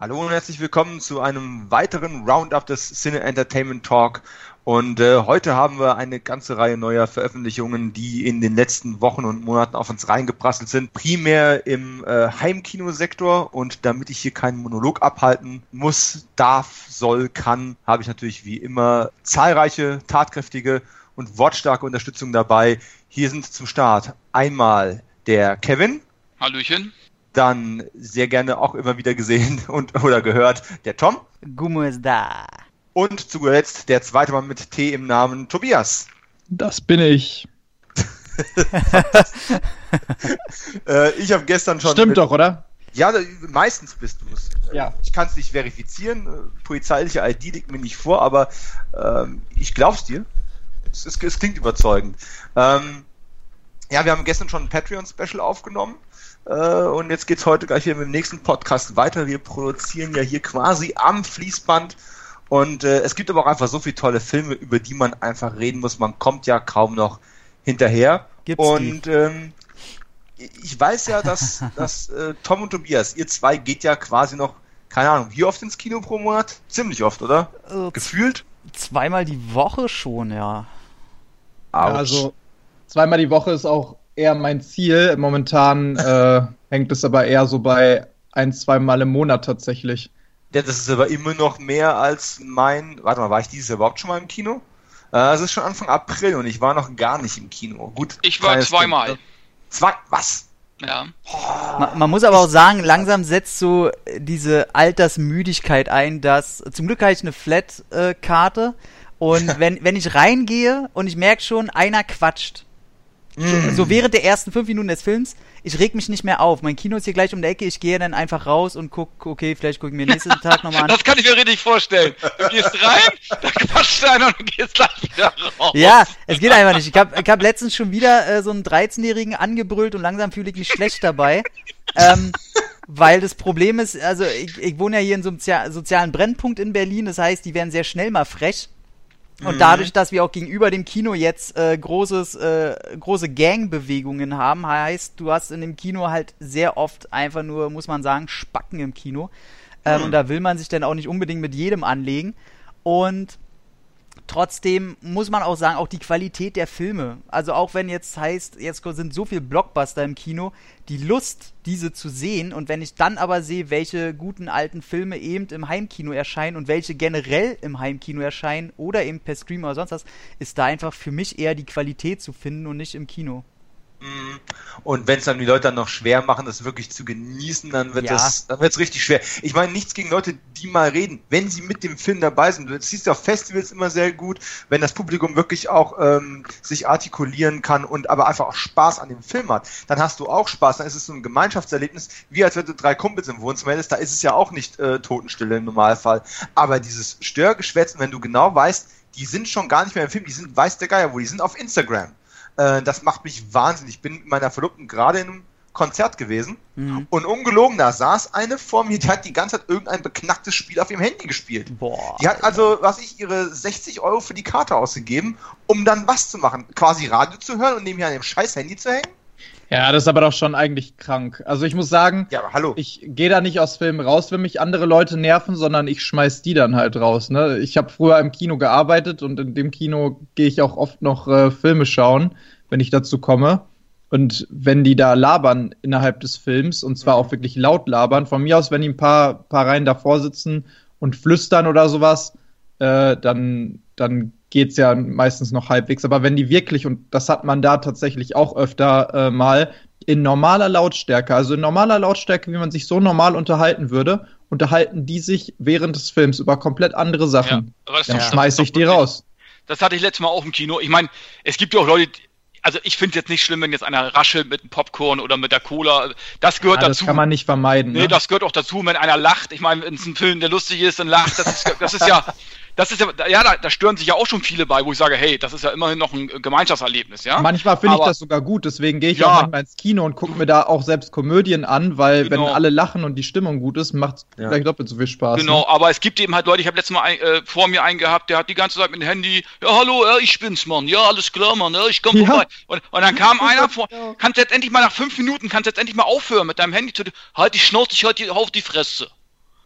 Hallo und herzlich willkommen zu einem weiteren Roundup des Cine Entertainment Talk. Und äh, heute haben wir eine ganze Reihe neuer Veröffentlichungen, die in den letzten Wochen und Monaten auf uns reingeprasselt sind. Primär im äh, Heimkinosektor. Und damit ich hier keinen Monolog abhalten muss, darf, soll, kann, habe ich natürlich wie immer zahlreiche, tatkräftige und wortstarke Unterstützung dabei. Hier sind zum Start einmal der Kevin. Hallöchen. Dann sehr gerne auch immer wieder gesehen und oder gehört der Tom. Gummo ist da. Und zu guter Letzt der zweite Mann mit T im Namen, Tobias. Das bin ich. äh, ich habe gestern schon. Stimmt mit, doch, oder? Ja, meistens bist du es. Ja. Ich kann es nicht verifizieren. Polizeiliche ID liegt mir nicht vor, aber ähm, ich glaub's dir. Es, es, es klingt überzeugend. Ähm, ja, wir haben gestern schon ein Patreon-Special aufgenommen. Äh, und jetzt geht's heute gleich wieder mit dem nächsten Podcast weiter. Wir produzieren ja hier quasi am Fließband und äh, es gibt aber auch einfach so viele tolle Filme, über die man einfach reden muss. Man kommt ja kaum noch hinterher. Gibt's und ähm, ich weiß ja, dass, dass äh, Tom und Tobias, ihr zwei geht ja quasi noch, keine Ahnung, wie oft ins Kino pro Monat? Ziemlich oft, oder? Äh, Gefühlt? Zweimal die Woche schon, ja. Ja, also zweimal die Woche ist auch eher mein Ziel. Momentan äh, hängt es aber eher so bei ein, zweimal im Monat tatsächlich. Ja, das ist aber immer noch mehr als mein. Warte mal, war ich dieses Jahr überhaupt schon mal im Kino? Äh, es ist schon Anfang April und ich war noch gar nicht im Kino. Gut. Ich war zweimal. Kind. Zwei, was? Ja. Man, man muss aber auch sagen, langsam setzt so diese Altersmüdigkeit ein, dass zum Glück habe ich eine Flat-Karte und wenn, wenn ich reingehe und ich merke schon, einer quatscht. So, so während der ersten fünf Minuten des Films, ich reg mich nicht mehr auf. Mein Kino ist hier gleich um die Ecke, ich gehe dann einfach raus und guck, okay, vielleicht gucke ich mir nächsten Tag nochmal an. Das kann ich mir richtig vorstellen. Du gehst rein, dann quatscht einer und du gehst gleich wieder raus. Ja, es geht einfach nicht. Ich habe ich hab letztens schon wieder äh, so einen 13-Jährigen angebrüllt und langsam fühle ich mich schlecht dabei. Ähm, weil das Problem ist, also ich, ich wohne ja hier in so einem Zia- sozialen Brennpunkt in Berlin, das heißt, die werden sehr schnell mal frech. Und dadurch, dass wir auch gegenüber dem Kino jetzt äh, großes, äh, große Gangbewegungen haben, heißt, du hast in dem Kino halt sehr oft einfach nur, muss man sagen, Spacken im Kino. Ähm, Und da will man sich dann auch nicht unbedingt mit jedem anlegen. Und trotzdem muss man auch sagen, auch die Qualität der Filme. Also auch wenn jetzt heißt, jetzt sind so viele Blockbuster im Kino, die Lust, diese zu sehen und wenn ich dann aber sehe, welche guten alten Filme eben im Heimkino erscheinen und welche generell im Heimkino erscheinen oder eben per Stream oder sonst was, ist da einfach für mich eher die Qualität zu finden und nicht im Kino. Und wenn es dann die Leute dann noch schwer machen, das wirklich zu genießen, dann wird Ja. das, dann wird es richtig schwer. Ich meine, nichts gegen Leute, die mal reden, wenn sie mit dem Film dabei sind. Du siehst ja auf Festivals immer sehr gut, wenn das Publikum wirklich auch ähm, sich artikulieren kann und aber einfach auch Spaß an dem Film hat. Dann hast du auch Spaß, dann ist es so ein Gemeinschaftserlebnis, wie als wenn du drei Kumpels im Wohnzimmer hättest, da ist es ja auch nicht äh, Totenstille im Normalfall. Aber dieses Störgeschwätzen, wenn du genau weißt, die sind schon gar nicht mehr im Film, die sind, weiß der Geier wo, die sind auf Instagram. Äh, das macht mich wahnsinnig. Ich bin mit meiner Verlobten gerade in einem Konzert gewesen Mhm. und ungelogen, da saß eine vor mir, die hat die ganze Zeit irgendein beknacktes Spiel auf ihrem Handy gespielt. Boah. Die hat also, was ich, ihre 60 Euro für die Karte ausgegeben, um dann was zu machen? Quasi Radio zu hören und nebenher an dem scheiß Handy zu hängen? Ja, das ist aber doch schon eigentlich krank. Also ich muss sagen, Ja, hallo. ich gehe da nicht aus Filmen raus, wenn mich andere Leute nerven, sondern ich schmeiß die dann halt raus. Ne? Ich habe früher im Kino gearbeitet und in dem Kino gehe ich auch oft noch äh, Filme schauen, wenn ich dazu komme. Und wenn die da labern innerhalb des Films, und zwar auch wirklich laut labern, von mir aus, wenn die ein paar, paar Reihen davor sitzen und flüstern oder sowas, äh, dann, dann geht's ja meistens noch halbwegs. Aber wenn die wirklich, und das hat man da tatsächlich auch öfter äh, mal, in normaler Lautstärke, also in normaler Lautstärke, wie man sich so normal unterhalten würde, unterhalten die sich während des Films über komplett andere Sachen. das ist Dann doch- das schmeiß ist doch ich die raus. Das hatte ich letztes Mal auch im Kino. Ich meine, es gibt ja auch Leute, also ich finde es jetzt nicht schlimm, wenn jetzt einer raschelt mit dem Popcorn oder mit der Cola. Das gehört Ja, das dazu. kann man nicht vermeiden. Nee, ne? das gehört auch dazu, wenn einer lacht. Ich meine, wenn es ein Film, der lustig ist, dann lacht. Das ist, das ist ja, das ist ja, ja, da, da stören sich ja auch schon viele bei, wo ich sage, hey, das ist ja immerhin noch ein Gemeinschaftserlebnis, ja. Manchmal finde ich das sogar gut, deswegen gehe ich Ja. auch manchmal ins Kino und gucke mir da auch selbst Komödien an, weil Genau. wenn alle lachen und die Stimmung gut ist, macht es Ja. gleich doppelt so viel Spaß. Genau, Ne? aber es gibt eben halt Leute, ich habe letztes Mal ein, äh, vor mir einen gehabt, der hat die ganze Zeit mit dem Handy, ja hallo, ja, ich bin's, Mann, ja, alles klar, Mann, ja, ich komm Ja. vorbei. Und, und dann kam einer vor, kannst jetzt endlich mal nach fünf Minuten, kannst jetzt endlich mal aufhören mit deinem Handy zu, halt die Schnauze, ich halt die, auf die Fresse.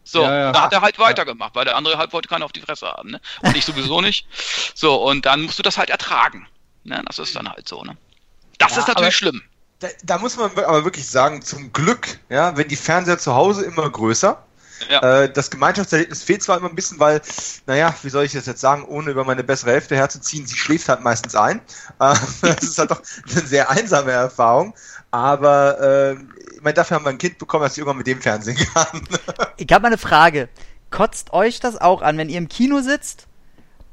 So, Ja, ja. da hat er halt weitergemacht, weil der andere halt wollte keinen auf die Fresse haben, ne? Und ich sowieso nicht. So, und dann musst du das halt ertragen. Ne? Das ist dann halt so, ne? Das ist natürlich schlimm. Da, da muss man aber wirklich sagen, zum Glück, ja, wenn die Fernseher zu Hause immer größer. Ja. Äh, das Gemeinschaftserlebnis fehlt zwar immer ein bisschen, weil, naja, wie soll ich das jetzt sagen, ohne über meine bessere Hälfte herzuziehen, sie schläft halt meistens ein. Äh, das ist halt doch eine sehr einsame Erfahrung. Aber äh, meine, dafür haben wir ein Kind bekommen, das irgendwann mit dem Fernsehen kann. Ich habe mal eine Frage. Kotzt euch das auch an, wenn ihr im Kino sitzt,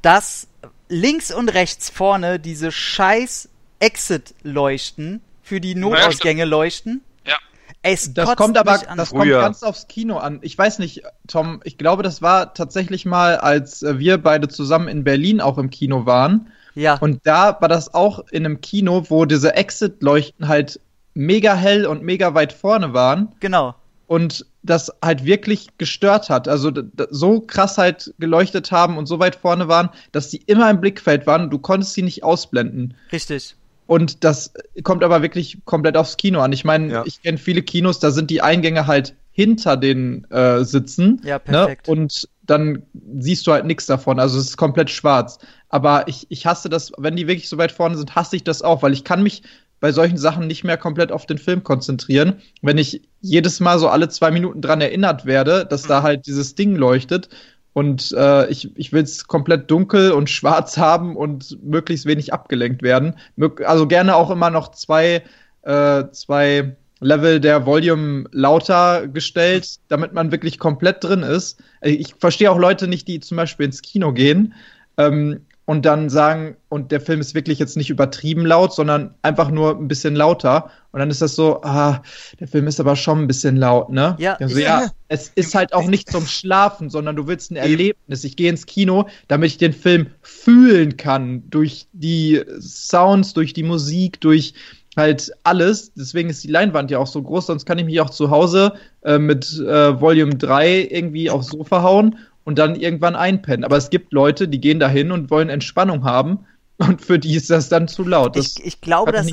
dass links und rechts vorne diese scheiß Exit-Leuchten für die Notausgänge leuchten? Ja. Es Das kommt aber, das kommt ganz aufs Kino an. Ich weiß nicht, Tom, ich glaube, das war tatsächlich mal, als äh, wir beide zusammen in Berlin auch im Kino waren. ja. Und da war das auch in einem Kino, wo diese Exit-Leuchten halt mega hell und mega weit vorne waren. genau. und das halt wirklich gestört hat. Also so krass halt geleuchtet haben und so weit vorne waren, dass die immer im Blickfeld waren. Du konntest sie nicht ausblenden. Richtig. Und das kommt aber wirklich komplett aufs Kino an. Ich meine, Ja. ich kenne viele Kinos, da sind die Eingänge halt hinter den äh, Sitzen. Ja, perfekt. Ne? Und dann siehst du halt nichts davon. Also es ist komplett schwarz. Aber ich, ich hasse das, wenn die wirklich so weit vorne sind, hasse ich das auch, weil ich kann mich bei solchen Sachen nicht mehr komplett auf den Film konzentrieren. Wenn ich jedes Mal so alle zwei Minuten dran erinnert werde, dass da halt dieses Ding leuchtet und äh, ich, ich will es komplett dunkel und schwarz haben und möglichst wenig abgelenkt werden. Also gerne auch immer noch zwei, äh, zwei Level der Volume lauter gestellt, damit man wirklich komplett drin ist. Ich verstehe auch Leute nicht, die zum Beispiel ins Kino gehen ähm, und dann sagen, und der Film ist wirklich jetzt nicht übertrieben laut, sondern einfach nur ein bisschen lauter. Und dann ist das so, ah, der Film ist aber schon ein bisschen laut, ne? Ja, also, ja es ist halt auch nicht zum Schlafen, sondern du willst ein Erlebnis. Ich gehe ins Kino, damit ich den Film fühlen kann. Durch die Sounds, durch die Musik, durch halt alles. Deswegen ist die Leinwand ja auch so groß, sonst kann ich mich auch zu Hause äh, mit äh, Volume 3 irgendwie aufs Sofa hauen und dann irgendwann einpennen. Aber es gibt Leute, die gehen dahin und wollen Entspannung haben und für die ist das dann zu laut. Das ich, ich glaube, dass,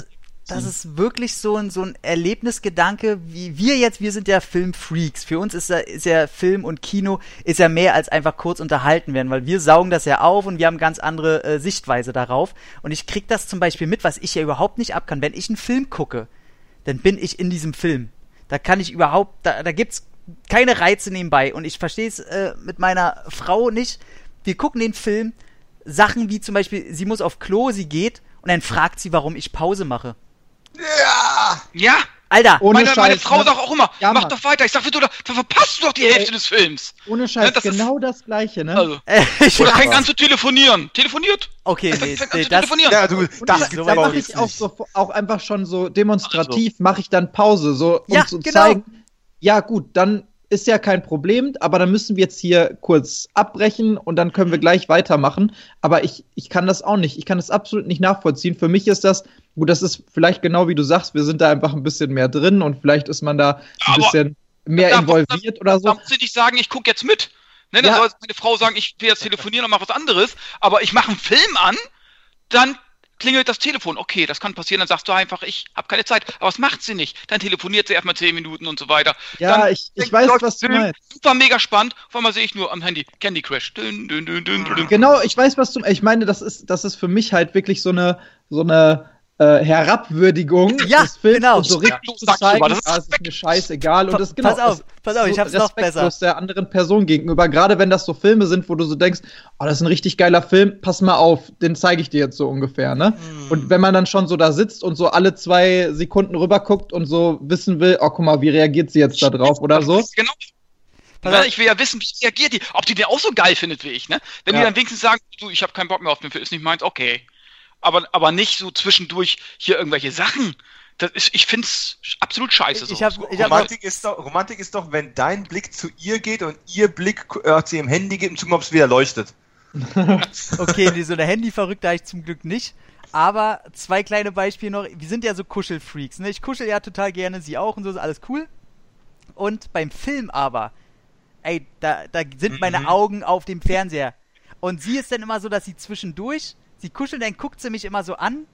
das ist wirklich so ein, so ein Erlebnisgedanke, wie wir jetzt, wir sind ja Filmfreaks. Für uns ist ja, ist ja Film und Kino ist ja mehr als einfach kurz unterhalten werden, weil wir saugen das ja auf und wir haben ganz andere äh, Sichtweise darauf. Und ich krieg das zum Beispiel mit, was ich ja überhaupt nicht ab kann. Wenn ich einen Film gucke, dann bin ich in diesem Film. Da kann ich überhaupt, da, da gibt's keine Reize nebenbei. Und ich verstehe es äh, mit meiner Frau nicht. Wir gucken den Film, Sachen wie zum Beispiel, sie muss auf Klo, sie geht und dann fragt sie, warum ich Pause mache. ja! Ja, Alter, Ohne meine, meine Scheiß, Frau ne? sagt auch immer, Ja, mach doch weiter. Ich sag, du, da, da verpasst du doch die Hälfte Ey. des Films. ohne Scheiß, das ist- genau das gleiche, ne? Also, äh, ich oder fängt an zu telefonieren. Telefoniert. okay, nee, Fängt an nee zu das, telefonieren. Ja, du, das da- gibt's da aber mache auch ich auch, so, auch einfach schon so demonstrativ, mache ich dann Pause, so um Ja, zu genau. zeigen, ja gut, dann ist ja kein Problem, aber dann müssen wir jetzt hier kurz abbrechen und dann können wir gleich weitermachen. Aber ich, ich kann das auch nicht. Ich kann das absolut nicht nachvollziehen. Für mich ist das, gut, das ist vielleicht genau wie du sagst, wir sind da einfach ein bisschen mehr drin und vielleicht ist man da ein Aber bisschen mehr da- involviert oder Da so. muss ich nicht sagen, ich gucke jetzt mit. Ne, dann Ja. soll meine Frau sagen, ich will jetzt telefonieren und mache was anderes, aber ich mache einen Film an, dann klingelt das Telefon. Okay, das kann passieren, dann sagst du einfach, ich habe keine Zeit. Aber was macht sie nicht? Dann telefoniert sie erstmal zehn Minuten und so weiter. Ja, dann ich, ich weiß, was du meinst. Super mega spannend. Auf einmal sehe ich nur am Handy Candy dün, dün, dün, dün. Genau, ich weiß, was du. Ich meine, das ist, das ist für mich halt wirklich so eine, so eine äh, Herabwürdigung Ja, des Films genau. und so Ja, richtig zu sagst du zeigen, das ist ah, ist mir scheißegal und das genau. pass auf, pass auf, so ich hab's noch respektlos besser. der anderen Person gegenüber, gerade wenn das so Filme sind, wo du so denkst, oh, das ist ein richtig geiler Film, pass mal auf, den zeige ich dir jetzt so ungefähr, ne? Hm. Und wenn man dann schon so da sitzt und so alle zwei Sekunden rüber guckt und so wissen will, oh, guck mal, wie reagiert sie jetzt da drauf oder so? Genau. Auf. ich will ja wissen, wie reagiert die, ob die den auch so geil findet wie ich, ne? Wenn Ja. die dann wenigstens sagen, du, ich habe keinen Bock mehr auf den Film, ist nicht meins, okay. Aber, aber nicht so zwischendurch hier irgendwelche Sachen. Das ist, ich find's absolut scheiße. Ich sowas. hab- ich hab- Romantik ist, doch, Romantik ist doch, wenn dein Blick zu ihr geht und ihr Blick äh, zu ihrem Handy geht und ob es wieder leuchtet. Okay, nee, so eine Handyverrückte habe ich zum Glück nicht. Aber zwei kleine Beispiele noch. Wir sind ja so Kuschelfreaks, ne? Ich kuschel ja total gerne, sie auch und so ist alles cool. Und beim Film aber, ey, da, da sind meine Mhm. Augen auf dem Fernseher. Und sie ist dann immer so, dass sie zwischendurch, sie kuschelt, dann guckt sie mich immer so an.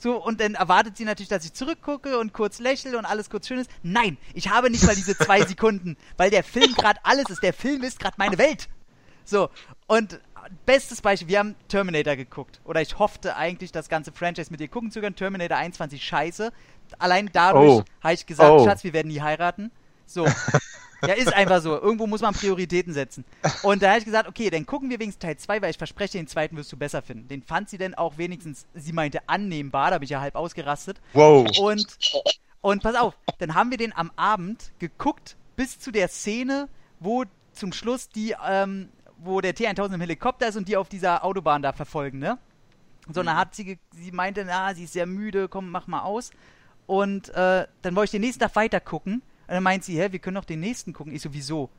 So, und dann erwartet sie natürlich, dass ich zurückgucke und kurz lächle und alles kurz schön ist. Nein, ich habe nicht mal diese zwei Sekunden, weil der Film gerade alles ist. Der Film ist gerade meine Welt. So, und bestes Beispiel, wir haben Terminator geguckt. Oder ich hoffte eigentlich, das ganze Franchise mit dir gucken zu können. Terminator 21 scheiße. Allein dadurch Oh. habe ich gesagt, Oh. Schatz, wir werden nie heiraten. So. Ja, ist einfach so. Irgendwo muss man Prioritäten setzen. Und da habe ich gesagt, okay, dann gucken wir wenigstens Teil 2, weil ich verspreche, den zweiten wirst du besser finden. Den fand sie denn auch wenigstens, sie meinte, annehmbar, da bin ich ja halb ausgerastet. Wow. Und, und pass auf, dann haben wir den am Abend geguckt bis zu der Szene, wo zum Schluss die, ähm, wo der T-1000 im Helikopter ist und die auf dieser Autobahn da verfolgen, ne? So, dann hat sie, sie meinte, na, sie ist sehr müde, komm, mach mal aus. Und äh, dann wollte ich den nächsten Tag weiter gucken. Und dann meint sie, hä, wir können doch den nächsten gucken. Ich so, wieso?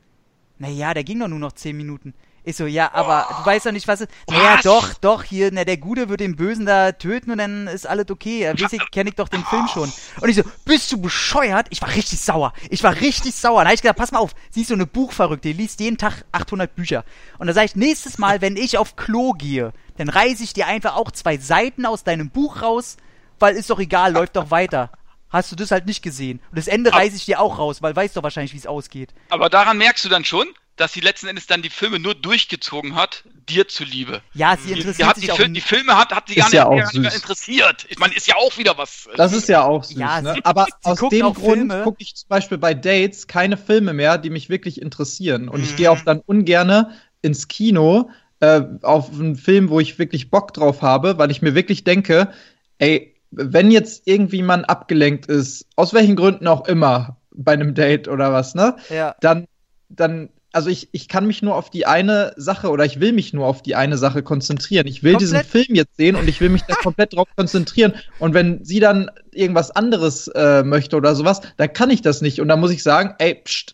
Naja, der ging doch nur noch 10 Minuten. Ich so, ja, aber du weißt doch nicht, was ist. Naja, Was? doch, doch, hier, na, der Gute wird den Bösen da töten und dann ist alles okay. Ja, weiß ich, kenne ich doch den Film schon. Und ich so, bist du bescheuert? Ich war richtig sauer. Ich war richtig sauer. Dann hab ich gesagt, pass mal auf, sie ist so eine Buchverrückte, die liest jeden Tag 800 Bücher. Und da sage ich, nächstes Mal, wenn ich auf Klo gehe, dann reiße ich dir einfach auch zwei Seiten aus deinem Buch raus, weil ist doch egal, läuft doch weiter. Hast du das halt nicht gesehen. Und das Ende reiße ich dir auch raus, weil weißt doch wahrscheinlich, wie es ausgeht. Aber daran merkst du dann schon, dass sie letzten Endes dann die Filme nur durchgezogen hat, dir zuliebe. Ja, sie Die, die, interessiert hat die, sich auch Fil die Filme hat, hat sie gar nicht, ja auch gar nicht interessiert. Ich meine, ist ja auch wieder was. äh, Das ist ja auch süß, Ja, ne? Aber aus dem Grund gucke ich zum Beispiel bei Dates keine Filme mehr, die mich wirklich interessieren. Und ich Mhm. gehe auch dann ungerne ins Kino äh, auf einen Film, wo ich wirklich Bock drauf habe, weil ich mir wirklich denke, ey, wenn jetzt irgendwie man abgelenkt ist, aus welchen Gründen auch immer, bei einem Date oder was, ne? Ja. dann, dann, also ich, ich kann mich nur auf die eine Sache oder ich will mich nur auf die eine Sache konzentrieren. Ich will diesen Komplett. Film jetzt sehen und ich will mich da komplett drauf konzentrieren. Und wenn sie dann irgendwas anderes äh, möchte oder sowas, dann kann ich das nicht. Und dann muss ich sagen, ey, pst,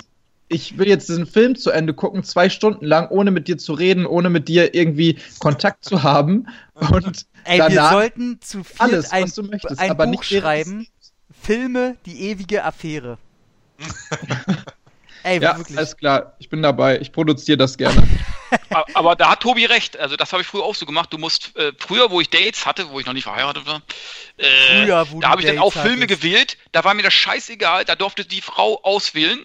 ich will jetzt diesen Film zu Ende gucken, zwei Stunden lang, ohne mit dir zu reden, ohne mit dir irgendwie Kontakt zu haben. Und Ey, wir danach sollten zu viert alles, ein, was du möchtest, ein aber Buch nicht schreiben. Filme, die ewige Affäre. Ey, Ja, wirklich. alles klar, ich bin dabei. Ich produziere das gerne. Aber, da hat Tobi recht. Also das habe ich früher auch so gemacht. Du musst äh, früher, wo ich Dates hatte, wo ich noch nicht verheiratet war, äh, Früher, da habe ich dann auch Filme hattest. gewählt. Da war mir das scheißegal. Da durfte die Frau auswählen,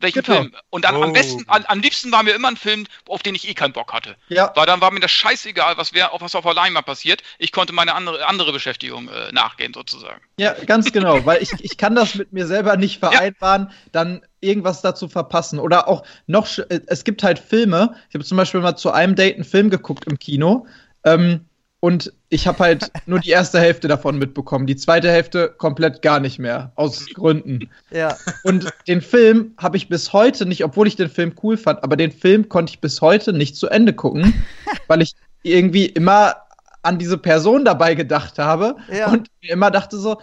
welchen Genau. Film. Und dann am Oh. besten, am, am liebsten war mir immer ein Film, auf den ich eh keinen Bock hatte. Ja, Weil dann war mir das scheißegal, was, wär, was auf der Leinwand passiert. Ich konnte meine andere, andere Beschäftigung äh, nachgehen, sozusagen. Ja, ganz genau, weil ich, ich kann das mit mir selber nicht vereinbaren, dann irgendwas dazu verpassen. Oder auch noch, äh, es gibt halt Filme, ich habe zum Beispiel mal zu einem Date einen Film geguckt im Kino ähm, und ich habe halt nur die erste Hälfte davon mitbekommen, die zweite Hälfte komplett gar nicht mehr, aus Gründen. ja. Und den Film habe ich bis heute nicht, obwohl ich den Film cool fand, aber den Film konnte ich bis heute nicht zu Ende gucken, weil ich irgendwie immer an diese Person dabei gedacht habe Ja. und mir immer dachte so,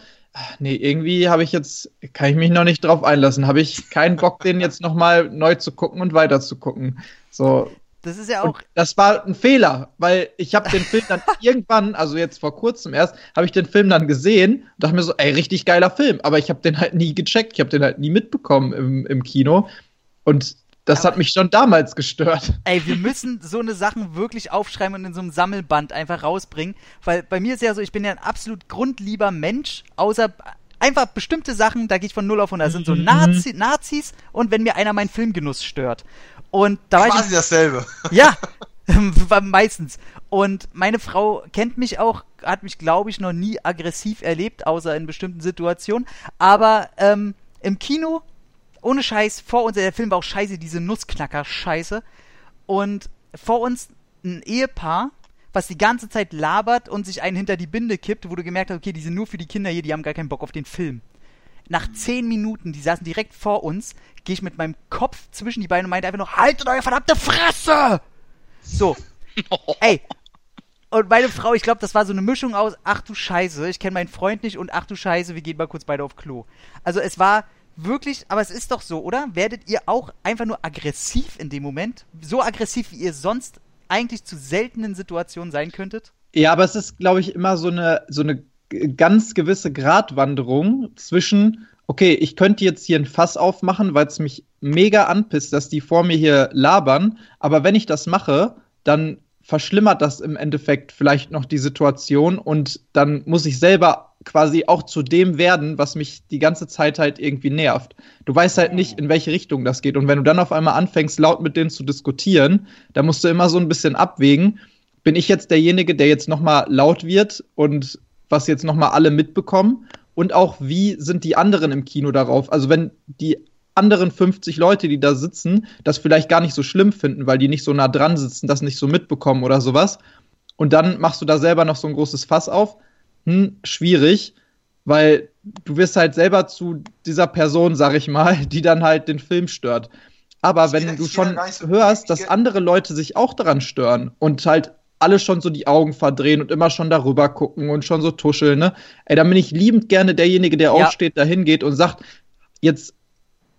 nee, irgendwie habe ich jetzt, kann ich mich noch nicht drauf einlassen, habe ich keinen Bock, den jetzt nochmal neu zu gucken und weiter zu gucken. So, Das ist ja und auch. das war ein Fehler, weil ich habe den Film dann irgendwann, also jetzt vor kurzem erst, habe ich den Film dann gesehen und dachte mir so, ey, richtig geiler Film. Aber ich habe den halt nie gecheckt, ich habe den halt nie mitbekommen im, im Kino. Und das Aber- hat mich schon damals gestört. Ey, wir müssen so eine Sachen wirklich aufschreiben und in so einem Sammelband einfach rausbringen. Weil bei mir ist ja so, ich bin ja ein absolut grundlieber Mensch, außer einfach bestimmte Sachen, da gehe ich von 0 auf 100. Das sind so Mhm. Nazi Nazis und wenn mir einer meinen Filmgenuss stört. Und da war ich Quasi dasselbe. Ja, meistens. Und meine Frau kennt mich auch, hat mich, glaube ich, noch nie aggressiv erlebt, außer in bestimmten Situationen. Aber ähm, im Kino, ohne Scheiß, vor uns, der Film war auch scheiße, diese Nussknacker-Scheiße. Und vor uns ein Ehepaar, was die ganze Zeit labert und sich einen hinter die Binde kippt, wo du gemerkt hast, okay, die sind nur für die Kinder hier, die haben gar keinen Bock auf den Film. Nach zehn Minuten, die saßen direkt vor uns, gehe ich mit meinem Kopf zwischen die Beine und meinte einfach nur, haltet eure verdammte Fresse! So. Ey. Und meine Frau, ich glaube, das war so eine Mischung aus, ach du Scheiße, ich kenne meinen Freund nicht und ach du Scheiße, wir gehen mal kurz beide auf Klo. Also es war wirklich, aber es ist doch so, oder? Werdet ihr auch einfach nur aggressiv in dem Moment? So aggressiv, wie ihr sonst eigentlich zu seltenen Situationen sein könntet? Ja, aber es ist, glaube ich, immer so eine, so eine ganz gewisse Gratwanderung zwischen, okay, ich könnte jetzt hier ein Fass aufmachen, weil es mich mega anpisst, dass die vor mir hier labern, aber wenn ich das mache, dann verschlimmert das im Endeffekt vielleicht noch die Situation und dann muss ich selber quasi auch zu dem werden, was mich die ganze Zeit halt irgendwie nervt. Du weißt halt nicht, in welche Richtung das geht. Und wenn du dann auf einmal anfängst, laut mit denen zu diskutieren, dann musst du immer so ein bisschen abwägen. Bin ich jetzt derjenige, der jetzt nochmal laut wird und was jetzt nochmal alle mitbekommen? Und auch, wie sind die anderen im Kino darauf? Also, wenn die anderen 50 Leute, die da sitzen, das vielleicht gar nicht so schlimm finden, weil die nicht so nah dran sitzen, das nicht so mitbekommen oder sowas. Und dann machst du da selber noch so ein großes Fass auf. Hm, schwierig, weil du wirst halt selber zu dieser Person, sag ich mal, die dann halt den Film stört. Aber wenn du schon hörst, dass andere Leute sich auch daran stören und halt alle schon so die Augen verdrehen und immer schon darüber gucken und schon so tuscheln, ne? Ey, dann bin ich liebend gerne derjenige, der ja. aufsteht, dahin geht und sagt, jetzt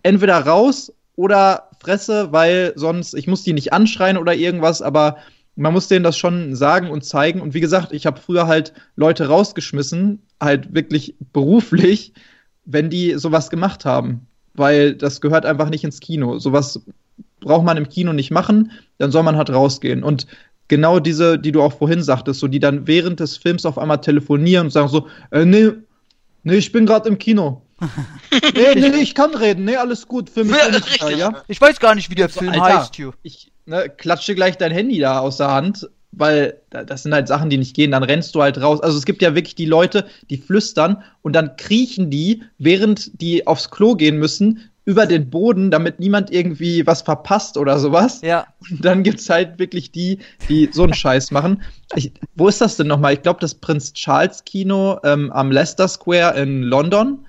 entweder raus oder Fresse, weil sonst, ich muss die nicht anschreien oder irgendwas, aber man muss denen das schon sagen und zeigen. Und wie gesagt, ich habe früher halt Leute rausgeschmissen, halt wirklich beruflich, wenn die sowas gemacht haben. Weil das gehört einfach nicht ins Kino. Sowas braucht man im Kino nicht machen, dann soll man halt rausgehen. Und genau diese, die du auch vorhin sagtest, so die dann während des Films auf einmal telefonieren und sagen so, äh, nee, nee, ich bin gerade im Kino. nee, nee, nee, ich kann reden. Nee, alles gut. Für mich ja, ja? Ich weiß gar nicht, wie der Film Alter, heißt, hier. Ich ne, klatsche gleich dein Handy da aus der Hand, weil das sind halt Sachen, die nicht gehen. Dann rennst du halt raus. Also es gibt ja wirklich die Leute, die flüstern und dann kriechen die, während die aufs Klo gehen müssen, über den Boden, damit niemand irgendwie was verpasst oder sowas. Ja. Und dann gibt's halt wirklich die, die so einen Scheiß machen. Ich, wo ist das denn nochmal? Ich glaube, das Prinz Charles Kino ähm, am Leicester Square in London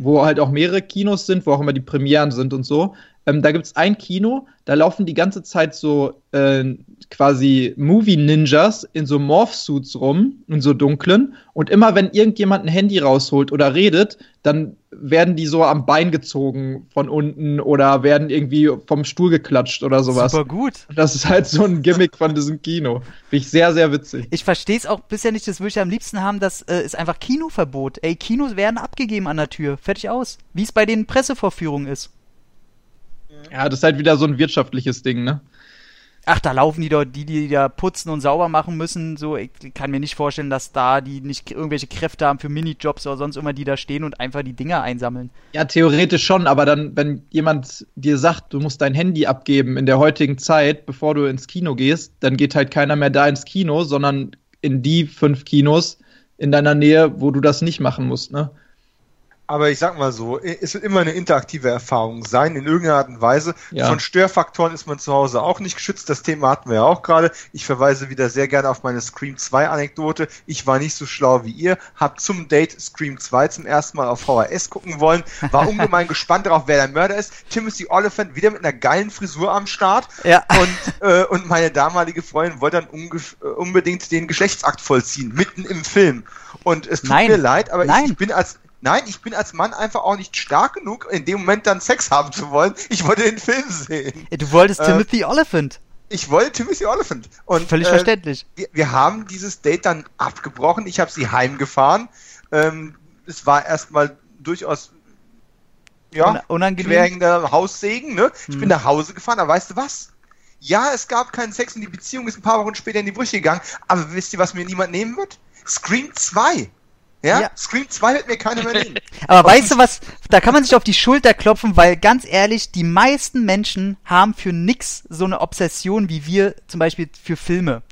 wo halt auch mehrere Kinos sind, wo auch immer die Premieren sind und so. Ähm, da gibt es ein Kino, da laufen die ganze Zeit so äh, quasi Movie-Ninjas in so Morph-Suits rum, in so dunklen. Und immer wenn irgendjemand ein Handy rausholt oder redet, dann werden die so am Bein gezogen von unten oder werden irgendwie vom Stuhl geklatscht oder sowas. Super gut. Das ist halt so ein Gimmick von diesem Kino. Finde ich sehr, sehr witzig. Ich verstehe es auch bisher nicht, das würde ich am liebsten haben, das äh, ist einfach Kinoverbot. Ey, Kinos werden abgegeben an der Tür. Fertig aus. Wie es bei den Pressevorführungen ist. Ja, das ist halt wieder so ein wirtschaftliches Ding, ne? Ach, da laufen die dort, die, die da putzen und sauber machen müssen. So, ich kann mir nicht vorstellen, dass da die nicht irgendwelche Kräfte haben für Minijobs oder sonst immer, die da stehen und einfach die Dinger einsammeln. Ja, theoretisch schon, aber dann, wenn jemand dir sagt, du musst dein Handy abgeben in der heutigen Zeit, bevor du ins Kino gehst, dann geht halt keiner mehr da ins Kino, sondern in die fünf Kinos in deiner Nähe, wo du das nicht machen musst, ne? Aber ich sag mal so, es wird immer eine interaktive Erfahrung sein, in irgendeiner Art und Weise. Ja. Von Störfaktoren ist man zu Hause auch nicht geschützt. Das Thema hatten wir ja auch gerade. Ich verweise wieder sehr gerne auf meine Scream 2 Anekdote. Ich war nicht so schlau wie ihr, hab zum Date Scream 2 zum ersten Mal auf VHS gucken wollen, war ungemein gespannt darauf, wer der Mörder ist. Timothy Oliphant wieder mit einer geilen Frisur am Start. Ja. Und, äh, und meine damalige Freundin wollte dann äh, unbedingt den Geschlechtsakt vollziehen, mitten im Film. Und es tut Nein. mir leid, aber Nein. ich bin als Nein, ich bin als Mann einfach auch nicht stark genug, in dem Moment dann Sex haben zu wollen. Ich wollte den Film sehen. Du wolltest äh, Timothy Oliphant. Ich wollte Timothy Oliphant. Und, Völlig äh, verständlich. Wir, wir, haben dieses Date dann abgebrochen. Ich habe sie heimgefahren. Ähm, es war erstmal durchaus ja, unangenehm. Haussegen. Ne? Ich hm. bin nach Hause gefahren, aber weißt du was? Ja, es gab keinen Sex und die Beziehung ist ein paar Wochen später in die Brüche gegangen. Aber wisst ihr, was mir niemand nehmen wird? Scream 2. Ja? ja. Scream 2 wird mir keiner mehr nehmen. Aber weißt du was, da kann man sich auf die Schulter klopfen, weil ganz ehrlich, die meisten Menschen haben für nix so eine Obsession wie wir zum Beispiel für Filme.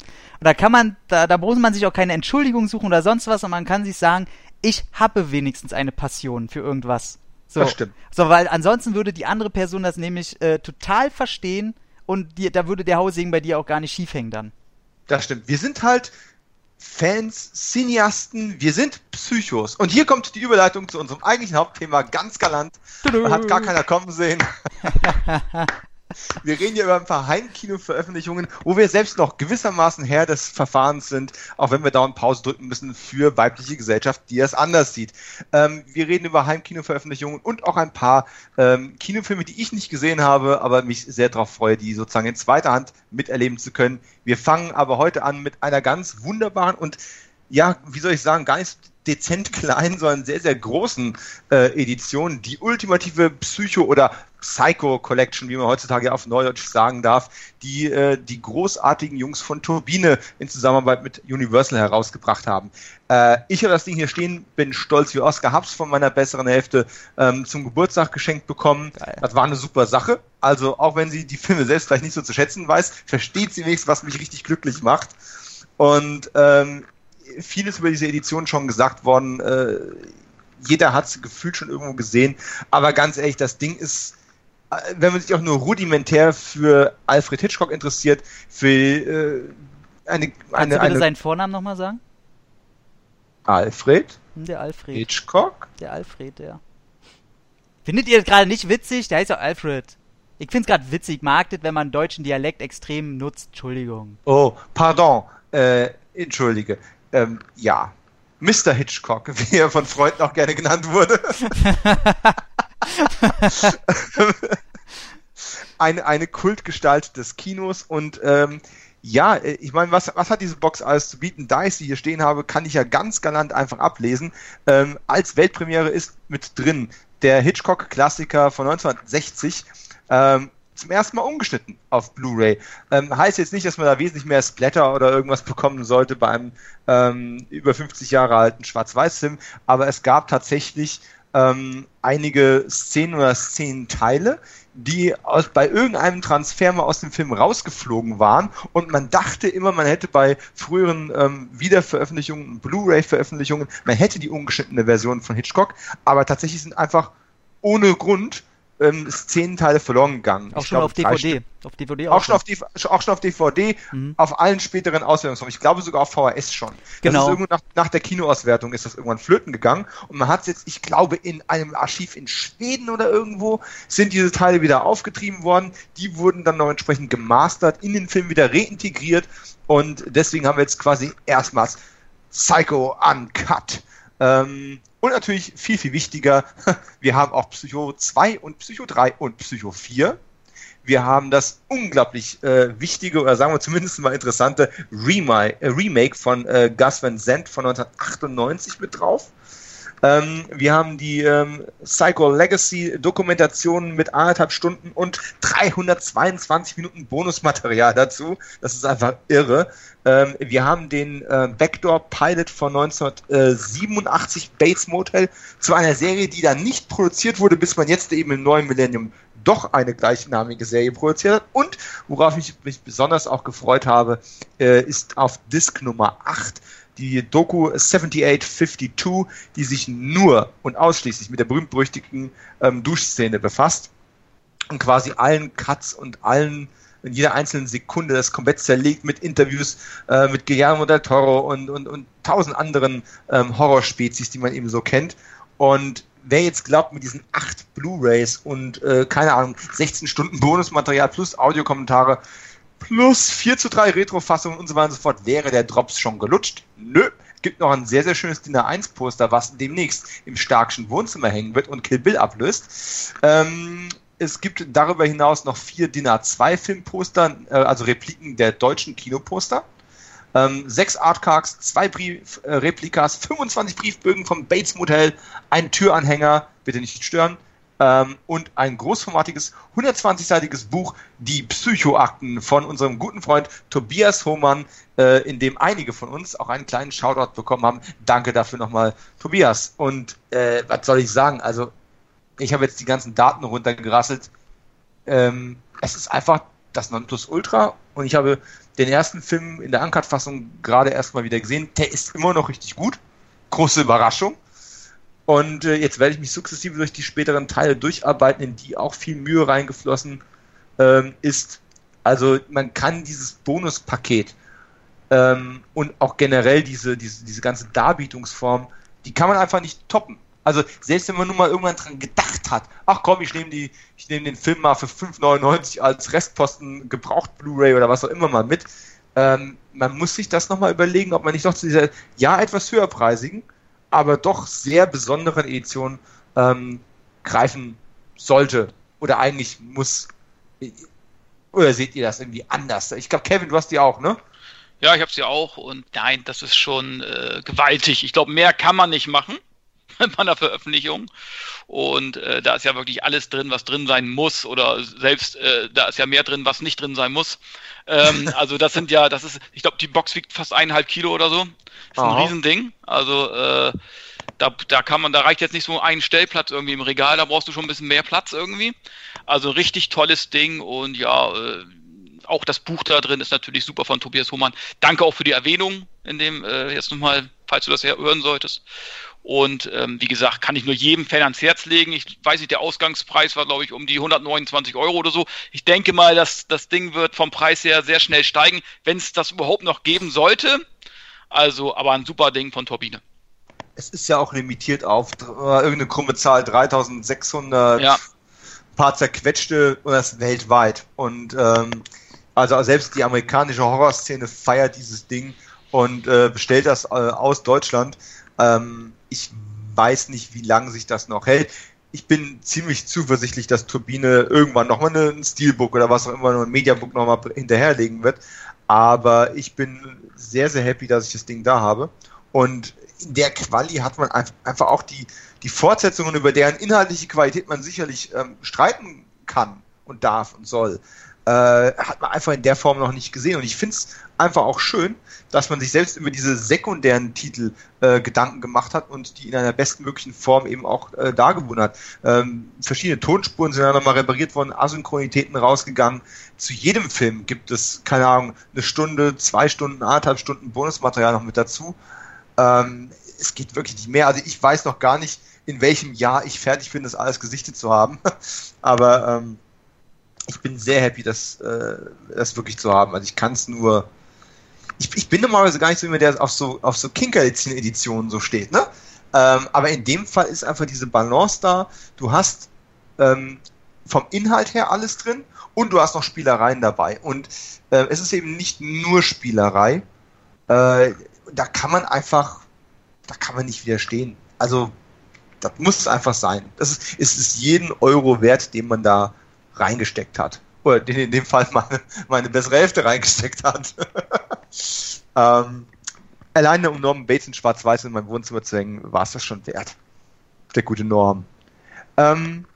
Und da kann man, da, da muss man sich auch keine Entschuldigung suchen oder sonst was und man kann sich sagen, ich habe wenigstens eine Passion für irgendwas. So. Das stimmt. So, weil ansonsten würde die andere Person das nämlich äh, total verstehen und die, da würde der Haussegen bei dir auch gar nicht schief hängen dann. Das stimmt. Wir sind halt Fans, Cineasten, wir sind Psychos. Und hier kommt die Überleitung zu unserem eigentlichen Hauptthema, ganz galant. Tudu. Hat gar keiner kommen sehen. Wir reden hier über ein paar Heimkino-Veröffentlichungen, wo wir selbst noch gewissermaßen Herr des Verfahrens sind, auch wenn wir dauernd Pause drücken müssen für weibliche Gesellschaft, die es anders sieht. Ähm, wir reden über Heimkino-Veröffentlichungen und auch ein paar ähm, Kinofilme, die ich nicht gesehen habe, aber mich sehr darauf freue, die sozusagen in zweiter Hand miterleben zu können. Wir fangen aber heute an mit einer ganz wunderbaren und ja, wie soll ich sagen, gar nicht dezent kleinen, sondern sehr, sehr großen äh, Edition, die ultimative Psycho- oder Psycho-Collection, wie man heutzutage auf Neudeutsch sagen darf, die äh, die großartigen Jungs von Turbine in Zusammenarbeit mit Universal herausgebracht haben. Äh, ich habe das Ding hier stehen, bin stolz wie Oscar, hab's von meiner besseren Hälfte ähm, zum Geburtstag geschenkt bekommen. Geil. Das war eine super Sache. Also auch wenn sie die Filme selbst vielleicht nicht so zu schätzen weiß, versteht sie wenigstens, was mich richtig glücklich macht. Und ähm, vieles über diese Edition schon gesagt worden. Äh, jeder hat es gefühlt schon irgendwo gesehen. Aber ganz ehrlich, das Ding ist, wenn man sich auch nur rudimentär für Alfred Hitchcock interessiert, für äh, eine, eine, Kannst du bitte seinen Vornamen nochmal sagen? Alfred? Hm, der Alfred. Hitchcock? Der Alfred, ja. Findet ihr das gerade nicht witzig? Der heißt doch Alfred. Ich find's gerade witzig, mag das, wenn man deutschen Dialekt extrem nutzt. Entschuldigung. Oh, pardon. Äh, entschuldige ähm, ja, Mr. Hitchcock, wie er von Freunden auch gerne genannt wurde. eine, eine Kultgestalt des Kinos und ähm, ja, ich meine, was, was hat diese Box alles zu bieten? Da ich sie hier stehen habe, kann ich ja ganz galant einfach ablesen. Ähm, als Weltpremiere ist mit drin der Hitchcock-Klassiker von 1960, ähm, zum ersten Mal umgeschnitten auf Blu-ray. Ähm, heißt jetzt nicht, dass man da wesentlich mehr Splatter oder irgendwas bekommen sollte bei einem ähm, über 50 Jahre alten Schwarz-Weiß-Film, aber es gab tatsächlich ähm, einige Szenen oder Szenenteile, die aus, bei irgendeinem Transfer mal aus dem Film rausgeflogen waren und man dachte immer, man hätte bei früheren ähm, Wiederveröffentlichungen, Blu-ray-Veröffentlichungen, man hätte die ungeschnittene Version von Hitchcock, aber tatsächlich sind einfach ohne Grund ähm, Szenenteile verloren gegangen. Auch ich schon glaube, auf DVD. Auf DVD auch, auch schon. Auf die, auch schon auf DVD, mhm. auf allen späteren Auswertungsformen. Ich glaube sogar auf VHS schon. Genau. Ist nach, nach der Kinoauswertung ist das irgendwann flöten gegangen und man hat es jetzt, ich glaube, in einem Archiv in Schweden oder irgendwo sind diese Teile wieder aufgetrieben worden. Die wurden dann noch entsprechend gemastert, in den Film wieder reintegriert und deswegen haben wir jetzt quasi erstmals Psycho Uncut. Ähm, und natürlich viel, viel wichtiger, wir haben auch Psycho 2 und Psycho 3 und Psycho 4. Wir haben das unglaublich äh, wichtige oder sagen wir zumindest mal interessante Remake, äh, Remake von äh, Gus Van Sant von 1998 mit drauf. Ähm, wir haben die ähm, Psycho Legacy Dokumentation mit anderthalb Stunden und 322 Minuten Bonusmaterial dazu. Das ist einfach irre. Ähm, wir haben den äh, Backdoor Pilot von 1987 Bates Motel zu einer Serie, die dann nicht produziert wurde, bis man jetzt eben im neuen Millennium doch eine gleichnamige Serie produziert hat. Und worauf ich mich besonders auch gefreut habe, äh, ist auf Disc Nummer 8 die Doku 7852, die sich nur und ausschließlich mit der berühmt-berüchtigten ähm, Duschszene befasst und quasi allen Cuts und allen in jeder einzelnen Sekunde das komplett zerlegt mit Interviews äh, mit Guillermo del Toro und, und, und tausend anderen ähm, Horrorspezies, die man eben so kennt. Und wer jetzt glaubt, mit diesen acht Blu-Rays und äh, keine Ahnung, 16 Stunden Bonusmaterial plus Audiokommentare plus 4 zu 3 Retro-Fassungen und so weiter und so fort, wäre der Drops schon gelutscht. Nö. Gibt noch ein sehr, sehr schönes DIN A1-Poster, was demnächst im Starkschen Wohnzimmer hängen wird und Kill Bill ablöst. Ähm, es gibt darüber hinaus noch vier DIN A2-Filmposter, äh, also Repliken der deutschen Kinoposter. Ähm, sechs Artcards, zwei Brief, äh, Replikas, 25 Briefbögen vom Bates Motel, ein Türanhänger, bitte nicht stören, ähm, und ein großformatiges 120-seitiges Buch, die Psychoakten von unserem guten Freund Tobias Hohmann, äh, in dem einige von uns auch einen kleinen Shoutout bekommen haben. Danke dafür nochmal, Tobias. Und äh, was soll ich sagen? Also, ich habe jetzt die ganzen Daten runtergerasselt. Ähm, es ist einfach das Nonplusultra und ich habe den ersten Film in der Uncut-Fassung gerade erstmal wieder gesehen. Der ist immer noch richtig gut. Große Überraschung. Und äh, jetzt werde ich mich sukzessive durch die späteren Teile durcharbeiten, in die auch viel Mühe reingeflossen ähm, ist. Also man kann dieses Bonuspaket ähm, und auch generell diese, diese, diese ganze Darbietungsform, die kann man einfach nicht toppen. Also selbst wenn man nur mal irgendwann dran gedacht hat, ach komm, ich nehme die, ich nehme den Film mal für 5,99 als Restposten gebraucht Blu-ray oder was auch immer mal mit. Ähm, man muss sich das nochmal überlegen, ob man nicht doch zu dieser ja etwas höherpreisigen, aber doch sehr besonderen Edition ähm, greifen sollte oder eigentlich muss. Oder seht ihr das irgendwie anders? Ich glaube, Kevin, du hast die auch, ne? Ja, ich habe sie auch und nein, das ist schon äh, gewaltig. Ich glaube, mehr kann man nicht machen bei einer Veröffentlichung. Und äh, da ist ja wirklich alles drin, was drin sein muss. Oder selbst äh, da ist ja mehr drin, was nicht drin sein muss. Ähm, also das sind ja, das ist, ich glaube, die Box wiegt fast eineinhalb Kilo oder so. Das ist ein Aha. Riesending. Also äh, da, da kann man, da reicht jetzt nicht so ein Stellplatz irgendwie im Regal, da brauchst du schon ein bisschen mehr Platz irgendwie. Also richtig tolles Ding und ja, äh, auch das Buch da drin ist natürlich super von Tobias Hohmann. Danke auch für die Erwähnung in dem, äh, jetzt nochmal, falls du das ja hören solltest. Und ähm, wie gesagt, kann ich nur jedem Fan ans Herz legen. Ich weiß nicht, der Ausgangspreis war, glaube ich, um die 129 Euro oder so. Ich denke mal, dass das Ding wird vom Preis her sehr schnell steigen, wenn es das überhaupt noch geben sollte. Also, aber ein super Ding von Turbine. Es ist ja auch limitiert auf äh, irgendeine krumme Zahl, 3600, Ja. paar zerquetschte und das weltweit. Und ähm, also selbst die amerikanische Horrorszene feiert dieses Ding und äh, bestellt das äh, aus Deutschland. Ähm, ich weiß nicht, wie lange sich das noch hält. Ich bin ziemlich zuversichtlich, dass Turbine irgendwann nochmal ein Steelbook oder was auch immer, nur ein Mediabook nochmal hinterherlegen wird. Aber ich bin sehr, sehr happy, dass ich das Ding da habe. Und in der Quali hat man einf- einfach auch die, die Fortsetzungen, über deren inhaltliche Qualität man sicherlich ähm, streiten kann und darf und soll, äh, hat man einfach in der Form noch nicht gesehen. Und ich finde es einfach auch schön, dass man sich selbst über diese sekundären Titel äh, Gedanken gemacht hat und die in einer bestmöglichen Form eben auch äh, dargeboten hat. Ähm, verschiedene Tonspuren sind ja nochmal repariert worden, Asynchronitäten rausgegangen. Zu jedem Film gibt es, keine Ahnung, eine Stunde, zwei Stunden, anderthalb Stunden Bonusmaterial noch mit dazu. Ähm, es geht wirklich nicht mehr. Also ich weiß noch gar nicht, in welchem Jahr ich fertig bin, das alles gesichtet zu haben. Aber ähm, ich bin sehr happy, das, äh, das wirklich zu haben. Also ich kann es nur. Ich, ich bin normalerweise gar nicht so jemand, der auf so, auf so Kinker-Editionen so steht, ne? Ähm, aber in dem Fall ist einfach diese Balance da. Du hast ähm, vom Inhalt her alles drin und du hast noch Spielereien dabei. Und äh, es ist eben nicht nur Spielerei. Äh, da kann man einfach, da kann man nicht widerstehen. Also, das muss es einfach sein. Das ist, es ist jeden Euro wert, den man da reingesteckt hat. Oder den in dem Fall meine, meine bessere Hälfte reingesteckt hat. ähm, alleine um Norman Bates in Schwarz-Weiß in mein Wohnzimmer zu hängen, war es das schon wert. Der gute Norm. Ähm,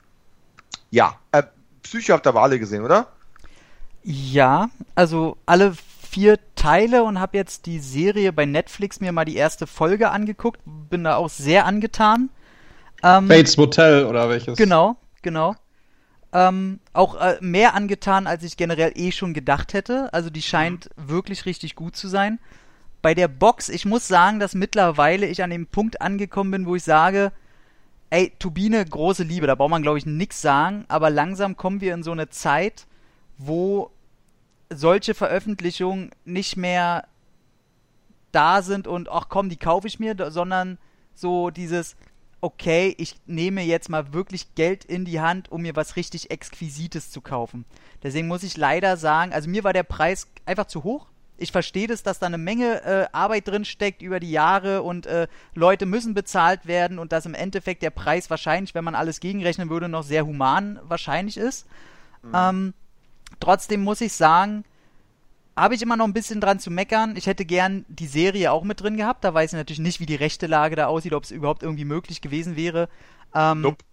ja, äh, Psycho habt ihr aber alle gesehen, oder? Ja, also alle vier Teile und habe jetzt die Serie bei Netflix mir mal die erste Folge angeguckt. Bin da auch sehr angetan. Ähm, Bates Motel oder welches? Genau, genau. Ähm, auch äh, mehr angetan, als ich generell eh schon gedacht hätte. Also die scheint wirklich richtig gut zu sein. Bei der Box, ich muss sagen, dass mittlerweile ich an dem Punkt angekommen bin, wo ich sage, ey, Turbine, große Liebe, da braucht man glaube ich nix sagen, aber langsam kommen wir in so eine Zeit, wo solche Veröffentlichungen nicht mehr da sind und ach komm, die kaufe ich mir, sondern so dieses okay, ich nehme jetzt mal wirklich Geld in die Hand, um mir was richtig Exquisites zu kaufen. Deswegen muss ich leider sagen, also mir war der Preis einfach zu hoch. Ich verstehe das, dass da eine Menge äh, Arbeit drin steckt über die Jahre und äh, Leute müssen bezahlt werden und dass im Endeffekt der Preis wahrscheinlich, wenn man alles gegenrechnen würde, noch sehr human wahrscheinlich ist. Ähm, trotzdem muss ich sagen, habe ich immer noch ein bisschen dran zu meckern. Ich hätte gern die Serie auch mit drin gehabt. Da weiß ich natürlich nicht, wie die rechte Lage da aussieht, ob es überhaupt irgendwie möglich gewesen wäre. Ähm, Nope.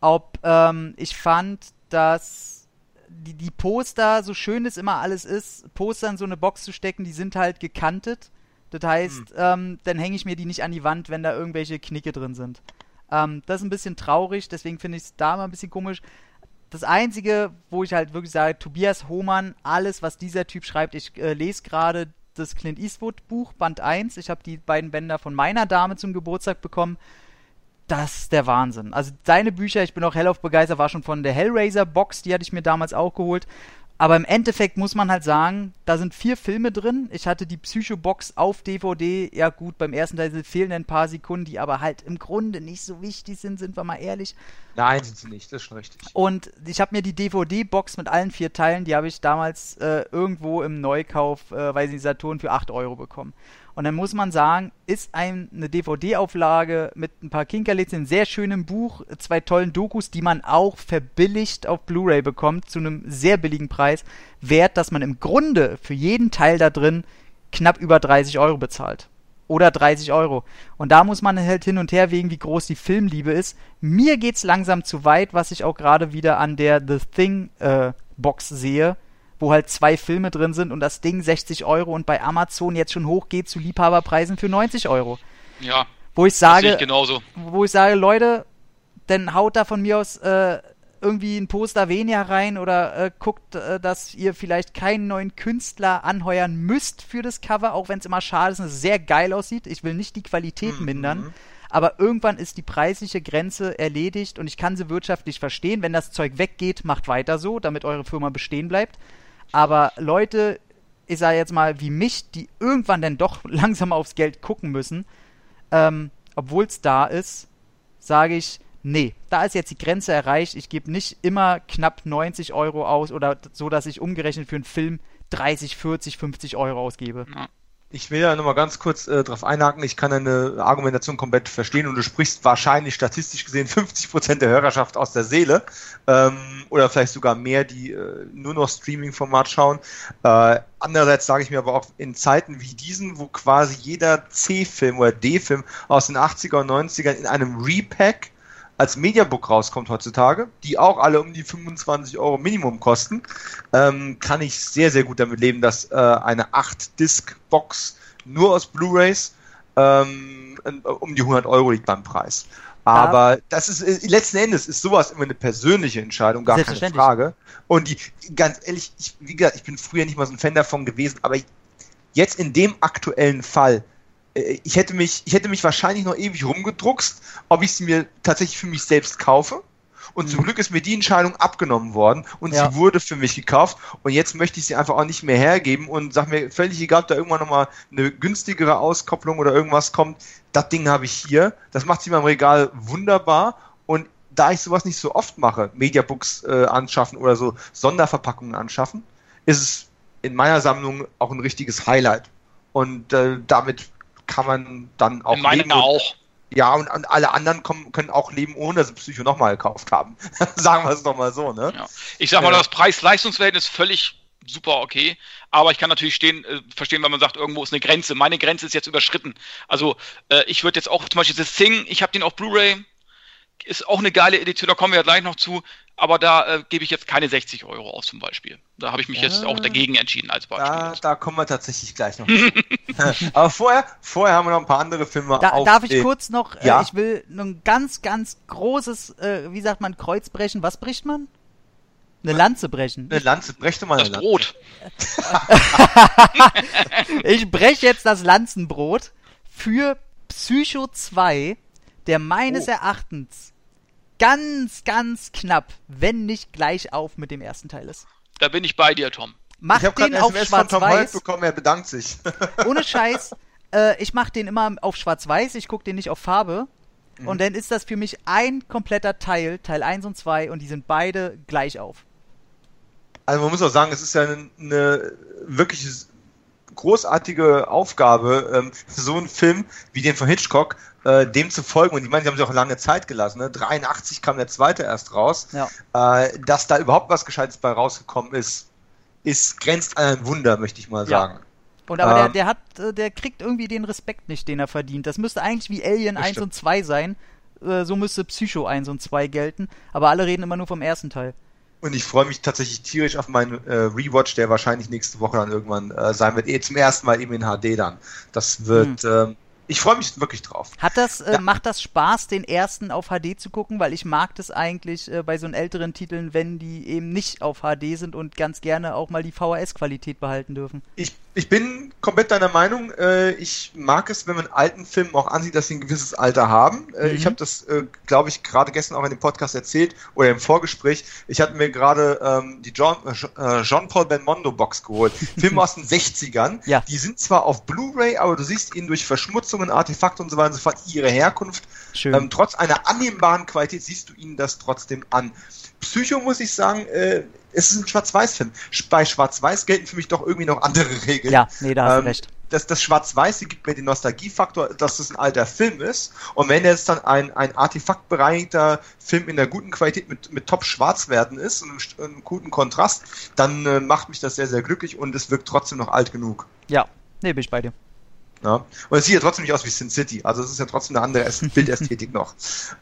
Ob ähm, ich fand, dass die, die Poster, so schön es immer alles ist, Poster in so eine Box zu stecken, die sind halt gekantet. Das heißt, ähm, dann hänge ich mir die nicht an die Wand, wenn da irgendwelche Knicke drin sind. Ähm, das ist ein bisschen traurig, deswegen finde ich es da mal ein bisschen komisch. Das Einzige, wo ich halt wirklich sage, Tobias Hohmann, alles, was dieser Typ schreibt, ich äh, lese gerade das Clint Eastwood Buch, Band 1. Ich habe die beiden Bänder von meiner Dame zum Geburtstag bekommen. Das ist der Wahnsinn. Also seine Bücher, ich bin auch hellauf begeistert, war schon von der Hellraiser Box, die hatte ich mir damals auch geholt. Aber im Endeffekt muss man halt sagen, da sind vier Filme drin. Ich hatte die Psycho-Box auf DVD. Ja gut, beim ersten Teil fehlen ein paar Sekunden, die aber halt im Grunde nicht so wichtig sind, sind wir mal ehrlich. Nein, sind sie nicht, das ist schon richtig. Und ich habe mir die DVD-Box mit allen vier Teilen, die habe ich damals äh, irgendwo im Neukauf, äh, weiß nicht, Saturn für 8 Euro bekommen. Und dann muss man sagen, ist ein, eine DVD-Auflage mit ein paar Kinkerlitzen, einem sehr schönen Buch, zwei tollen Dokus, die man auch verbilligt auf Blu-ray bekommt, zu einem sehr billigen Preis, wert, dass man im Grunde für jeden Teil da drin knapp über 30 Euro bezahlt. Oder 30 Euro. Und da muss man halt hin und her wegen, wie groß die Filmliebe ist. Mir geht's langsam zu weit, was ich auch gerade wieder an der The Thing äh, Box sehe wo halt zwei Filme drin sind und das Ding 60 Euro und bei Amazon jetzt schon hochgeht zu Liebhaberpreisen für 90 Euro. Ja. Wo ich sage, ich genauso. wo ich sage, Leute, dann haut da von mir aus äh, irgendwie ein Poster weniger rein oder äh, guckt, äh, dass ihr vielleicht keinen neuen Künstler anheuern müsst für das Cover, auch wenn es immer schade ist und es sehr geil aussieht. Ich will nicht die Qualität mhm. mindern. Aber irgendwann ist die preisliche Grenze erledigt und ich kann sie wirtschaftlich verstehen. Wenn das Zeug weggeht, macht weiter so, damit eure Firma bestehen bleibt. Aber Leute, ich sage jetzt mal, wie mich, die irgendwann dann doch langsam aufs Geld gucken müssen, ähm, obwohl es da ist, sage ich, nee, da ist jetzt die Grenze erreicht. Ich gebe nicht immer knapp 90 Euro aus oder so, dass ich umgerechnet für einen Film 30, 40, 50 Euro ausgebe. Ja. Ich will ja nochmal ganz kurz äh, darauf einhaken, ich kann deine Argumentation komplett verstehen und du sprichst wahrscheinlich statistisch gesehen 50% der Hörerschaft aus der Seele ähm, oder vielleicht sogar mehr, die äh, nur noch Streaming-Format schauen. Äh, andererseits sage ich mir aber auch in Zeiten wie diesen, wo quasi jeder C-Film oder D-Film aus den 80er und 90ern in einem Repack als Mediabook rauskommt heutzutage, die auch alle um die 25 Euro Minimum kosten, ähm, kann ich sehr, sehr gut damit leben, dass äh, eine 8-Disc-Box nur aus Blu-rays ähm, um die 100 Euro liegt beim Preis. Aber ja. das ist äh, letzten Endes ist sowas immer eine persönliche Entscheidung, gar keine Frage. Und die, ganz ehrlich, ich, wie gesagt, ich bin früher nicht mal so ein Fan davon gewesen, aber jetzt in dem aktuellen Fall ich hätte mich, ich hätte mich wahrscheinlich noch ewig rumgedruckst, ob ich sie mir tatsächlich für mich selbst kaufe. Und mhm. zum Glück ist mir die Entscheidung abgenommen worden und ja. sie wurde für mich gekauft. Und jetzt möchte ich sie einfach auch nicht mehr hergeben und sag mir völlig egal, ob da irgendwann nochmal eine günstigere Auskopplung oder irgendwas kommt. Das Ding habe ich hier. Das macht sie in meinem Regal wunderbar. Und da ich sowas nicht so oft mache, Mediabooks äh, anschaffen oder so Sonderverpackungen anschaffen, ist es in meiner Sammlung auch ein richtiges Highlight. Und äh, damit kann man dann auch. In leben auch. Ja, und, und, alle anderen kommen, können auch leben, ohne dass sie Psycho nochmal gekauft haben. Sagen wir es doch mal so, ne? Ja. Ich sag mal, das Preis-Leistungsverhältnis ist völlig super okay. Aber ich kann natürlich stehen, äh, verstehen, wenn man sagt, irgendwo ist eine Grenze. Meine Grenze ist jetzt überschritten. Also äh, ich würde jetzt auch zum Beispiel das Thing, ich habe den auf Blu-ray, ist auch eine geile Edition, da kommen wir ja gleich noch zu aber da äh, gebe ich jetzt keine 60 Euro aus zum Beispiel. Da habe ich mich ja, jetzt auch dagegen entschieden als Beispiel. Da, da kommen wir tatsächlich gleich noch aber vorher, vorher haben wir noch ein paar andere Filme. Da, auf, darf ich äh, kurz noch, äh, ja? ich will ein ganz, ganz großes, äh, wie sagt man, Kreuz brechen. Was bricht man? Eine Lanze brechen. Eine Lanze, brechte mal das eine Brot. ich breche jetzt das Lanzenbrot für Psycho 2, der meines oh. Erachtens ganz, ganz knapp, wenn nicht gleich auf mit dem ersten Teil ist. Da bin ich bei dir, Tom. Mach ich den auf schwarz-weiß. bekommen, er bedankt sich. Ohne Scheiß. Äh, ich mach den immer auf schwarz-weiß, ich gucke den nicht auf Farbe. Mhm. Und dann ist das für mich ein kompletter Teil, Teil 1 und 2, und die sind beide gleich auf. Also man muss auch sagen, es ist ja eine, eine wirklich großartige Aufgabe, ähm, so einen Film wie den von Hitchcock äh, dem zu folgen. Und ich meine, sie haben sich auch lange Zeit gelassen. Ne? 83 kam der zweite erst raus. Ja. Äh, dass da überhaupt was Gescheites bei rausgekommen ist, ist grenzt an ein Wunder, möchte ich mal sagen. Ja. Und aber ähm, der, der hat, äh, der kriegt irgendwie den Respekt nicht, den er verdient. Das müsste eigentlich wie Alien 1 und 2 sein. Äh, so müsste Psycho 1 und 2 gelten. Aber alle reden immer nur vom ersten Teil. Und ich freue mich tatsächlich tierisch auf meinen äh, Rewatch, der wahrscheinlich nächste Woche dann irgendwann äh, sein wird. Eh zum ersten Mal eben in HD dann. Das wird, hm. ähm, ich freue mich wirklich drauf. Hat das, äh, Ja. macht das Spaß, den ersten auf HD zu gucken? Weil ich mag das eigentlich äh, bei so älteren Titeln, wenn die eben nicht auf HD sind und ganz gerne auch mal die VHS-Qualität behalten dürfen. Ich, ich bin komplett deiner Meinung. Äh, ich mag es, wenn man alten Filmen auch ansieht, dass sie ein gewisses Alter haben. Äh, Mhm. Ich habe das, äh, glaube ich, gerade gestern auch in dem Podcast erzählt oder im Vorgespräch. Ich hatte mir gerade ähm, die John, äh, Jean-Paul Belmondo Box geholt. Filme aus den 60ern. Ja. Die sind zwar auf Blu-ray, aber du siehst ihnen durch Verschmutzungen, Artefakte und so weiter und so fort ihre Herkunft. Ähm, trotz einer annehmbaren Qualität siehst du ihnen das trotzdem an. Psycho muss ich sagen, äh, es ist ein Schwarz-Weiß-Film. Sch- Bei Schwarz-Weiß gelten für mich doch irgendwie noch andere Regeln. ja, nee, da hast Ähm, du recht. Das, das Schwarz-Weiß gibt mir den Nostalgiefaktor, dass es ein alter Film ist. Und wenn jetzt dann ein, ein artefaktbereinigter Film in der guten Qualität mit, mit Top-Schwarzwerten ist und einem, einem guten Kontrast, dann äh, macht mich das sehr, sehr glücklich und es wirkt trotzdem noch alt genug. Ja, nee, bin ich bei dir. Ja. Und es sieht ja trotzdem nicht aus wie Sin City. Also es ist ja trotzdem eine andere Äst- Bildästhetik noch.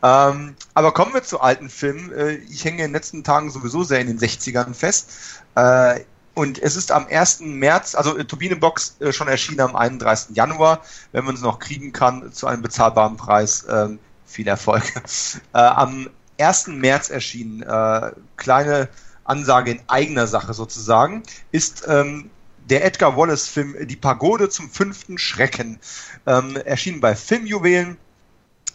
Ähm, aber kommen wir zu alten Filmen. Äh, ich hänge in den letzten Tagen sowieso sehr in den 60ern fest. Äh, und es ist am 1. März, also äh, Turbine Box äh, schon erschienen am 31. Januar, wenn man es noch kriegen kann, zu einem bezahlbaren Preis. Ähm, viel Erfolg. Äh, am 1. März erschienen, äh, kleine Ansage in eigener Sache sozusagen, ist ähm, der Edgar Wallace-Film Die Pagode zum fünften Schrecken. Ähm, erschienen bei Filmjuwelen.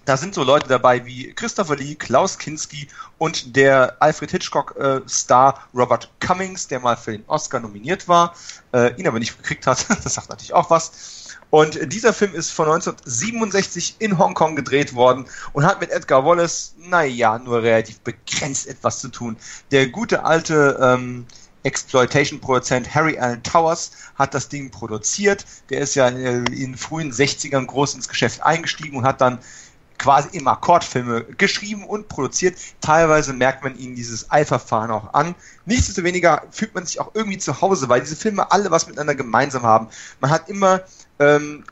Da sind so Leute dabei wie Christopher Lee, Klaus Kinski und der Alfred Hitchcock-Star Robert Cummings, der mal für den Oscar nominiert war, äh, ihn aber nicht gekriegt hat. Das sagt natürlich auch was. Und dieser Film ist von 1967 in Hongkong gedreht worden und hat mit Edgar Wallace, naja, nur relativ begrenzt etwas zu tun. Der gute alte ähm, Exploitation-Produzent Harry Allen Towers hat das Ding produziert. Der ist ja äh, in den frühen 60ern groß ins Geschäft eingestiegen und hat dann quasi im Akkordfilme geschrieben und produziert. Teilweise merkt man ihnen dieses Eilverfahren auch an. Nichtsdestoweniger fühlt man sich auch irgendwie zu Hause, weil diese Filme alle was miteinander gemeinsam haben. Man hat immer ähm,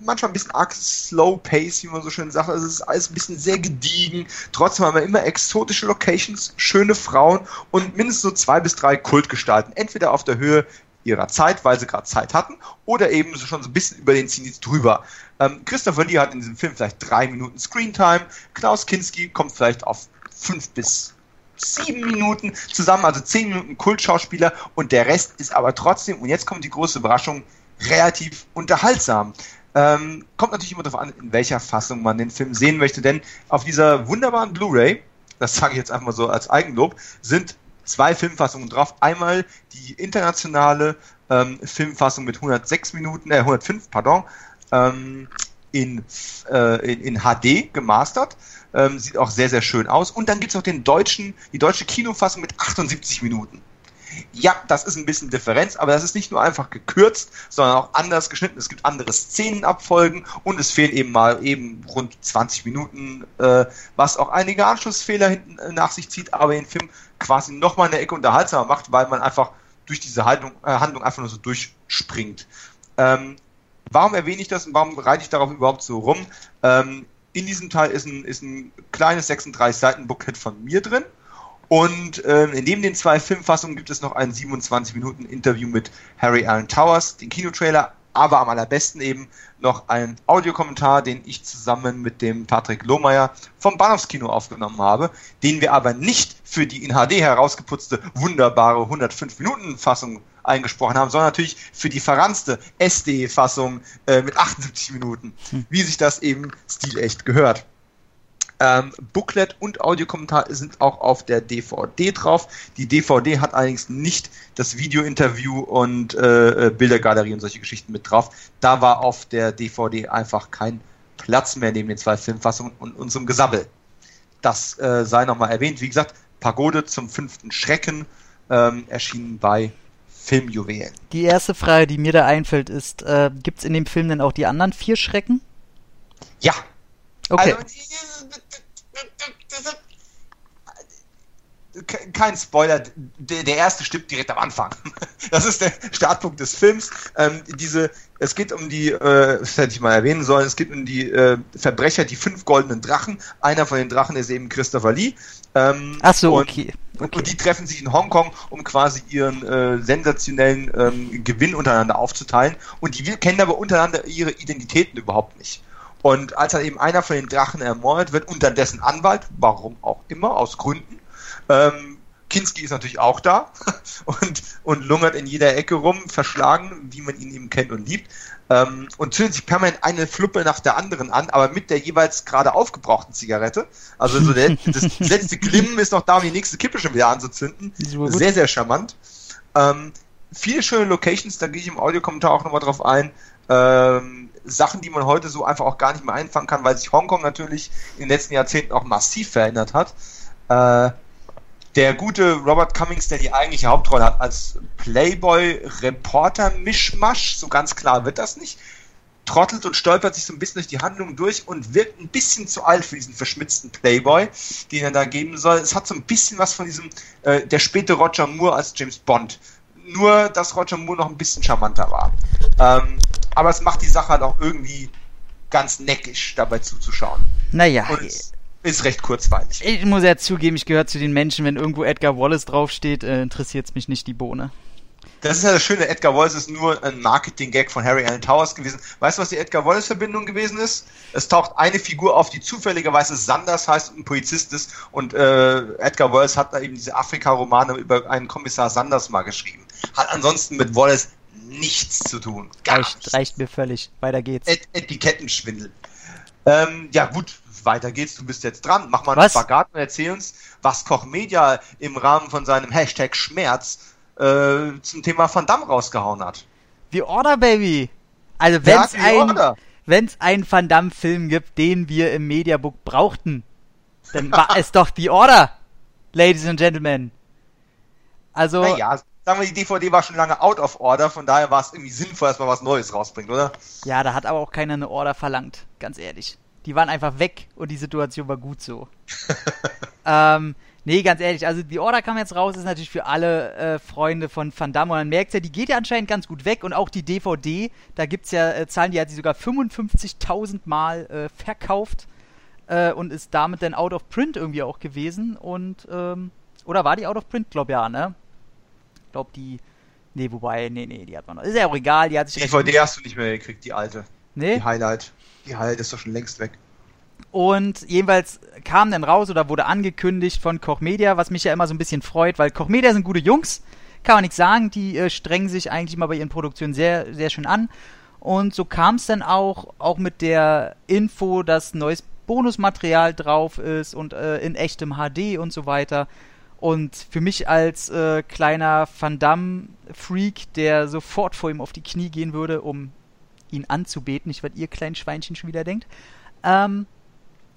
manchmal ein bisschen arg slow pace, wie man so schön sagt. Also es ist alles ein bisschen sehr gediegen. Trotzdem haben wir immer exotische Locations, schöne Frauen und mindestens so zwei bis drei Kultgestalten. Entweder auf der Höhe ihrer Zeit, weil sie gerade Zeit hatten, oder eben so schon so ein bisschen über den Zenit drüber. Ähm, Christopher Lee hat in diesem Film vielleicht drei Minuten Screentime. Klaus Kinski kommt vielleicht auf fünf bis sieben Minuten zusammen, also zehn Minuten Kultschauspieler und der Rest ist aber trotzdem, und jetzt kommt die große Überraschung, relativ unterhaltsam. Ähm, kommt natürlich immer darauf an, in welcher Fassung man den Film sehen möchte, denn auf dieser wunderbaren Blu-ray, das sage ich jetzt einfach mal so als Eigenlob, sind zwei Filmfassungen drauf. Einmal die internationale ähm, Filmfassung mit 106 Minuten, äh, 105, pardon, ähm, in, äh, in, in HD gemastert. Ähm, sieht auch sehr, sehr schön aus. Und dann gibt's noch den deutschen, die deutsche Kinofassung mit 78 Minuten. Ja, das ist ein bisschen Differenz, aber das ist nicht nur einfach gekürzt, sondern auch anders geschnitten. Es gibt andere Szenenabfolgen und es fehlen eben mal eben rund 20 Minuten, äh, was auch einige Anschlussfehler hinten äh, nach sich zieht, aber den Film quasi nochmal eine Ecke unterhaltsamer macht, weil man einfach durch diese Haltung, äh, Handlung einfach nur so durchspringt. Ähm, warum erwähne ich das und warum reite ich darauf überhaupt so rum? Ähm, in diesem Teil ist ein, ist ein kleines 36 Seiten Booklet von mir drin. Und ähm, neben den zwei Filmfassungen gibt es noch ein 27 Minuten Interview mit Harry Allen Towers, den Kinotrailer, aber am allerbesten eben noch ein Audiokommentar, den ich zusammen mit dem Patrick Lohmeier vom Bahnhofskino aufgenommen habe, den wir aber nicht für die in HD herausgeputzte, wunderbare 105 Minuten Fassung eingesprochen haben, sondern natürlich für die verranzte SD-Fassung äh, mit 78 Minuten, wie sich das eben stilecht gehört. Ähm, Booklet und Audiokommentar sind auch auf der DVD drauf. Die DVD hat allerdings nicht das Video-Interview und äh, äh, Bildergalerie und solche Geschichten mit drauf. Da war auf der DVD einfach kein Platz mehr neben den zwei Filmfassungen und unserem Gesabbel. Das äh, sei nochmal erwähnt. Wie gesagt, Pagode zum fünften Schrecken ähm, erschienen bei Filmjuwelen. Die erste Frage, die mir da einfällt, ist, äh, gibt's in dem Film denn auch die anderen vier Schrecken? Ja, Okay. Also, kein Spoiler, der, erste stirbt direkt am Anfang. Das ist der Startpunkt des Films. Ähm, diese, es geht um die, äh, das hätte ich mal erwähnen sollen, es geht um die äh, Verbrecher, die fünf goldenen Drachen. Einer von den Drachen ist eben Christopher Lee. Ähm, Ach so, und, okay. und, und die treffen sich in Hongkong, um quasi ihren äh, sensationellen ähm, Gewinn untereinander aufzuteilen. Und die kennen aber untereinander ihre Identitäten überhaupt nicht. Und als dann eben einer von den Drachen ermordet wird und dann dessen Anwalt, warum auch immer, aus Gründen, ähm, Kinski ist natürlich auch da und, und lungert in jeder Ecke rum, verschlagen, wie man ihn eben kennt und liebt, ähm, und zündet sich permanent eine Fluppe nach der anderen an, aber mit der jeweils gerade aufgebrauchten Zigarette. Also so der, das letzte Glimmen ist noch da, um die nächste Kippe schon wieder anzuzünden. Sehr, sehr charmant. Ähm, viele schöne Locations, da gehe ich im Audiokommentar auch nochmal drauf ein. Ähm, Sachen, die man heute so einfach auch gar nicht mehr einfangen kann, weil sich Hongkong natürlich in den letzten Jahrzehnten auch massiv verändert hat. Äh, der gute Robert Cummings, der die eigentliche Hauptrolle hat, als Playboy-Reporter-Mischmasch, so ganz klar wird das nicht, trottelt und stolpert sich so ein bisschen durch die Handlung durch und wirkt ein bisschen zu alt für diesen verschmitzten Playboy, den er da geben soll. Es hat so ein bisschen was von diesem, äh, der späte Roger Moore als James Bond. Nur, dass Roger Moore noch ein bisschen charmanter war. Ähm, aber es macht die Sache halt auch irgendwie ganz neckisch, dabei zuzuschauen. Naja. Es ist recht kurzweilig. Ich muss ja zugeben, ich gehöre zu den Menschen, wenn irgendwo Edgar Wallace draufsteht, äh, interessiert es mich nicht die Bohne. Das ist ja das Schöne, Edgar Wallace ist nur ein Marketing-Gag von Harry Allen Towers gewesen. Weißt du, was die Edgar Wallace-Verbindung gewesen ist? Es taucht eine Figur auf, die zufälligerweise Sanders heißt und ein Polizist ist und äh, Edgar Wallace hat da eben diese Afrika-Romane über einen Kommissar Sanders mal geschrieben. Hat ansonsten mit Wallace nichts zu tun. Gar reicht, nichts. reicht mir völlig. Weiter geht's. Et Etikettenschwindel. Ähm, ja gut, weiter geht's. Du bist jetzt dran. Mach mal einen Was? Spagat und erzähl uns, was Koch Media im Rahmen von seinem Hashtag Schmerz äh, zum Thema Van Damme rausgehauen hat. The Order, Baby! Also wenn's The ein, Order? wenn's einen Van Damme-Film gibt, den wir im Mediabook brauchten, dann war es doch The Order, Ladies and Gentlemen. Also, Naja, sagen wir, die DVD war schon lange out of order, von daher war es irgendwie sinnvoll, dass man was Neues rausbringt, oder? ja, da hat aber auch keiner eine Order verlangt, ganz ehrlich. Die waren einfach weg und die Situation war gut so. ähm, nee, ganz ehrlich, also die Order kam jetzt raus, ist natürlich für alle äh, Freunde von Van Damme und man merkt ja, die geht ja anscheinend ganz gut weg und auch die DVD, da gibt's ja äh, Zahlen, die hat sie sogar 55.000 Mal äh, verkauft äh, und ist damit dann out of print irgendwie auch gewesen und, ähm, oder war die out of print? Glaub ja, ne? Glaub die, nee, wobei, nee, nee, die hat man noch. Ist ja auch egal, die hat sich Die DVD hast du nicht mehr gekriegt, die alte. Nee? Die Highlight. Die Highlight ist doch schon längst weg. Und jedenfalls kam dann raus oder wurde angekündigt von Koch Media, was mich ja immer so ein bisschen freut, weil Koch Media sind gute Jungs, kann man nichts sagen, die äh, strengen sich eigentlich mal bei ihren Produktionen sehr, sehr schön an. Und so kam es dann auch, auch mit der Info, dass neues Bonusmaterial drauf ist und äh, in echtem HD und so weiter. Und für mich als äh, kleiner Van Damme-Freak, der sofort vor ihm auf die Knie gehen würde, um ihn anzubeten, nicht was ihr kleinen Schweinchen schon wieder denkt, ähm,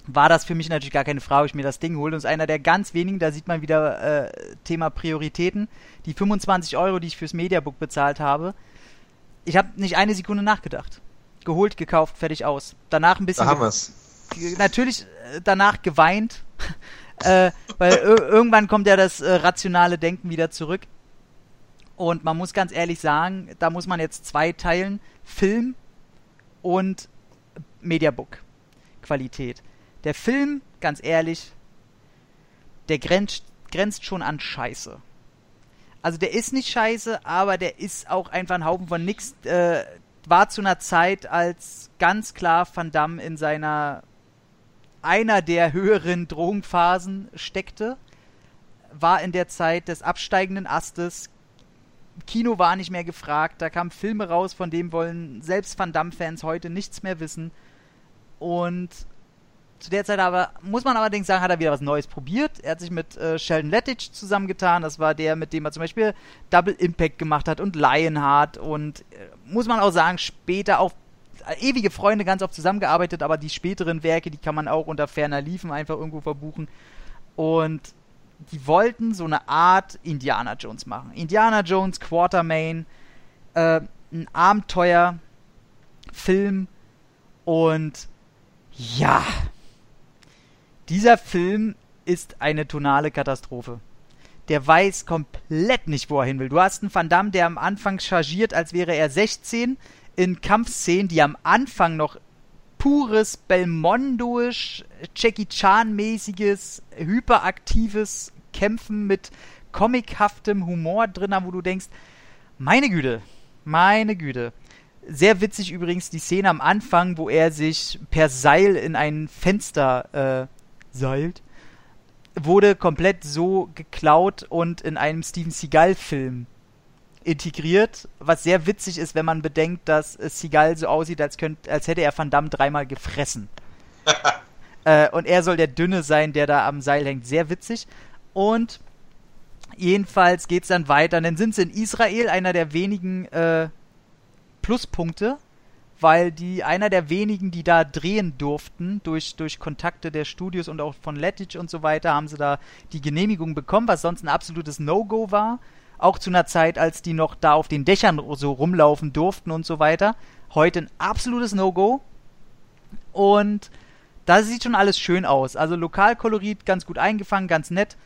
war das für mich natürlich gar keine Frage, ob ich mir das Ding hole. Und ist einer der ganz wenigen, da sieht man wieder äh, Thema Prioritäten. Die 25 Euro, die ich fürs Mediabook bezahlt habe, ich habe nicht eine Sekunde nachgedacht. Geholt, gekauft, fertig aus. Danach ein bisschen Da haben wir's. natürlich äh, danach geweint, äh, weil ir irgendwann kommt ja das äh, rationale Denken wieder zurück. Und man muss ganz ehrlich sagen, da muss man jetzt zwei teilen: Film und Mediabook Qualität. Der Film, ganz ehrlich, der grenzt, grenzt schon an Scheiße. Also der ist nicht scheiße, aber der ist auch einfach ein Haufen von nix. Äh, war zu einer Zeit, als ganz klar Van Damme in seiner einer der höheren Drogenphasen steckte, war in der Zeit des absteigenden Astes. Kino war nicht mehr gefragt, da kamen Filme raus, von dem wollen selbst Van Damme-Fans heute nichts mehr wissen. Und zu der Zeit aber, muss man allerdings sagen, hat er wieder was Neues probiert. Er hat sich mit äh, Sheldon Lettich zusammengetan. Das war der, mit dem er zum Beispiel Double Impact gemacht hat und Lionheart. Und äh, muss man auch sagen, später auch ewige Freunde ganz oft zusammengearbeitet, aber die späteren Werke, die kann man auch unter ferner Liefen einfach irgendwo verbuchen. Und die wollten so eine Art Indiana Jones machen. Indiana Jones, Quartermain, äh, ein Abenteuer, Film und ja, dieser Film ist eine tonale Katastrophe. Der weiß komplett nicht, wo er hin will. Du hast einen Van Damme, der am Anfang chargiert, als wäre er 16, in Kampfszenen, die am Anfang noch pures Belmondoisch, Jackie Chan-mäßiges, hyperaktives Kämpfen mit comichaftem Humor drin haben, wo du denkst, meine Güte, meine Güte. Sehr witzig übrigens die Szene am Anfang, wo er sich per Seil in ein Fenster äh, seilt, wurde komplett so geklaut und in einem Steven Seagal-Film integriert, was sehr witzig ist, wenn man bedenkt, dass Seagal so aussieht, als, könnt, als hätte er Van Damme dreimal gefressen. äh, und er soll der Dünne sein, der da am Seil hängt. Sehr witzig. Und jedenfalls geht's dann weiter. dann sind sie in Israel, einer der wenigen äh, Pluspunkte, weil die einer der wenigen, die da drehen durften, durch, durch Kontakte der Studios und auch von Lettich und so weiter, haben sie da die Genehmigung bekommen, was sonst ein absolutes No-Go war. Auch zu einer Zeit, als die noch da auf den Dächern so rumlaufen durften und so weiter. Heute ein absolutes No-Go. Und da sieht schon alles schön aus. Also Lokalkolorit ganz gut eingefangen, ganz nett.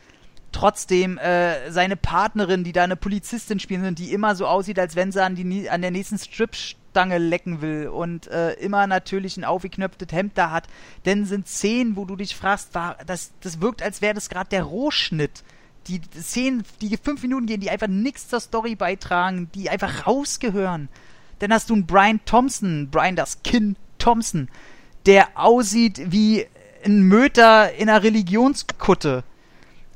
Trotzdem äh, seine Partnerin, die da eine Polizistin spielen die immer so aussieht, als wenn sie an, die, an der nächsten Stripstange lecken will und äh, immer natürlich ein aufgeknöpftes Hemd da hat. Denn sind Szenen, wo du dich fragst, war, das, das wirkt, als wäre das gerade der Rohschnitt die Szenen, die fünf Minuten gehen, die einfach nichts zur Story beitragen, die einfach rausgehören. Dann hast du einen Brian Thompson, Brian das Kinn Thompson, der aussieht wie ein Möter in einer Religionskutte.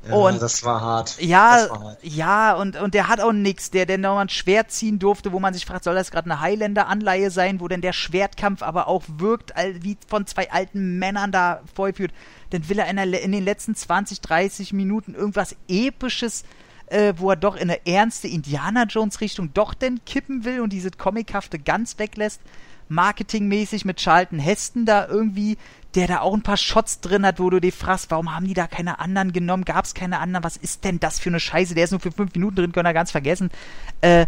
Ja, und das war hart. Ja, war hart. ja, und, und der hat auch nix, der, der nochmal ein Schwert ziehen durfte, wo man sich fragt, soll das gerade eine Highlander-Anleihe sein, wo denn der Schwertkampf aber auch wirkt, wie von zwei alten Männern da vorgeführt. Dann will er in, der, in den letzten 20, 30 Minuten irgendwas Episches, äh, wo er doch in eine ernste Indiana Jones-Richtung doch denn kippen will und diese Comichafte ganz weglässt. Marketingmäßig mit Charlton Heston da irgendwie der da auch ein paar Shots drin hat, wo du dich fragst, warum haben die da keine anderen genommen? Gab es keine anderen? Was ist denn das für eine Scheiße? Der ist nur für fünf Minuten drin, können wir ganz vergessen. Äh,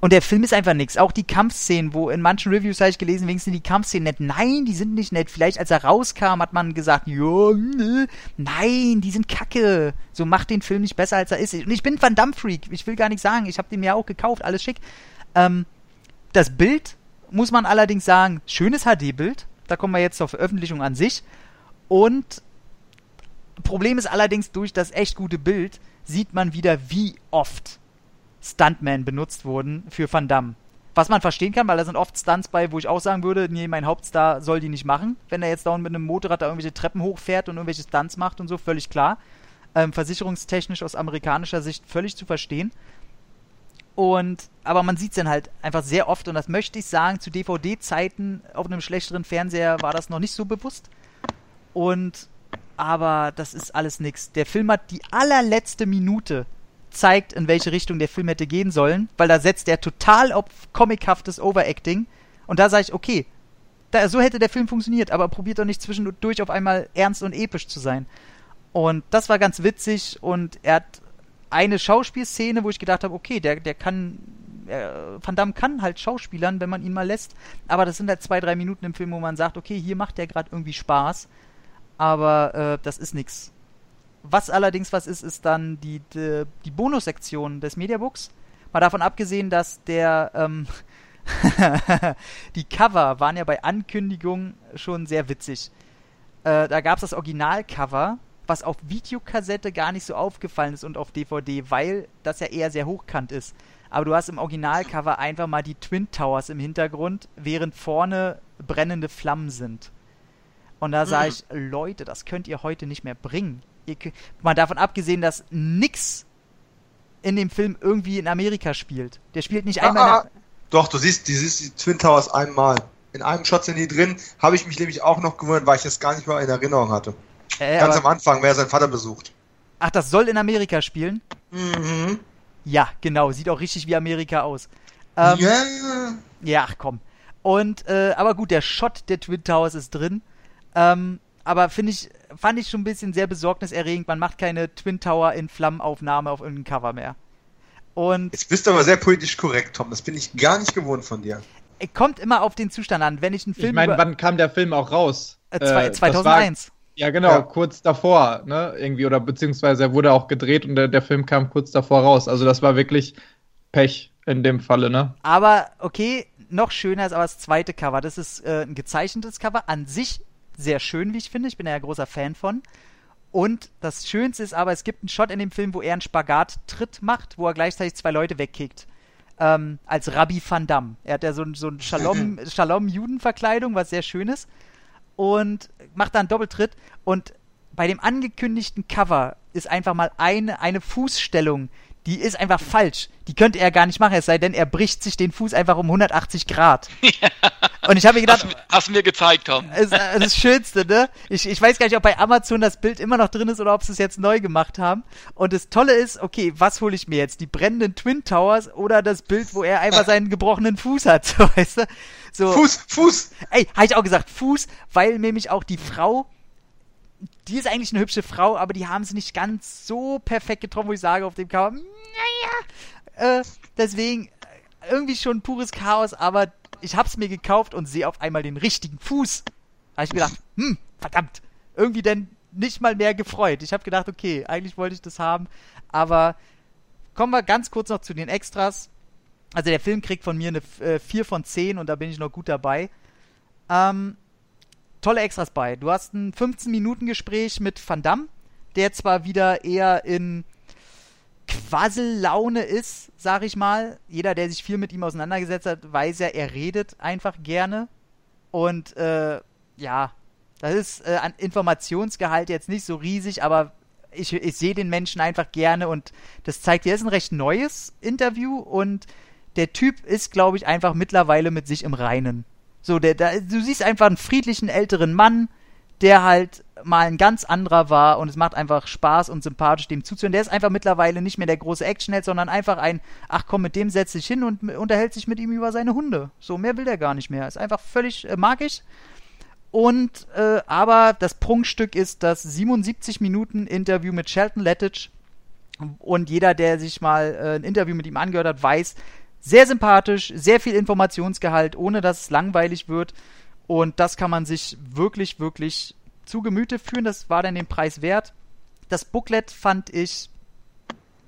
und der Film ist einfach nix. Auch die Kampfszenen, wo in manchen Reviews habe ich gelesen, wenigstens die Kampfszenen nett. Nein, die sind nicht nett. Vielleicht als er rauskam, hat man gesagt, ja, ne. nein, die sind kacke. So macht den Film nicht besser, als er ist. Und ich bin Van Damme Freak. Ich will gar nicht sagen, ich habe den mir auch gekauft, alles schick. Ähm, das Bild, muss man allerdings sagen, schönes HD-Bild da kommen wir jetzt zur Veröffentlichung an sich. Und Problem ist allerdings, durch das echt gute Bild sieht man wieder, wie oft Stuntmen benutzt wurden für Van Damme. Was man verstehen kann, weil da sind oft Stunts bei, wo ich auch sagen würde, nee, mein Hauptstar soll die nicht machen. Wenn er jetzt dauernd mit einem Motorrad da irgendwelche Treppen hochfährt und irgendwelche Stunts macht und so, völlig klar. Ähm, versicherungstechnisch aus amerikanischer Sicht völlig zu verstehen. Und, aber man sieht es dann halt einfach sehr oft und das möchte ich sagen, zu DVD-Zeiten auf einem schlechteren Fernseher war das noch nicht so bewusst. Und, aber das ist alles nix. Der Film hat die allerletzte Minute zeigt, in welche Richtung der Film hätte gehen sollen, weil da setzt er total auf comichaftes Overacting. Und da sage ich, okay, da, so hätte der Film funktioniert, aber probiert doch nicht zwischendurch auf einmal ernst und episch zu sein. Und das war ganz witzig und er hat eine Schauspielszene, wo ich gedacht habe, okay, der, der kann, äh, Van Damme kann halt Schauspielern, wenn man ihn mal lässt, aber das sind halt zwei, drei Minuten im Film, wo man sagt, okay, hier macht der gerade irgendwie Spaß, aber äh, das ist nix. Was allerdings was ist, ist dann die, die, die Bonussektion des Mediabooks. Mal davon abgesehen, dass der, ähm, die Cover waren ja bei Ankündigung schon sehr witzig. Äh, da gab es das Originalcover was auf Videokassette gar nicht so aufgefallen ist und auf DVD, weil das ja eher sehr hochkant ist. Aber du hast im Originalcover einfach mal die Twin Towers im Hintergrund, während vorne brennende Flammen sind. Und da sage ich, Leute, das könnt ihr heute nicht mehr bringen. Ihr, mal davon abgesehen, dass nix in dem Film irgendwie in Amerika spielt. Der spielt nicht einmal. Ah, ah, doch, du siehst, du siehst die Twin Towers einmal. In einem Shot sind die drin. Habe ich mich nämlich auch noch gewundert, weil ich das gar nicht mal in Erinnerung hatte. Äh, Ganz am Anfang, wer seinen Vater besucht. Ach, das soll in Amerika spielen? Mhm. Ja, genau. Sieht auch richtig wie Amerika aus. Ähm, ja. Ja, komm. Und, äh, aber gut, der Shot der Twin Towers ist drin. Ähm, aber finde ich, fand ich schon ein bisschen sehr besorgniserregend. Man macht keine Twin Tower in Flammenaufnahme auf irgendeinem Cover mehr. Und. Jetzt bist du aber sehr politisch korrekt, Tom. Das bin ich gar nicht gewohnt von dir. Kommt immer auf den Zustand an. Wenn ich einen Film. Ich meine, wann kam der Film auch raus? Äh, zwei, 2001. Ja, genau, ja. kurz davor, ne, irgendwie, oder beziehungsweise er wurde auch gedreht und der, der Film kam kurz davor raus. Also das war wirklich Pech in dem Falle, ne? Aber, okay, noch schöner ist aber das zweite Cover. Das ist äh, ein gezeichnetes Cover, an sich sehr schön, wie ich finde. Ich bin ja ein großer Fan von. Und das Schönste ist aber, es gibt einen Shot in dem Film, wo er einen Spagat-Tritt macht, wo er gleichzeitig zwei Leute wegkickt. ähm, als Rabbi Van Damme. Er hat ja so, ein- so ein Shalom, Shalom-Judenverkleidung, was sehr schön ist. Und macht da einen Doppeltritt. Und bei dem angekündigten Cover ist einfach mal eine, eine Fußstellung, die ist einfach falsch. Die könnte er gar nicht machen, es sei denn, er bricht sich den Fuß einfach um 180 Grad. Und ich habe mir Hast, gedacht, hast du mir gezeigt, Tom. äh, das Schönste, ne? Ich, ich weiß gar nicht, ob bei Amazon das Bild immer noch drin ist oder ob sie es jetzt neu gemacht haben. Und das Tolle ist, okay, was hole ich mir jetzt? Die brennenden Twin Towers oder das Bild, wo er einfach seinen gebrochenen Fuß hat, so, weißt du? So, Fuß, Fuß. Ey, habe ich auch gesagt, Fuß, weil nämlich auch die Frau, die ist eigentlich eine hübsche Frau, aber die haben sie nicht ganz so perfekt getroffen, wo ich sage auf dem Cover, naja, äh, deswegen äh, irgendwie schon pures Chaos, aber ich hab's mir gekauft und sehe auf einmal den richtigen Fuß. Da hab ich mir gedacht, hm, verdammt, irgendwie denn nicht mal mehr gefreut. Ich habe gedacht, okay, eigentlich wollte ich das haben, aber kommen wir ganz kurz noch zu den Extras. Also der Film kriegt von mir eine äh, 4 von 10 und da bin ich noch gut dabei. Ähm, tolle Extras bei. Du hast ein 15-Minuten-Gespräch mit Van Damme, der zwar wieder eher in Quassellaune ist, sag ich mal. Jeder, der sich viel mit ihm auseinandergesetzt hat, weiß ja, er redet einfach gerne. Und äh, ja, das ist äh, an Informationsgehalt jetzt nicht so riesig, aber ich, ich sehe den Menschen einfach gerne und das zeigt, dir ist ein recht neues Interview und der Typ ist, glaube ich, einfach mittlerweile mit sich im Reinen. So, der, der, du siehst einfach einen friedlichen älteren Mann, der halt mal ein ganz anderer war und es macht einfach Spaß und sympathisch dem zuzuhören. Der ist einfach mittlerweile nicht mehr der große Actionheld, sondern einfach ein, ach komm, mit dem setz dich hin und unterhält sich mit ihm über seine Hunde. So, mehr will der gar nicht mehr. Ist einfach völlig äh, magisch. Und, äh, aber das Prunkstück ist das 77 Minuten Interview mit Shelton Lettich. Und jeder, der sich mal äh, ein Interview mit ihm angehört hat, weiß, sehr sympathisch, sehr viel Informationsgehalt, ohne dass es langweilig wird. Und das kann man sich wirklich, wirklich zu Gemüte führen. Das war dann den Preis wert. Das Booklet fand ich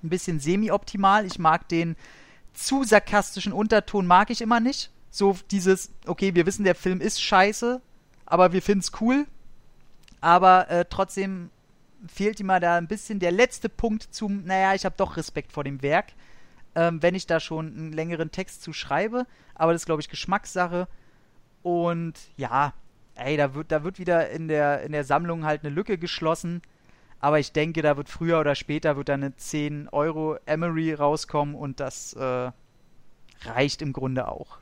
ein bisschen semi-optimal. Ich mag den zu sarkastischen Unterton, mag ich immer nicht. So dieses, okay, wir wissen, der Film ist scheiße, aber wir finden es cool. Aber äh, trotzdem fehlt ihm da ein bisschen der letzte Punkt zum, naja, ich habe doch Respekt vor dem Werk, ähm, wenn ich da schon einen längeren Text zu schreibe. Aber das ist, glaube ich, Geschmackssache. Und ja, ey, da wird, da wird wieder in der, in der Sammlung halt eine Lücke geschlossen. Aber ich denke, da wird früher oder später wird da eine 10 Euro Emery rauskommen und das äh, reicht im Grunde auch.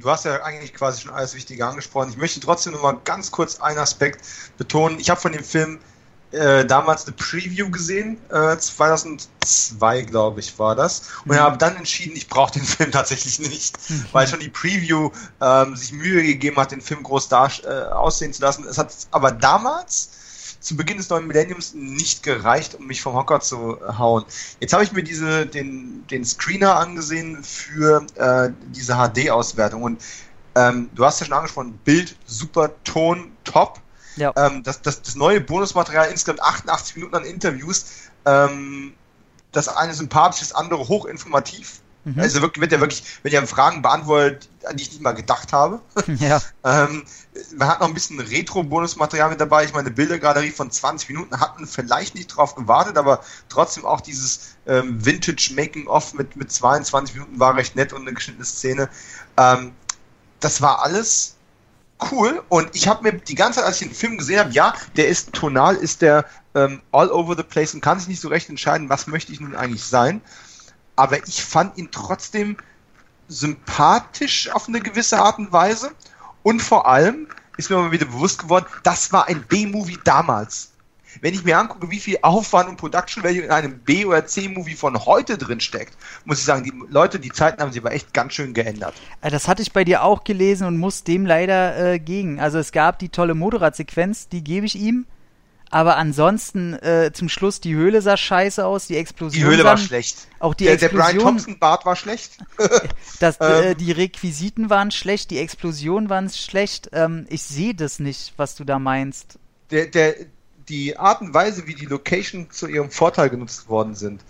Du hast ja eigentlich quasi schon alles Wichtige angesprochen. Ich möchte trotzdem noch mal ganz kurz einen Aspekt betonen. Ich habe von dem Film äh, damals eine Preview gesehen, äh, 2002 glaube ich war das, und Mhm. habe dann entschieden, ich brauche den Film tatsächlich nicht, weil schon die Preview ähm, sich Mühe gegeben hat, den Film groß dar äh, aussehen zu lassen. Es hat aber damals zu Beginn des neuen Millenniums nicht gereicht, um mich vom Hocker zu hauen. Jetzt habe ich mir diese, den, den Screener angesehen für äh, diese HD-Auswertung und ähm, du hast ja schon angesprochen, Bild, super, Ton, top. Ja. Ähm, das, das, das neue Bonusmaterial, insgesamt 88 Minuten an Interviews, ähm, das eine sympathisch, das andere hochinformativ. Mhm. Also wirklich, wird ja wirklich, wenn ihr Fragen beantwortet, an die ich nicht mal gedacht habe. ja. Ähm, man hat noch ein bisschen Retro-Bonusmaterial mit dabei. Ich meine, eine Bildergalerie von 20 Minuten hatten vielleicht nicht drauf gewartet, aber trotzdem auch dieses ähm, Vintage-Making-of mit, mit 22 Minuten war recht nett und eine geschnittene Szene. Ähm, das war alles cool und ich habe mir die ganze Zeit, als ich den Film gesehen habe, ja, der ist tonal, ist der ähm, all over the place und kann sich nicht so recht entscheiden, was möchte ich nun eigentlich sein. Aber ich fand ihn trotzdem sympathisch auf eine gewisse Art und Weise. Und vor allem ist mir mal wieder bewusst geworden, das war ein B-Movie damals. Wenn ich mir angucke, wie viel Aufwand und Production Value in einem B- oder C-Movie von heute drin steckt, muss ich sagen, die Leute, die Zeiten haben sich aber echt ganz schön geändert. Äh, Das hatte ich bei dir auch gelesen und muss dem leider äh, gegen. Also es gab die tolle Motorradsequenz, die gebe ich ihm. Aber ansonsten äh, zum Schluss die Höhle sah scheiße aus, die Explosion. Die Höhle war schlecht. Auch die der, der Brian Explosion, Thompson Bart war schlecht. das, äh, ähm, die Requisiten waren schlecht, die Explosionen waren schlecht. Ähm, ich sehe das nicht, was du da meinst. der, der, die Art und Weise, wie die Location zu ihrem Vorteil genutzt worden sind,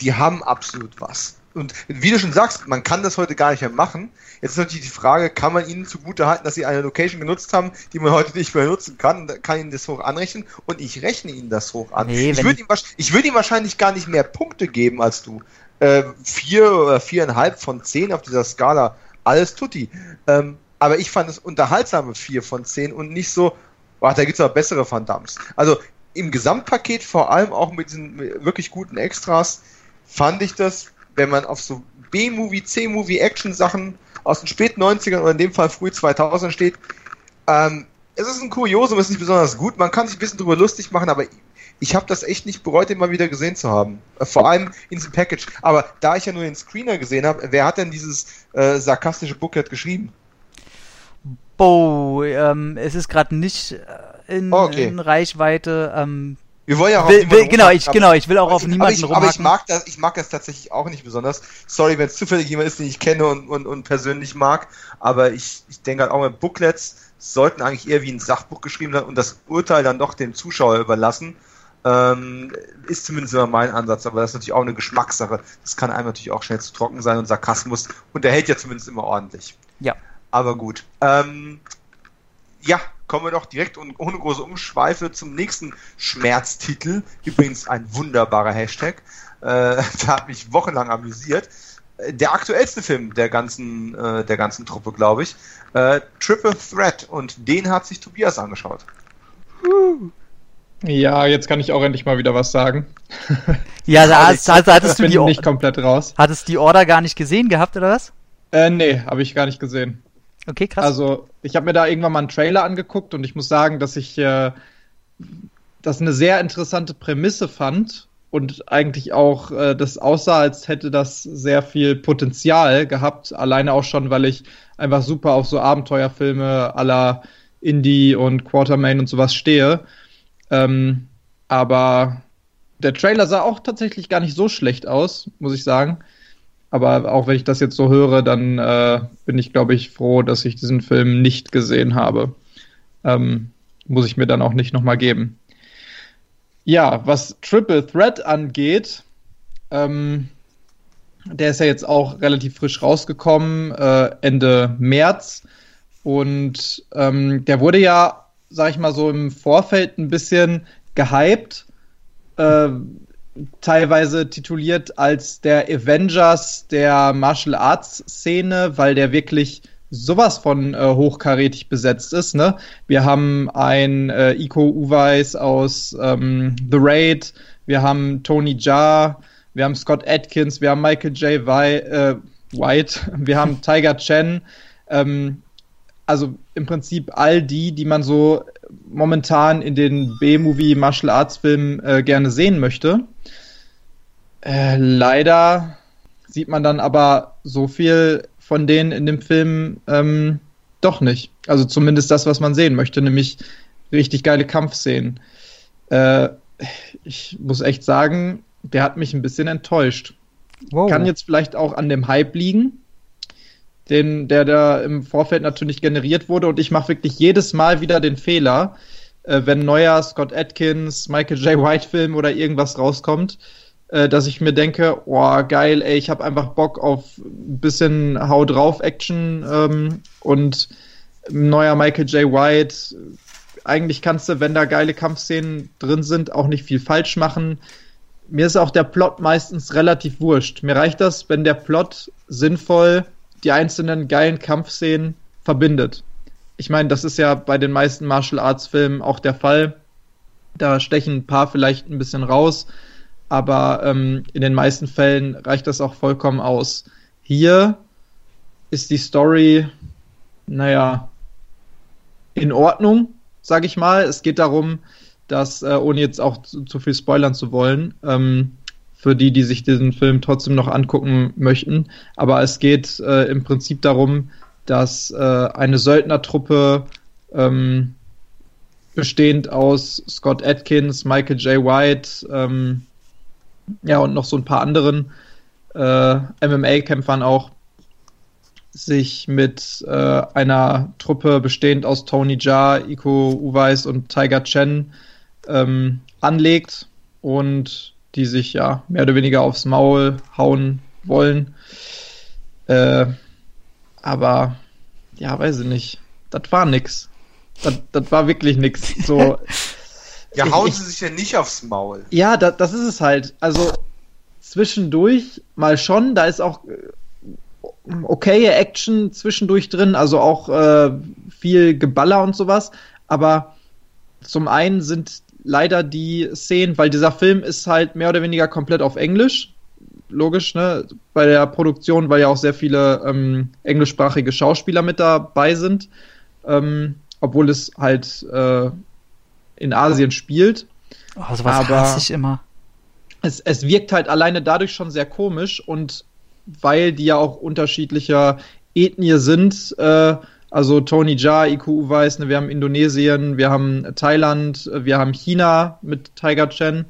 die haben absolut was. Und wie du schon sagst, man kann das heute gar nicht mehr machen. Jetzt ist natürlich die Frage, kann man ihnen zugute halten, dass sie eine Location genutzt haben, die man heute nicht mehr nutzen kann, kann ihnen das hoch anrechnen und ich rechne ihnen das hoch an. Nee, ich würde ihm, würde ihm wahrscheinlich gar nicht mehr Punkte geben als du. äh, vier oder viereinhalb von zehn auf dieser Skala. Alles tutti. Ähm, aber ich fand es unterhaltsame vier von zehn und nicht so, ach, da gibt's aber bessere Van Dams. Also im Gesamtpaket, vor allem auch mit diesen wirklich guten Extras, fand ich das, wenn man auf so B-Movie, C-Movie, Action-Sachen aus den späten 90ern oder in dem Fall früh 2000 steht, ähm, es ist ein Kuriosum, es ist nicht besonders gut, man kann sich ein bisschen drüber lustig machen, aber ich habe das echt nicht bereut, den mal wieder gesehen zu haben. Äh, vor allem in diesem Package. Aber da ich ja nur den Screener gesehen habe, wer hat denn dieses äh, sarkastische Booklet geschrieben? Bo, ähm, es ist gerade nicht äh, in, Oh, okay. in Reichweite. Ähm, Wir wollen ja auch will, will, genau, ich, aber- genau, ich will auch auf aber niemanden ich, aber ich rumhacken. mag das, ich mag das tatsächlich auch nicht besonders. Sorry, wenn es zufällig jemand ist, den ich kenne und, und, und persönlich mag, aber ich, ich denke halt auch mit Booklets sollten eigentlich eher wie ein Sachbuch geschrieben sein und das Urteil dann doch dem Zuschauer überlassen. Ähm, ist zumindest immer mein Ansatz, aber das ist natürlich auch eine Geschmackssache. Das kann einem natürlich auch schnell zu trocken sein und Sarkasmus unterhält ja zumindest immer ordentlich. Ja. Aber gut. Ähm, ja, kommen wir doch direkt und ohne große Umschweife zum nächsten Schmerztitel. Übrigens ein wunderbarer Hashtag. Äh, der hat mich wochenlang amüsiert. Äh, Der aktuellste Film der ganzen, äh, der ganzen Truppe, glaube ich. Äh, Triple Threat und den hat sich Tobias angeschaut. Ja, jetzt kann ich auch endlich mal wieder was sagen. Ja, da, hast, hast, hattest, du die, nicht komplett raus. hattest die Order gar nicht gesehen gehabt, oder was? Äh, nee, habe ich gar nicht gesehen. Okay, krass. Also, ich habe mir da irgendwann mal einen Trailer angeguckt und ich muss sagen, dass ich äh, das eine sehr interessante Prämisse fand und eigentlich auch äh, das aussah, als hätte das sehr viel Potenzial gehabt. Alleine auch schon, weil ich einfach super auf so Abenteuerfilme aller Indie und Quartermain und sowas stehe. Ähm, aber der Trailer sah auch tatsächlich gar nicht so schlecht aus, muss ich sagen. Aber auch wenn ich das jetzt so höre, dann äh, bin ich, glaube ich, froh, dass ich diesen Film nicht gesehen habe. Ähm, muss ich mir dann auch nicht nochmal geben. Ja, was Triple Threat angeht, ähm, der ist ja jetzt auch relativ frisch rausgekommen, äh, Ende März. Und ähm, der wurde ja, sag ich mal so, im Vorfeld ein bisschen gehypt. Äh, teilweise tituliert als der Avengers der Martial Arts Szene, weil der wirklich sowas von äh, hochkarätig besetzt ist. Ne? Wir haben ein äh, Iko Uweis aus ähm, The Raid, wir haben Tony Jaa, wir haben Scott Atkins, wir haben Michael J. Wei- äh, White, wir haben Tiger Chen. Ähm, also im Prinzip all die, die man so momentan in den B-Movie Martial Arts Filmen äh, gerne sehen möchte. Äh, leider sieht man dann aber so viel von denen in dem Film ähm, doch nicht. Also zumindest das, was man sehen möchte, nämlich richtig geile Kampfszenen. Äh, ich muss echt sagen, der hat mich ein bisschen enttäuscht. wow. Kann jetzt vielleicht auch an dem Hype liegen, den, der da im Vorfeld natürlich generiert wurde. Und ich mache wirklich jedes Mal wieder den Fehler, äh, wenn neuer Scott Atkins, Michael J. White Film oder irgendwas rauskommt, dass ich mir denke, oh geil, ey, ich habe einfach Bock auf ein bisschen Hau drauf Action ähm, und neuer Michael J. White. Eigentlich kannst du, wenn da geile Kampfszenen drin sind, auch nicht viel falsch machen mir ist auch der Plot meistens relativ wurscht. Mir reicht das, wenn der Plot sinnvoll die einzelnen geilen Kampfszenen verbindet. Ich meine, das ist ja bei den meisten Martial Arts Filmen auch der Fall. Da stechen ein paar vielleicht ein bisschen raus, aber ähm, in den meisten Fällen reicht das auch vollkommen aus. Hier ist die Story, naja, in Ordnung, sage ich mal. Es geht darum, dass, äh, ohne jetzt auch zu, zu viel spoilern zu wollen, ähm, für die, die sich diesen Film trotzdem noch angucken möchten. Aber es geht äh, im Prinzip darum, dass äh, eine Söldnertruppe ähm, bestehend aus Scott Atkins, Michael J. White, ähm, ja und noch so ein paar anderen äh, MMA-Kämpfern auch sich mit äh, einer Truppe bestehend aus Tony Jaa, Iko Uweis und Tiger Chen ähm, anlegt und die sich ja mehr oder weniger aufs Maul hauen wollen. Äh, aber ja, weiß ich nicht. Das war nix. Das, das war wirklich nix. So, Ja, hauen ich- sie sich ja nicht aufs Maul. ja, da, das ist es halt. Also zwischendurch mal schon. Da ist auch äh, okay Action zwischendurch drin, also auch äh, viel Geballer und sowas. Aber zum einen sind leider die Szenen, weil dieser Film ist halt mehr oder weniger komplett auf Englisch. Logisch, ne? Bei der Produktion, weil ja auch sehr viele ähm, englischsprachige Schauspieler mit dabei sind. Ähm, obwohl es halt äh, in Asien spielt. Oh, sowas Aber hasse ich immer. Es, es wirkt halt alleine dadurch schon sehr komisch und weil die ja auch unterschiedlicher Ethnie sind, äh, also Tony Jaa, IQ weiß, ne, wir haben Indonesien, wir haben Thailand, wir haben China mit Tiger Chen,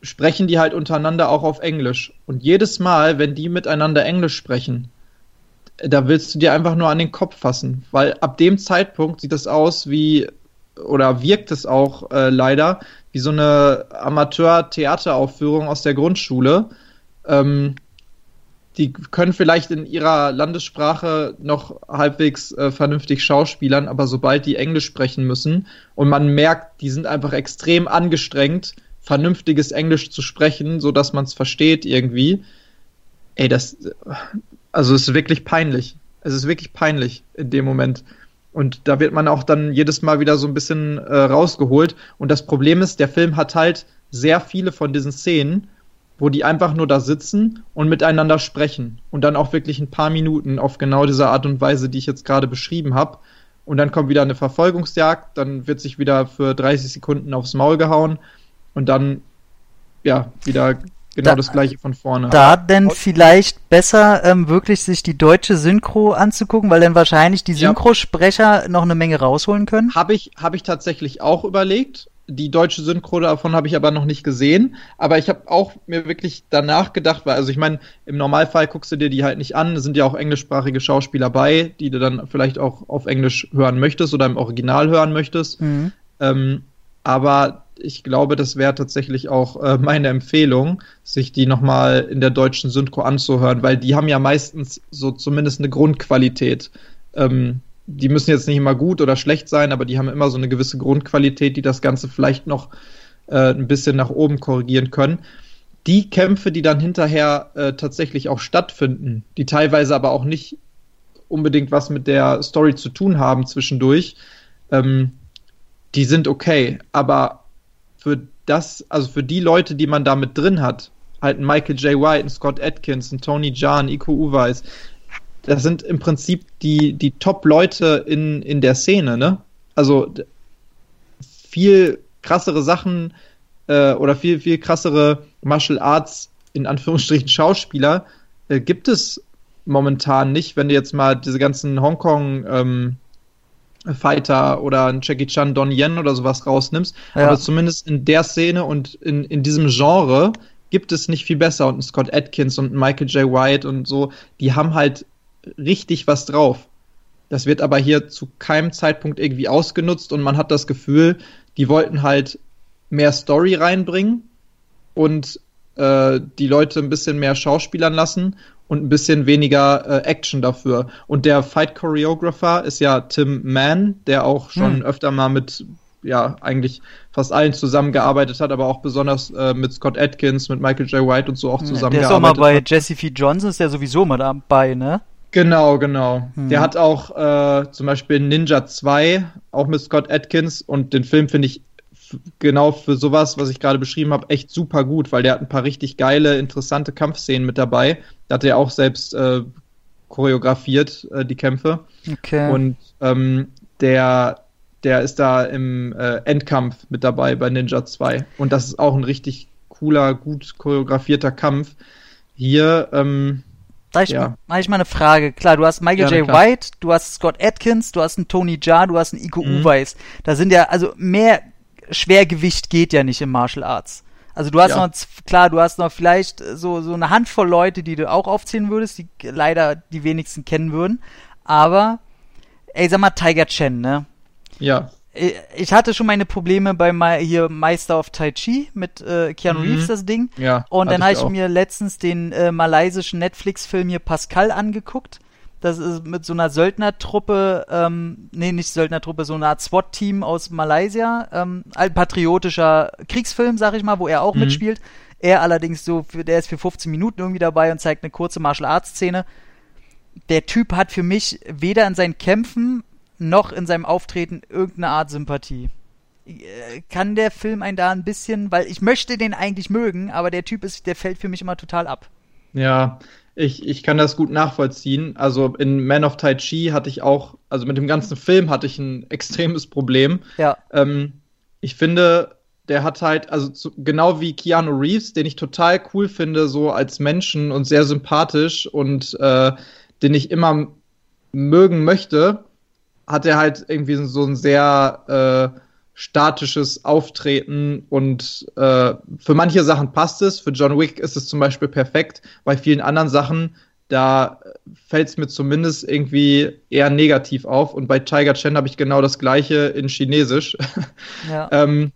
sprechen die halt untereinander auch auf Englisch. Und jedes Mal, wenn die miteinander Englisch sprechen, da willst du dir einfach nur an den Kopf fassen, weil ab dem Zeitpunkt sieht das aus wie oder wirkt es auch äh, leider wie so eine Amateur-Theateraufführung aus der Grundschule. Ähm, die können vielleicht in ihrer Landessprache noch halbwegs äh, vernünftig schauspielern, aber sobald die Englisch sprechen müssen und man merkt, die sind einfach extrem angestrengt, vernünftiges Englisch zu sprechen, so dass man es versteht irgendwie. Ey, das, also es ist wirklich peinlich. Es ist wirklich peinlich in dem Moment. Und da wird man auch dann jedes Mal wieder so ein bisschen äh, rausgeholt. Und das Problem ist, der Film hat halt sehr viele von diesen Szenen, wo die einfach nur da sitzen und miteinander sprechen. Und dann auch wirklich ein paar Minuten auf genau diese Art und Weise, die ich jetzt gerade beschrieben habe. Und dann kommt wieder eine Verfolgungsjagd, dann wird sich wieder für 30 Sekunden aufs Maul gehauen und dann, ja, wieder genau da, das gleiche von vorne. Da denn vielleicht besser ähm, wirklich sich die deutsche Synchro anzugucken, weil dann wahrscheinlich die Synchrosprecher ja. noch eine Menge rausholen können? Habe ich, hab ich tatsächlich auch überlegt die deutsche Synchro davon habe ich aber noch nicht gesehen. Aber ich habe auch mir wirklich danach gedacht, weil, also ich meine, im Normalfall guckst du dir die halt nicht an. Es sind ja auch englischsprachige Schauspieler bei, die du dann vielleicht auch auf Englisch hören möchtest oder im Original hören möchtest. Mhm. Ähm, aber ich glaube, das wäre tatsächlich auch äh, meine Empfehlung, sich die nochmal in der deutschen Synchro anzuhören, weil die haben ja meistens so zumindest eine Grundqualität. Ähm, die müssen jetzt nicht immer gut oder schlecht sein, aber die haben immer so eine gewisse Grundqualität, die das Ganze vielleicht noch äh, ein bisschen nach oben korrigieren können. Die Kämpfe, die dann hinterher äh, tatsächlich auch stattfinden, die teilweise aber auch nicht unbedingt was mit der Story zu tun haben zwischendurch, ähm, die sind okay. Aber für das, also für die Leute, die man da mit drin hat, halt ein Michael J. White, ein Scott Atkins, ein Tony Jahn, Iko Uweis, das sind im Prinzip die, die Top-Leute in, in der Szene, ne? Also viel krassere Sachen äh, oder viel, viel krassere Martial Arts, in Anführungsstrichen Schauspieler, äh, gibt es momentan nicht, wenn du jetzt mal diese ganzen Hongkong ähm, Fighter oder ein Jackie Chan, Don Yen oder sowas rausnimmst. Ja. Aber zumindest in der Szene und in, in diesem Genre gibt es nicht viel besser. Und Scott Atkins und Michael J. White und so, die haben halt richtig was drauf. Das wird aber hier zu keinem Zeitpunkt irgendwie ausgenutzt und man hat das Gefühl, die wollten halt mehr Story reinbringen und äh, die Leute ein bisschen mehr schauspielern lassen und ein bisschen weniger äh, Action dafür. Und der Fight Choreographer ist ja Tim Mann, der auch schon hm. öfter mal mit ja eigentlich fast allen zusammengearbeitet hat, aber auch besonders äh, mit Scott Atkins, mit Michael J. White und so auch zusammengearbeitet. Der ist auch mal bei hat. Jesse F. Johnson, ist der sowieso mal dabei, ne? Genau, genau. Hm. Der hat auch äh, zum Beispiel Ninja 2, auch mit Scott Atkins und den Film finde ich genau für sowas, was ich gerade beschrieben habe, echt super gut, weil der hat ein paar richtig geile, interessante Kampfszenen mit dabei. Da hat er auch selbst äh, choreografiert, äh, die Kämpfe. Okay. Und ähm, der, der ist da im äh, Endkampf mit dabei bei Ninja 2. Und das ist auch ein richtig cooler, gut choreografierter Kampf. Hier, ähm, da ich, ja. Mal, ich mal eine Frage. Klar, du hast Michael ja, J. Klar. White, du hast Scott Atkins, du hast einen Tony Jaa, du hast einen Iko mhm. Uweis. Da sind ja, also mehr Schwergewicht geht ja nicht im Martial Arts. Also du hast ja. noch, klar, du hast noch vielleicht so, so eine Handvoll Leute, die du auch aufzählen würdest, die leider die wenigsten kennen würden. Aber, ey, sag mal Tiger Chen, ne? Ja ich hatte schon meine Probleme bei hier Meister of Tai Chi mit äh, Keanu mhm. Reeves das Ding. Ja, und dann habe ich, mir letztens den äh, malaysischen Netflix-Film hier Pascal angeguckt. Das ist mit so einer Söldnertruppe, ähm, nee, nicht Söldnertruppe, so eine Art SWAT-Team aus Malaysia. Ähm, ein patriotischer Kriegsfilm, sag ich mal, wo er auch mhm. mitspielt. Er allerdings so, für, der ist für 15 Minuten irgendwie dabei und zeigt eine kurze Martial Arts Szene. Der Typ hat für mich weder in seinen Kämpfen noch in seinem Auftreten irgendeine Art Sympathie. Äh, Kann der Film einen da ein bisschen, weil ich möchte den eigentlich mögen, aber der Typ ist, der fällt für mich immer total ab. Ja, ich, ich kann das gut nachvollziehen. Also in Man of Tai Chi hatte ich auch, also mit dem ganzen Film hatte ich ein extremes Problem. Ja. Ähm, ich finde, der hat halt, also zu, genau wie Keanu Reeves, den ich total cool finde, so als Menschen und sehr sympathisch und äh, den ich immer mögen möchte, hat er halt irgendwie so ein sehr äh, statisches Auftreten und äh, für manche Sachen passt es. Für John Wick ist es zum Beispiel perfekt. Bei vielen anderen Sachen, da fällt es mir zumindest irgendwie eher negativ auf. Und bei Tiger Chen habe ich genau das gleiche in Chinesisch. Ja. ähm,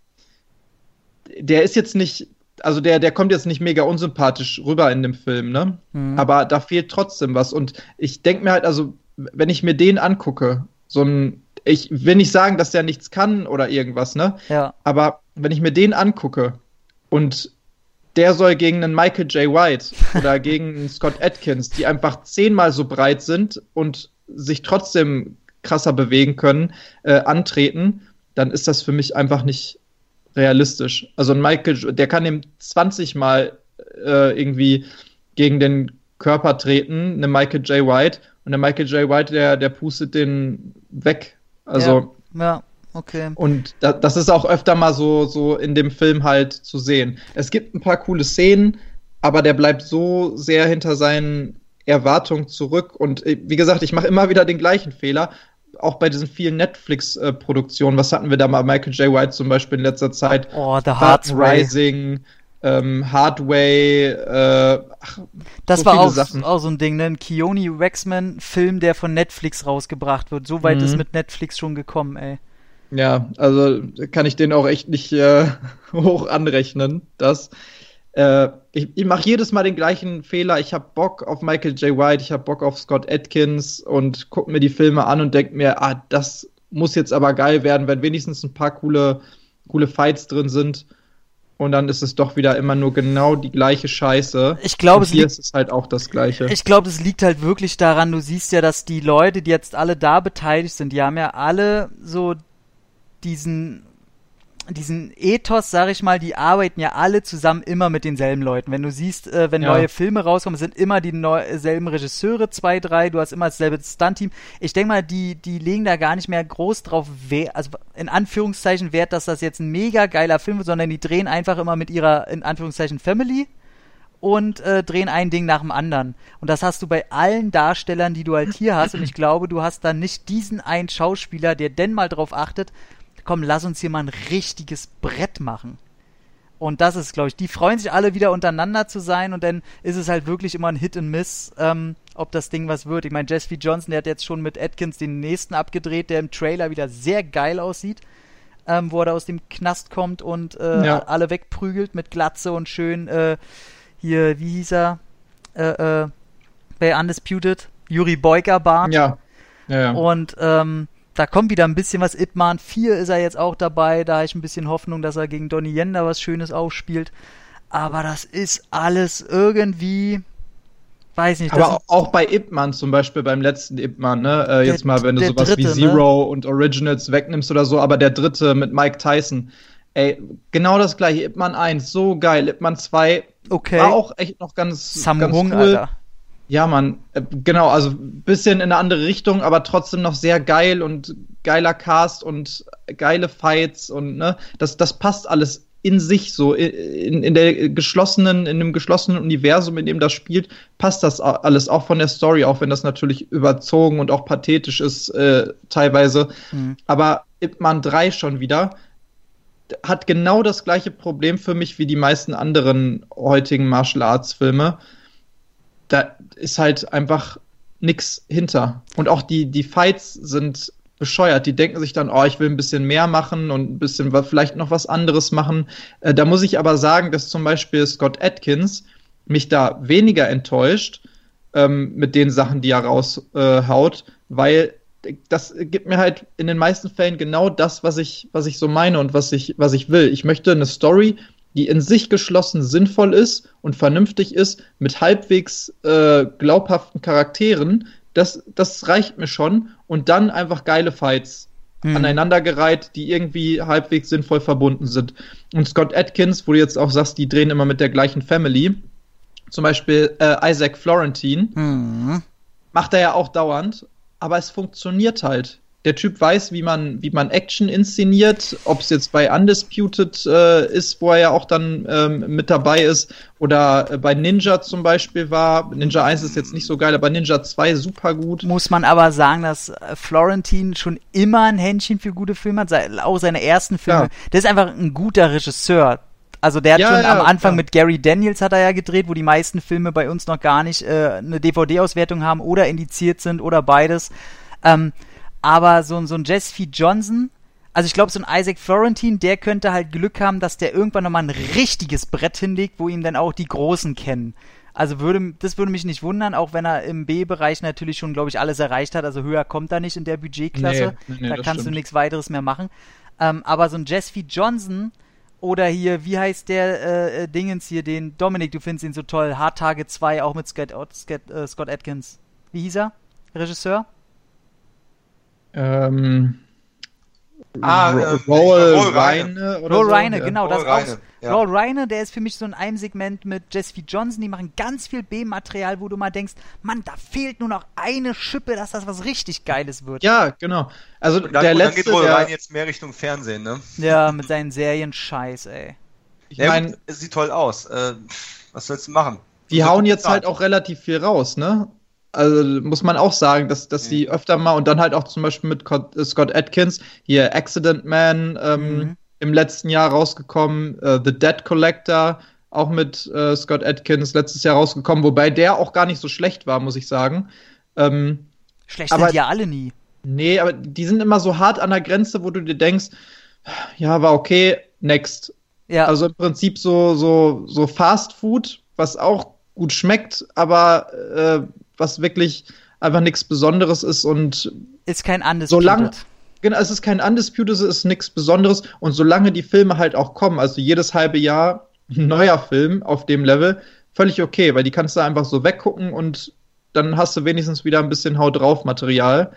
der ist jetzt nicht, also der, der kommt jetzt nicht mega unsympathisch rüber in dem Film, ne? Mhm. Aber da fehlt trotzdem was. Und ich denke mir halt, also, wenn ich mir den angucke, so ein, ich will nicht sagen, dass der nichts kann oder irgendwas, ne? ja. Aber wenn ich mir den angucke und der soll gegen einen Michael J. White oder gegen einen Scott Atkins, die einfach zehnmal so breit sind und sich trotzdem krasser bewegen können, äh, antreten, dann ist das für mich einfach nicht realistisch. Also ein Michael, der kann ihm 20 Mal äh, irgendwie gegen den Körper treten, eine Michael J. White, und der Michael J. White, der, der pustet den weg. Also, Ja, ja okay. und da, das ist auch öfter mal so, so in dem Film halt zu sehen. Es gibt ein paar coole Szenen, aber der bleibt so sehr hinter seinen Erwartungen zurück. Und äh, wie gesagt, ich mache immer wieder den gleichen Fehler. Auch bei diesen vielen Netflix-Produktionen. Was hatten wir da mal? Michael J. White zum Beispiel in letzter Zeit. Oh, The Heart Heart's Way. Ähm, Hardway, äh, ach, Das so war viele auch, Sachen. auch so ein Ding, ne? Ein Keone Waxman-Film, der von Netflix rausgebracht wird. So weit Mhm. ist mit Netflix schon gekommen, ey. Ja, also kann ich den auch echt nicht äh, hoch anrechnen. Das. Äh, ich ich mache jedes Mal den gleichen Fehler. Ich habe Bock auf Michael J. White, ich habe Bock auf Scott Atkins und gucke mir die Filme an und denke mir, ah, das muss jetzt aber geil werden, wenn wenigstens ein paar coole, coole Fights drin sind. Und dann ist es doch wieder immer nur genau die gleiche Scheiße. Ich glaube, hier ist es halt auch das Gleiche. Ich glaube, es liegt halt wirklich daran, du siehst ja, dass die Leute, die jetzt alle da beteiligt sind, die haben ja alle so diesen diesen Ethos, sag ich mal, die arbeiten ja alle zusammen immer mit denselben Leuten. Wenn du siehst, äh, wenn Ja. neue Filme rauskommen, sind immer die neu- selben Regisseure, zwei, drei, du hast immer dasselbe Stunt-Team. Ich denke mal, die, die legen da gar nicht mehr groß drauf, also in Anführungszeichen Wert, dass das jetzt ein mega geiler Film wird, sondern die drehen einfach immer mit ihrer, in Anführungszeichen, Family und äh, drehen ein Ding nach dem anderen. Und das hast du bei allen Darstellern, die du halt hier hast. Und ich glaube, du hast dann nicht diesen einen Schauspieler, der denn mal drauf achtet, komm, lass uns hier mal ein richtiges Brett machen. Und das ist, glaube ich, die freuen sich alle wieder untereinander zu sein und dann ist es halt wirklich immer ein Hit and Miss, ähm, ob das Ding was wird. Ich meine, Jesse. Johnson, der hat jetzt schon mit Atkins den nächsten abgedreht, der im Trailer wieder sehr geil aussieht, ähm, wo er da aus dem Knast kommt und äh, Ja. alle wegprügelt mit Glatze und schön äh, hier, wie hieß er? Äh, äh, bei Undisputed, Yuri Boyka Bart. ja. Ja, ja. Und ähm, da kommt wieder ein bisschen was. Ip Man 4 ist er jetzt auch dabei. Da habe ich ein bisschen Hoffnung, dass er gegen Donnie Yen da was Schönes aufspielt. Aber das ist alles irgendwie, weiß nicht. Aber auch bei Ip Man zum Beispiel, beim letzten Ip Man, ne? Äh, jetzt mal, wenn du der sowas dritte, wie ne? Zero und Originals wegnimmst oder so, aber der dritte mit Mike Tyson, ey, genau das gleiche. Ip Man 1, so geil. Ip Man 2 okay. war auch echt noch ganz, Sam ganz cool. Alter. Ja, Mann, äh, genau, also ein bisschen in eine andere Richtung, aber trotzdem noch sehr geil und geiler Cast und geile Fights und ne, das, das passt alles in sich so, in, in der geschlossenen, in dem geschlossenen Universum, in dem das spielt, passt das alles, auch von der Story, auch wenn das natürlich überzogen und auch pathetisch ist, äh, teilweise. Mhm. Aber Ip Man 3 schon wieder hat genau das gleiche Problem für mich wie die meisten anderen heutigen Martial Arts Filme da ist halt einfach nix hinter. Und auch die, die Fights sind bescheuert. Die denken sich dann, oh, ich will ein bisschen mehr machen und ein bisschen vielleicht noch was anderes machen. Äh, da muss ich aber sagen, dass zum Beispiel Scott Atkins mich da weniger enttäuscht ähm, mit den Sachen, die er raushaut, äh, weil das gibt mir halt in den meisten Fällen genau das, was ich, was ich so meine und was ich, was ich will. Ich möchte eine Story, die in sich geschlossen sinnvoll ist und vernünftig ist, mit halbwegs äh, glaubhaften Charakteren, das, das reicht mir schon. Und dann einfach geile Fights Hm. aneinandergereiht, die irgendwie halbwegs sinnvoll verbunden sind. Und Scott Atkins, wo du jetzt auch sagst, die drehen immer mit der gleichen Family, zum Beispiel äh, Isaac Florentine, Hm. macht er ja auch dauernd, aber es funktioniert halt. Der Typ weiß, wie man, wie man Action inszeniert, ob es jetzt bei Undisputed äh, ist, wo er ja auch dann ähm, mit dabei ist, oder äh, bei Ninja zum Beispiel war. Ninja 1 ist jetzt nicht so geil, aber Ninja 2 super gut. Muss man aber sagen, dass äh, Florentin schon immer ein Händchen für gute Filme hat, auch seine ersten Filme. Ja. Der ist einfach ein guter Regisseur. Also der hat Ja, schon ja, am Anfang klar. mit Gary Daniels hat er ja gedreht, wo die meisten Filme bei uns noch gar nicht äh, eine DVD-Auswertung haben oder indiziert sind oder beides. Ähm, aber so, ein- so ein Jesse Johnson, also ich glaube, so ein Isaac Florentine, der könnte halt Glück haben, dass der irgendwann nochmal ein richtiges Brett hinlegt, wo ihn dann auch die Großen kennen. Also würde, das würde mich nicht wundern, auch wenn er im B-Bereich natürlich schon, glaube ich, alles erreicht hat. Also höher kommt er nicht in der Budgetklasse. Nee, nee, da kannst du stimmt. nichts weiteres mehr machen. Ähm, aber so ein Jesse Johnson oder hier, wie heißt der äh, äh, Dingens hier, den Dominik, du findest ihn so toll, Hard Target 2, auch mit Scott, Scott, äh, Scott Atkins. Wie hieß er? Regisseur? Ähm, Ah, ähm, Roll Roll Reine oder Roll so. Reine, genau, Roll das Reine, auch. ja. Roll Reine, der ist für mich so in einem Segment mit Jesse Johnson, die machen ganz viel B-Material, wo du mal denkst, Mann, da fehlt nur noch eine Schippe, dass das was richtig Geiles wird. Ja, genau. Also Und dann, der und dann letzte, geht Roll der, rein jetzt mehr Richtung Fernsehen, ne? Ja, mit seinen Serien Scheiß, ey. ich Ja, meine, sieht toll aus. Äh, was sollst du machen? die hauen jetzt halt auch relativ viel raus, ne? Also muss man auch sagen, dass, dass die öfter mal und dann halt auch zum Beispiel mit äh, Scott Atkins, hier Accident Man ähm, Mhm. im letzten Jahr rausgekommen, äh, The Dead Collector, auch mit äh, Scott Atkins letztes Jahr rausgekommen, wobei der auch gar nicht so schlecht war, muss ich sagen. Ähm, Schlecht Aber- sind ja alle nie. Nee, aber die sind immer so hart an der Grenze, wo du dir denkst, ja, war okay, next. Ja, Also im Prinzip so, so, so Fast Food, was auch gut schmeckt, aber äh, was wirklich einfach nichts Besonderes ist und ist kein Undisputed. solange- genau, es ist kein Undisputed, es ist nichts Besonderes und solange die Filme halt auch kommen, also jedes halbe Jahr ein neuer Film auf dem Level, völlig okay, weil die kannst du einfach so weggucken und dann hast du wenigstens wieder ein bisschen Haut drauf Material.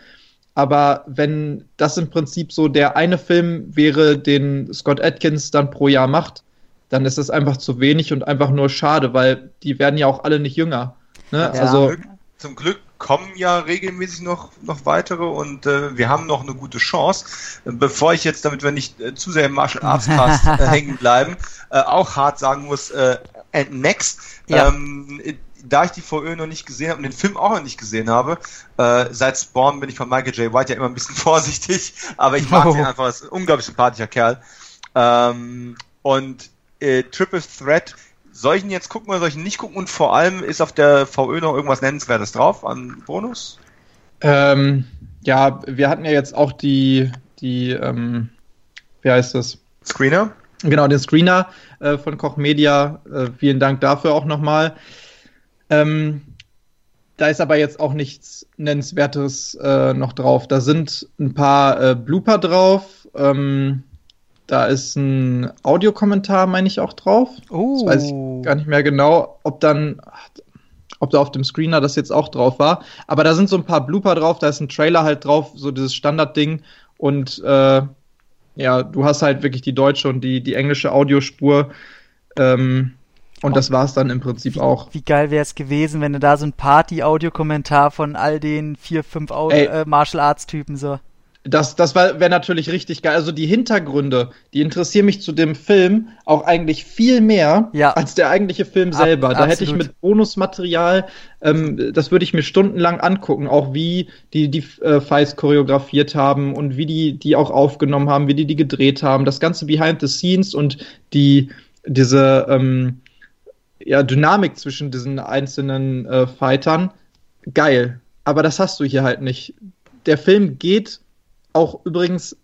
Aber wenn das im Prinzip so der eine Film wäre, den Scott Atkins dann pro Jahr macht, dann ist das einfach zu wenig und einfach nur schade, weil die werden ja auch alle nicht jünger. Ne? Ja. Also, zum Glück kommen ja regelmäßig noch, noch weitere und äh, wir haben noch eine gute Chance. Bevor ich jetzt, damit wir nicht äh, zu sehr im Martial Arts Cast äh, hängen bleiben, äh, auch hart sagen muss, äh, and next, Ja. ähm, äh, da ich die VÖ noch nicht gesehen habe und den Film auch noch nicht gesehen habe, äh, seit Spawn bin ich von Michael J. White ja immer ein bisschen vorsichtig, aber ich mag Oh. den einfach, ist ein unglaublich sympathischer Kerl. Ähm, und Triple Threat soll ich ihn jetzt gucken oder soll ich ihn nicht gucken? Und vor allem ist auf der VÖ noch irgendwas Nennenswertes drauf an Bonus? ähm, ja, wir hatten ja jetzt auch die, die, ähm, wie heißt das? Screener? Genau, den Screener äh, von Koch Media. Äh, vielen Dank dafür auch nochmal. Ähm, da ist aber jetzt auch nichts Nennenswertes äh, noch drauf. Da sind ein paar äh, Blooper drauf. Ähm, da ist ein Audiokommentar, meine ich, auch drauf. Oh. Das weiß ich gar nicht mehr genau, ob dann, ob da auf dem Screener das jetzt auch drauf war. Aber da sind so ein paar Blooper drauf, da ist ein Trailer halt drauf, so dieses Standardding. Und äh, ja, du hast halt wirklich die deutsche und die, die englische Audiospur. Ähm, und das war's dann im Prinzip auch. Wie geil wäre es gewesen, wenn du da so ein Party-Audiokommentar von all den vier, fünf Au äh, Martial Arts-Typen so. Das, das wäre natürlich richtig geil. Also die Hintergründe, die interessieren mich zu dem Film auch eigentlich viel mehr Ja. als der eigentliche Film Ab- selber. da hätte ich absolut. mit Bonusmaterial, ähm, das würde ich mir stundenlang angucken, auch wie die die äh, Fights choreografiert haben und wie die die auch aufgenommen haben, wie die die gedreht haben, das ganze Behind the Scenes und die diese ähm, ja, Dynamik zwischen diesen einzelnen äh, Fightern. Geil. Aber das hast du hier halt nicht. Der Film geht auch übrigens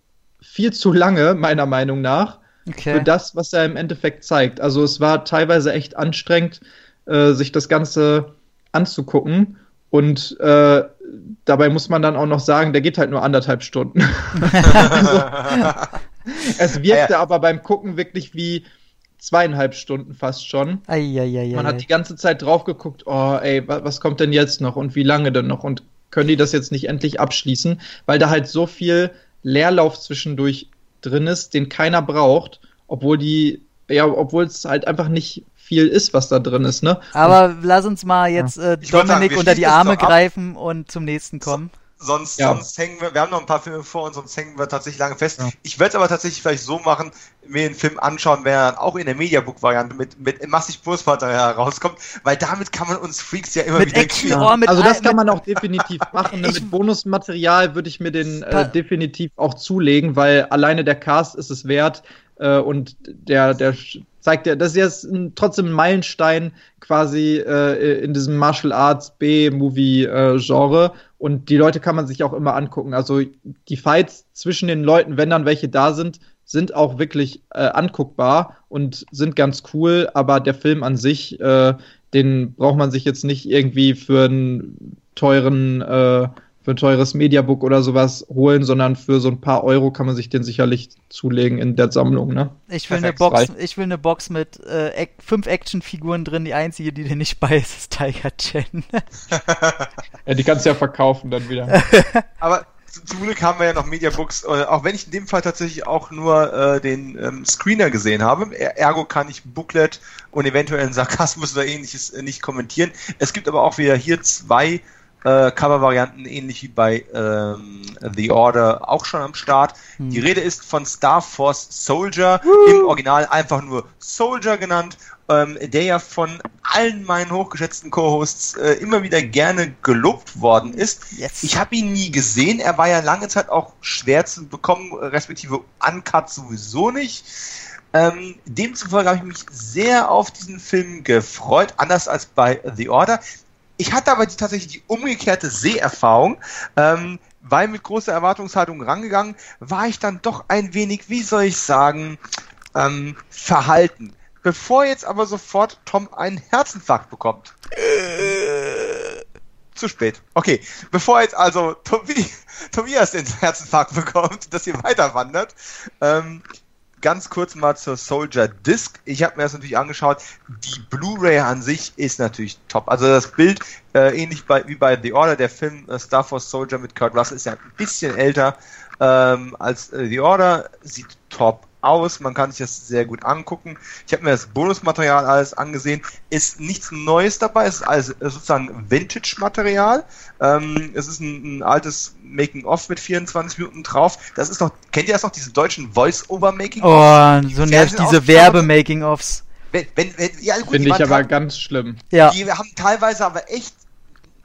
viel zu lange, meiner Meinung nach, Okay. für das, was er im Endeffekt zeigt. Also es war teilweise echt anstrengend, äh, sich das Ganze anzugucken. Und äh, dabei muss man dann auch noch sagen, der geht halt nur anderthalb Stunden. also, es wirkte Ja, aber beim Gucken wirklich wie zweieinhalb Stunden fast schon. Eieieiei. Man hat die ganze Zeit drauf geguckt, oh ey, wa- was kommt denn jetzt noch und wie lange denn noch und können die das jetzt nicht endlich abschließen, weil da halt so viel Leerlauf zwischendurch drin ist, den keiner braucht, obwohl die, ja, obwohl es halt einfach nicht viel ist, was da drin ist, ne? Aber lass uns mal jetzt äh, sagen, Dominik wir unter die Arme greifen und zum nächsten kommen. Sonst, Ja. sonst hängen wir, wir haben noch ein paar Filme vor uns, sonst hängen wir tatsächlich lange fest. Ja. Ich werde es aber tatsächlich vielleicht so machen, mir den Film anschauen, wenn er dann auch in der Mediabook-Variante mit, mit massig Bonusmaterial herauskommt, weil damit kann man uns Freaks ja immer Mit wieder Action, oh, mit also das kann man auch definitiv machen. Ne? Mit Bonusmaterial würde ich mir den äh, definitiv auch zulegen, weil alleine der Cast ist es wert äh, und der, der zeigt ja, das ist jetzt ein, trotzdem ein Meilenstein quasi äh, in diesem Martial Arts B-Movie-Genre und die Leute kann man sich auch immer angucken. Also die Fights zwischen den Leuten, wenn dann welche da sind, sind auch wirklich äh, anguckbar und sind ganz cool, aber der Film an sich, äh, den braucht man sich jetzt nicht irgendwie für einen teuren, äh, für ein teures Mediabook oder sowas holen, sondern für so ein paar Euro kann man sich den sicherlich zulegen in der Sammlung, ne? Ich will eine Perfekt, Box, reicht. ich will eine Box mit äh, fünf Actionfiguren drin. Die einzige, die dir nicht bei ist, ist Tiger Chen. Ja, die kannst du ja verkaufen dann wieder. Aber zu- zum Glück haben wir ja noch Mediabooks, äh, auch wenn ich in dem Fall tatsächlich auch nur äh, den ähm, Screener gesehen habe. Er- Ergo kann ich Booklet und eventuellen Sarkasmus oder ähnliches äh, nicht kommentieren. Es gibt aber auch wieder hier zwei äh, Cover-Varianten, ähnlich wie bei ähm, The Order, auch schon am Start. Die Rede ist von Star Force Soldier, im Original einfach nur Soldier genannt, ähm, der ja von allen meinen hochgeschätzten Co-Hosts äh, immer wieder gerne gelobt worden ist. Yes. Ich habe ihn nie gesehen. Er war ja lange Zeit auch schwer zu bekommen, respektive uncut sowieso nicht. Ähm, demzufolge habe ich mich sehr auf diesen Film gefreut, anders als bei The Order. Ich hatte aber die, tatsächlich die umgekehrte Seherfahrung, ähm, weil mit großer Erwartungshaltung rangegangen, war ich dann doch ein wenig, wie soll ich sagen, ähm, verhalten. Bevor jetzt aber sofort Tom einen Herzinfarkt bekommt. Zu spät. Okay, bevor jetzt also Tobi, Tobias den Herzinfarkt bekommt, dass ihr weiter wandert, ähm, ganz kurz mal zur Soldier Disc. Ich habe mir das natürlich angeschaut. Die Blu-ray an sich ist natürlich top. Also das Bild, äh, ähnlich bei, wie bei The Order, der Film äh, Star Force Soldier mit Kurt Russell ist ja ein bisschen älter ähm, als äh, The Order. Sieht top aus, man kann sich das sehr gut angucken. Ich habe mir das Bonusmaterial alles angesehen. Ist nichts Neues dabei, es ist alles äh, sozusagen Vintage-Material. Ähm, es ist ein, ein altes Making-of mit 24 Minuten drauf. Das ist noch, kennt ihr das noch, diese deutschen Voice-Over-Making-of? Oh, so nervt diese Werbe-Making-Offs. Wenn, wenn, wenn, ja, gut, Finde ich aber ganz schlimm. Ja. die haben teilweise aber echt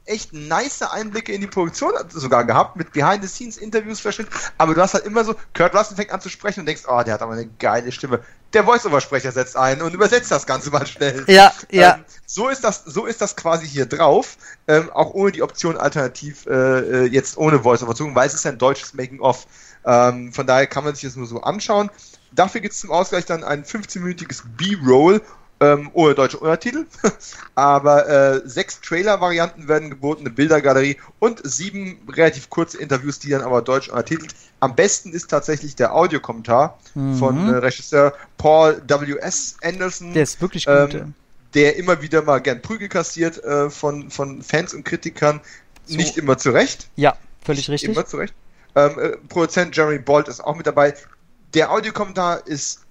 echt nice Einblicke in die Produktion sogar gehabt, mit Behind-the-Scenes-Interviews verschnitt, aber du hast halt immer so, Kurt Russell fängt an zu sprechen und denkst, oh, der hat aber eine geile Stimme. Der Voice-Over-Sprecher setzt ein und übersetzt das Ganze mal schnell. Ja, ja. Ähm, so ist das, so ist das quasi hier drauf, ähm, auch ohne die Option alternativ äh, äh, jetzt ohne Voice-Over zu weil es ist ja ein deutsches Making-of. Ähm, von daher kann man sich das nur so anschauen. Dafür gibt es zum Ausgleich dann ein 15-minütiges B-Roll ähm, ohne deutsche Untertitel. Aber äh, sechs Trailer-Varianten werden geboten, eine Bildergalerie und sieben relativ kurze Interviews, die dann aber deutsch untertitelt. Am besten ist tatsächlich der Audiokommentar von äh, Regisseur Paul W.S. Anderson Der ist wirklich gut. ähm, der immer wieder mal gern Prügel kassiert äh, von, von Fans und Kritikern. So. Nicht immer zurecht. ja, völlig richtig. Immer zurecht. Ähm, äh, Produzent Jeremy Bolt ist auch mit dabei. Der Audiokommentar ist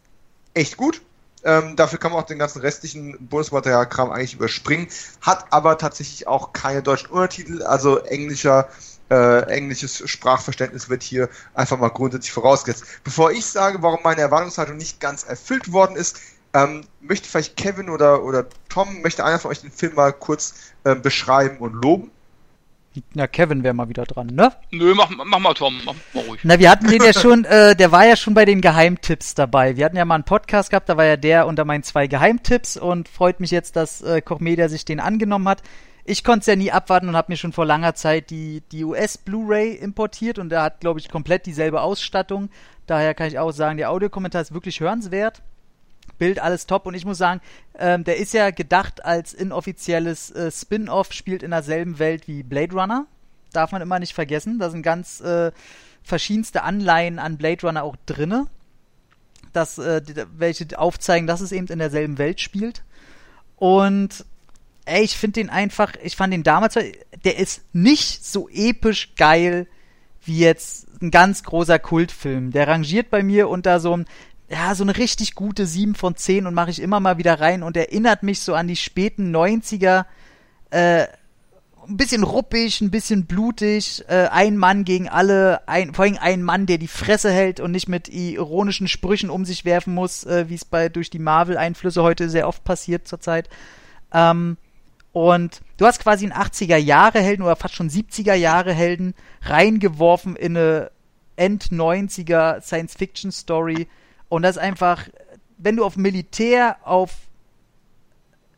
echt gut. Ähm, dafür kann man auch den ganzen restlichen Bonusmaterialkram eigentlich überspringen. Hat aber tatsächlich auch keine deutschen Untertitel, also englischer, äh, englisches Sprachverständnis wird hier einfach mal grundsätzlich vorausgesetzt. Bevor ich sage, warum meine Erwartungshaltung nicht ganz erfüllt worden ist, ähm, möchte vielleicht Kevin oder, oder Tom, möchte einer von euch den Film mal kurz äh, beschreiben und loben? Na, Kevin wäre mal wieder dran, ne? Nö, mach, mach mal, Tom. Mach mal ruhig. Na, wir hatten den ja schon, äh, der war ja schon bei den Geheimtipps dabei. Wir hatten ja mal einen Podcast gehabt, da war ja der unter meinen zwei Geheimtipps und freut mich jetzt, dass äh, Kochmedia sich den angenommen hat. Ich konnte es ja nie abwarten und habe mir schon vor langer Zeit die, die US Blu-ray importiert und der hat, glaube ich, komplett dieselbe Ausstattung. Daher kann ich auch sagen, der Audiokommentar ist wirklich hörenswert. Bild alles top und ich muss sagen, ähm, der ist ja gedacht als inoffizielles äh, Spin-off, spielt in derselben Welt wie Blade Runner. Darf man immer nicht vergessen. Da sind ganz äh, verschiedenste Anleihen an Blade Runner auch drinne. dass, äh, die, welche aufzeigen, dass es eben in derselben Welt spielt. Und ey, ich finde den einfach, ich fand den damals, der ist nicht so episch geil wie jetzt ein ganz großer Kultfilm. Der rangiert bei mir unter so einem, ja, so eine richtig gute 7 von 10 und mache ich immer mal wieder rein und erinnert mich so an die späten 90er, äh, ein bisschen ruppig, ein bisschen blutig, äh, ein Mann gegen alle, ein, vor allem ein Mann, der die Fresse hält und nicht mit ironischen Sprüchen um sich werfen muss, äh, wie es bei durch die Marvel-Einflüsse heute sehr oft passiert zurzeit. Ähm, und du hast quasi einen 80er-Jahre-Helden oder fast schon 70er-Jahre-Helden reingeworfen in eine End-90er Science-Fiction-Story. Und das ist einfach, wenn du auf Militär, auf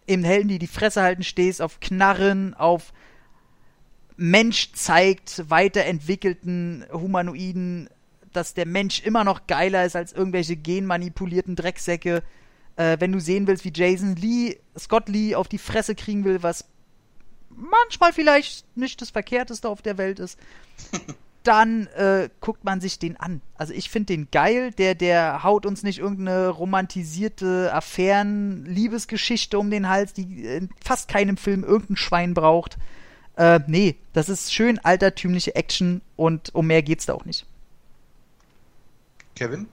eben Helden, die die Fresse halten, stehst, auf Knarren, auf Mensch zeigt, weiterentwickelten Humanoiden, dass der Mensch immer noch geiler ist als irgendwelche genmanipulierten Drecksäcke. Äh, wenn du sehen willst, wie Jason Lee, Scott Lee auf die Fresse kriegen will, was manchmal vielleicht nicht das Verkehrteste auf der Welt ist, dann äh, guckt man sich den an. Also ich finde den geil, der, der haut uns nicht irgendeine romantisierte Affären-Liebesgeschichte um den Hals, die in fast keinem Film irgendein Schwein braucht. Äh, nee, das ist schön altertümliche Action und um mehr geht's da auch nicht. Kevin?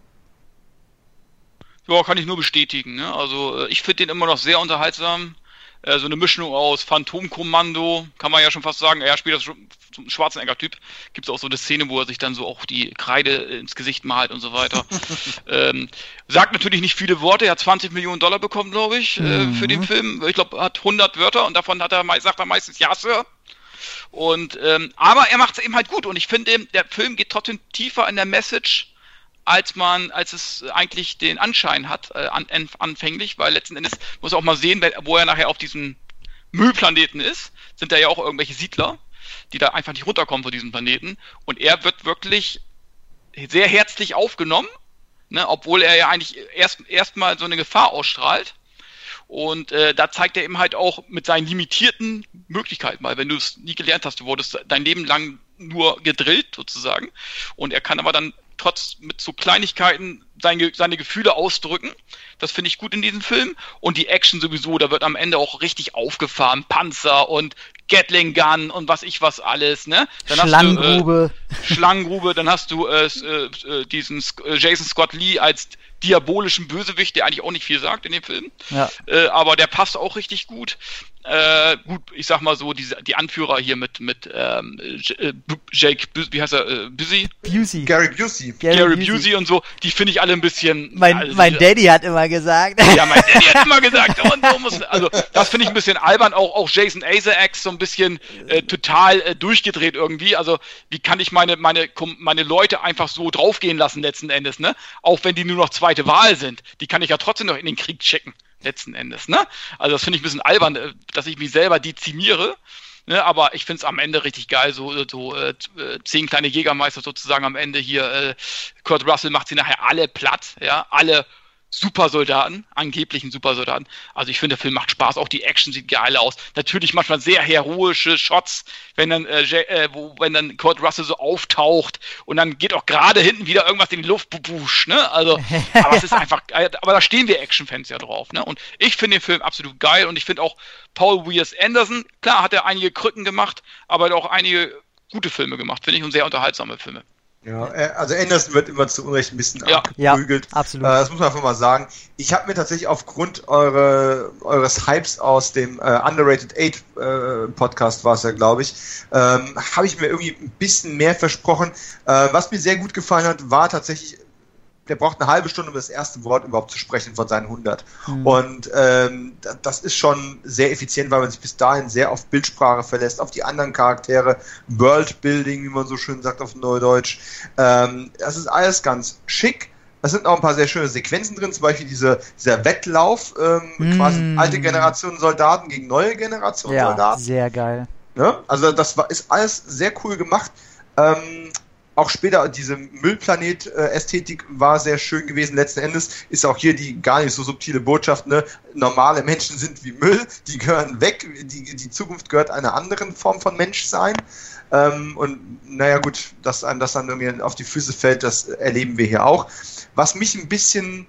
Ja, kann ich nur bestätigen. Ne? Also äh, ich finde den immer noch sehr unterhaltsam. Äh, so eine Mischung aus Phantomkommando, kann man ja schon fast sagen. Er spielt das schon zum Schwarzenegger-Typ. Gibt es auch so eine Szene, wo er sich dann so auch die Kreide ins Gesicht malt und so weiter. ähm, sagt natürlich nicht viele Worte. Er hat 20 Millionen Dollar bekommen, glaube ich, äh, für den Film. Ich glaube, er hat 100 Wörter und davon hat er, sagt er meistens Ja, Sir. Und ähm, aber er macht es eben halt gut und ich finde, der Film geht trotzdem tiefer in der Message, als man, als es eigentlich den Anschein hat, äh, an, anfänglich, weil letzten Endes muss auch mal sehen, wo er nachher auf diesem Müllplaneten ist, sind da ja auch irgendwelche Siedler, die da einfach nicht runterkommen von diesem Planeten. Und er wird wirklich sehr herzlich aufgenommen, ne, obwohl er ja eigentlich erst erstmal so eine Gefahr ausstrahlt. Und äh, da zeigt er eben halt auch mit seinen limitierten Möglichkeiten, weil wenn du es nie gelernt hast, du wurdest dein Leben lang nur gedrillt sozusagen. Und er kann aber dann trotz mit so Kleinigkeiten seine, seine Gefühle ausdrücken. Das finde ich gut in diesem Film. Und die Action sowieso, da wird am Ende auch richtig aufgefahren. Panzer und Gatling Gun und was ich was alles, ne? Dann Schlangengrube. Hast du, äh, Schlangengrube, dann hast du äh, äh, diesen äh, Jason Scott Lee als diabolischen Bösewicht, der eigentlich auch nicht viel sagt in dem Film. Ja. Äh, aber der passt auch richtig gut. Äh, gut, ich sag mal so, diese, die Anführer hier mit, mit ähm, äh, Jake, wie heißt er, äh, Busy? Busey. Gary Busey. Gary, Gary Busey. Busey und so, die finde ich alle ein bisschen. Mein, also, mein Daddy hat immer gesagt. Ja, mein Daddy hat immer gesagt, und so muss, also das finde ich ein bisschen albern, auch, auch Jason Isaacs so ein bisschen äh, total äh, durchgedreht irgendwie. Also, wie kann ich meine, meine, meine Leute einfach so draufgehen lassen letzten Endes, ne? Auch wenn die nur noch zweite Wahl sind. Die kann ich ja trotzdem noch in den Krieg checken letzten Endes. Ne? Also das finde ich ein bisschen albern, äh, dass ich mich selber dezimiere. Ne? Aber ich finde es am Ende richtig geil, so, so äh, äh, zehn kleine Jägermeister sozusagen am Ende hier. Äh, Kurt Russell macht sie nachher alle platt, ja, alle Supersoldaten, angeblichen Supersoldaten. Also ich finde, der Film macht Spaß, auch die Action sieht geil aus. Natürlich manchmal sehr heroische Shots, wenn dann, äh, äh, wo, wenn dann Kurt Russell so auftaucht und dann geht auch gerade hinten wieder irgendwas in die Luft, busch, ne? Also, aber es ist einfach, geil. aber da stehen wir Action-Fans ja drauf, ne? Und ich finde den Film absolut geil und ich finde auch Paul Weirs Anderson, klar hat er einige Krücken gemacht, aber er auch einige gute Filme gemacht, finde ich, und sehr unterhaltsame Filme. Ja, äh, also Anderson wird immer zu Unrecht ein bisschen ja. abgeprügelt. Ja, absolut. Äh, das muss man einfach mal sagen. Ich habe mir tatsächlich aufgrund eure, eures Hypes aus dem äh, Underrated 8 äh, Podcast war es ja, glaube ich, ähm, habe ich mir irgendwie ein bisschen mehr versprochen. Äh, was mir sehr gut gefallen hat, war tatsächlich der braucht eine halbe Stunde, um das erste Wort überhaupt zu sprechen von seinen 100. Mhm. Und ähm, das ist schon sehr effizient, weil man sich bis dahin sehr auf Bildsprache verlässt, auf die anderen Charaktere, Worldbuilding, wie man so schön sagt auf Neudeutsch. Ähm, das ist alles ganz schick. Es sind auch ein paar sehr schöne Sequenzen drin, zum Beispiel diese, dieser Wettlauf, ähm, mm. quasi alte Generation Soldaten gegen neue Generation ja, Soldaten. Sehr geil. Ne? Also das war, ist alles sehr cool gemacht. Ähm, auch später diese Müllplanet-Ästhetik war sehr schön gewesen. Letzten Endes ist auch hier die gar nicht so subtile Botschaft, ne? normale Menschen sind wie Müll, die gehören weg, die, die Zukunft gehört einer anderen Form von Menschsein. Ähm, und naja gut, dass einem das dann irgendwie auf die Füße fällt, das erleben wir hier auch. Was mich ein bisschen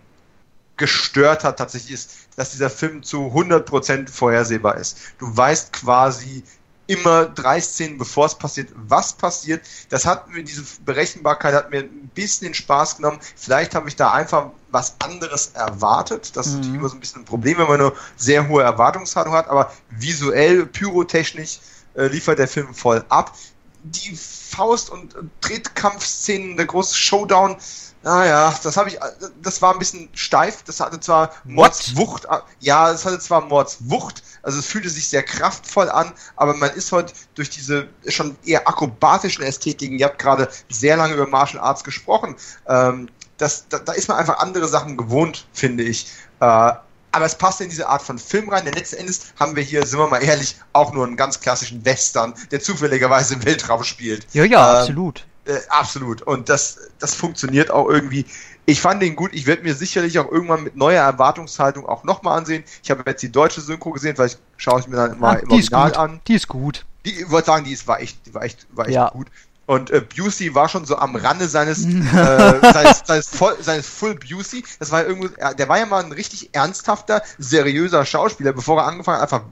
gestört hat tatsächlich ist, dass dieser Film zu 100% vorhersehbar ist. Du weißt quasi immer drei Szenen, bevor es passiert, was passiert. Das hat mir, diese Berechenbarkeit hat mir ein bisschen den Spaß genommen. Vielleicht habe ich da einfach was anderes erwartet. Das ist natürlich immer so ein bisschen ein Problem, wenn man eine sehr hohe Erwartungshaltung hat, aber visuell, pyrotechnisch äh, liefert der Film voll ab. Die Faust- und Tretkampfszenen, der große Showdown, naja, das habe ich, das war ein bisschen steif. Das hatte zwar Mordswucht, ja, es hatte zwar Mordswucht, also es fühlte sich sehr kraftvoll an, aber man ist heute durch diese schon eher akrobatischen Ästhetiken, ihr habt gerade sehr lange über Martial Arts gesprochen, ähm, das, da, da ist man einfach andere Sachen gewohnt, finde ich. Äh, aber es passt in diese Art von Film rein, denn letzten Endes haben wir hier, sind wir mal ehrlich, auch nur einen ganz klassischen Western, der zufälligerweise im Weltraum spielt. Ja, ja, ähm, absolut. Äh, absolut. Und das, das funktioniert auch irgendwie. Ich fand den gut. Ich werde mir sicherlich auch irgendwann mit neuer Erwartungshaltung auch nochmal ansehen. Ich habe jetzt die deutsche Synchro gesehen, weil ich schaue ich mir dann immer Ah, im Original an. Die ist gut. Die, ich wollte sagen, die ist, war echt, war echt, war echt Ja. gut. Und äh, Busey war schon so am Rande seines, äh, seines, seines, voll, seines Full Busey. Das war ja, der war ja mal ein richtig ernsthafter, seriöser Schauspieler, bevor er angefangen hat, einfach,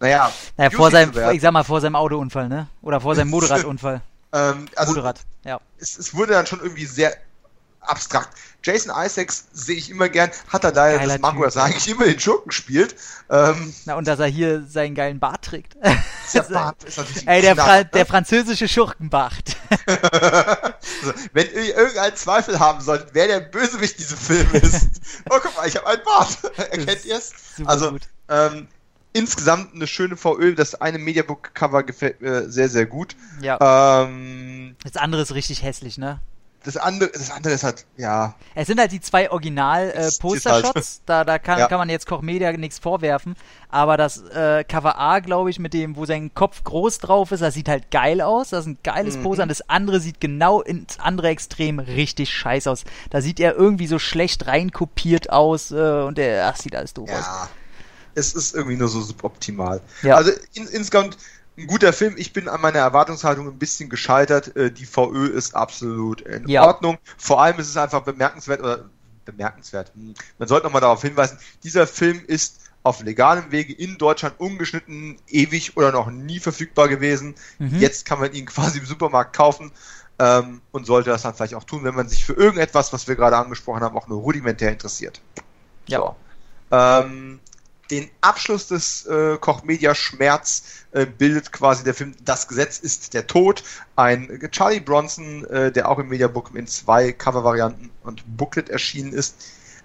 naja, Naja, vor seinem, ich sag mal, vor seinem Autounfall, ne? Oder vor seinem Motorradunfall. Ähm, also Motorrad, ja. es, es wurde dann schon irgendwie sehr abstrakt. Jason Isaacs sehe ich immer gern, hat er leider Geiler das Manko, Typ, dass er eigentlich immer den Schurken spielt. Ähm, Na, und dass er hier seinen geilen Bart trägt. der Bart ist natürlich Ey, der, Knaller, Fra ne? der französische Schurkenbart. Also, wenn ihr irgendeinen Zweifel haben solltet, wer der Bösewicht dieses Film ist. oh, guck mal, ich habe einen Bart. Erkennt ihr es? Also, gut. ähm, insgesamt eine schöne VÖ. Das eine Mediabook-Cover gefällt mir sehr, sehr gut. Ja. Ähm, Das andere ist richtig hässlich, ne? das, andere, das andere ist halt, ja, Es sind halt die zwei original äh, halt- da, da kann, Ja. kann man jetzt Koch Media nichts vorwerfen, aber das äh, Cover A, glaube ich, mit dem, wo sein Kopf groß drauf ist, das sieht halt geil aus, das ist ein geiles Mhm. Poster und das andere sieht genau ins andere Extrem richtig scheiß aus. Da sieht er irgendwie so schlecht reinkopiert aus äh, und der, ach, sieht alles doof aus. Es ist irgendwie nur so suboptimal. Ja. Also in, insgesamt ein guter Film. Ich bin an meiner Erwartungshaltung ein bisschen gescheitert. Äh, Die VÖ ist absolut in Ja. Ordnung. Vor allem ist es einfach bemerkenswert oder bemerkenswert. Hm. Man sollte nochmal darauf hinweisen, dieser Film ist auf legalem Wege in Deutschland ungeschnitten ewig oder noch nie verfügbar gewesen. Mhm. Jetzt kann man ihn quasi im Supermarkt kaufen ähm, und sollte das dann vielleicht auch tun, wenn man sich für irgendetwas, was wir gerade angesprochen haben, auch nur rudimentär interessiert. Ja. So. Ähm, den Abschluss des äh, Koch-Media Schmerz äh, bildet quasi der Film Das Gesetz ist der Tod. Ein Charlie Bronson, äh, der auch im Mediabook in zwei Covervarianten und Booklet erschienen ist.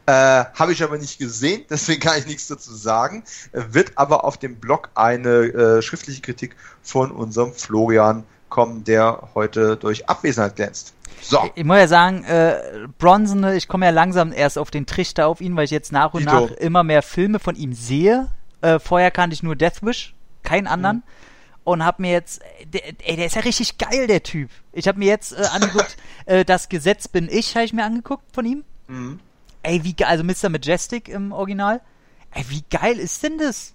Äh, Habe ich aber nicht gesehen, deswegen kann ich nichts dazu sagen. Äh, wird aber auf dem Blog eine äh, schriftliche Kritik von unserem Florian kommen, der heute durch Abwesenheit glänzt. So. Ich muss ja sagen, äh, Bronson, ich komme ja langsam erst auf den Trichter auf ihn, weil ich jetzt nach und Dito. nach immer mehr Filme von ihm sehe. Äh, vorher kannte ich nur Death Wish, keinen anderen. Mhm. Und hab mir jetzt, der, ey, der ist ja richtig geil, der Typ. Ich habe mir jetzt äh, angeguckt, äh, Das Gesetz bin ich, habe ich mir angeguckt von ihm. Mhm. Ey, wie geil, also Mr. Majestic im Original. Ey, wie geil ist denn das?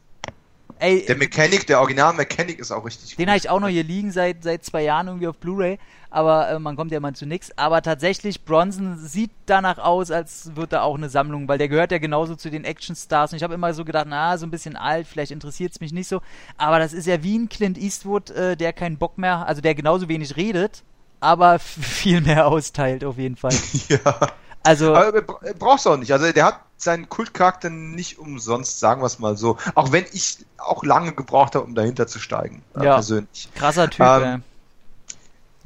Ey, Der Mechanic, der Original Mechanic ist auch richtig den habe ich auch noch hier liegen seit, seit zwei Jahren irgendwie auf Blu-ray, aber äh, man kommt ja mal zu nix. Aber tatsächlich, Bronson sieht danach aus, als würde er auch eine Sammlung, weil der gehört ja genauso zu den Actionstars. Und ich habe immer so gedacht, na, so ein bisschen alt, vielleicht interessiert es mich nicht so. Aber das ist ja wie ein Clint Eastwood, äh, der keinen Bock mehr, also der genauso wenig redet, aber viel mehr austeilt auf jeden Fall. Ja. Also, Aber er bra- er braucht's auch nicht. Also der hat seinen Kultcharakter nicht umsonst, sagen wir es mal so. Auch wenn ich auch lange gebraucht habe, um dahinter zu steigen. äh, Ja. Persönlich. krasser Typ, Ähm, äh.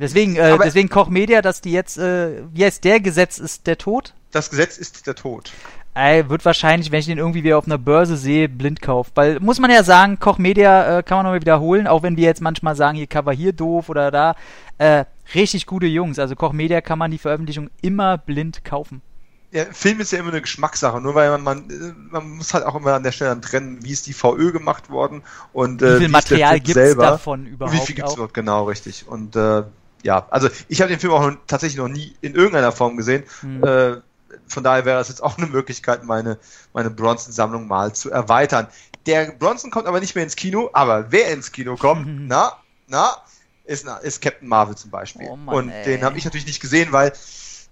Deswegen, äh, aber- deswegen Koch Media, dass die jetzt, äh, wie heißt der Gesetz ist der Tod? Das Gesetz ist der Tod. Ey, wird wahrscheinlich, wenn ich den irgendwie wieder auf einer Börse sehe, blind kaufen. Weil, muss man ja sagen, Koch Media äh, kann man nochmal wiederholen, auch wenn wir jetzt manchmal sagen, hier Cover hier doof oder da. Äh, richtig gute Jungs. Also Koch Media kann man die Veröffentlichung immer blind kaufen. Ja, Film ist ja immer eine Geschmackssache, nur weil man, man, äh, man muss halt auch immer an der Stelle dann trennen, wie ist die VÖ gemacht worden und Wie äh, viel wie ist der Material gibt's selber. davon Und wie überhaupt viel gibt's auch? dort, genau, richtig. Und äh, ja, also ich habe den Film auch tatsächlich noch nie in irgendeiner Form gesehen. Hm. Äh, von daher wäre das jetzt auch eine Möglichkeit, meine, meine Bronson-Sammlung mal zu erweitern. Der Bronson kommt aber nicht mehr ins Kino, aber wer ins Kino kommt, na, na, ist, ist Captain Marvel zum Beispiel. Oh Mann, und ey. den habe ich natürlich nicht gesehen, weil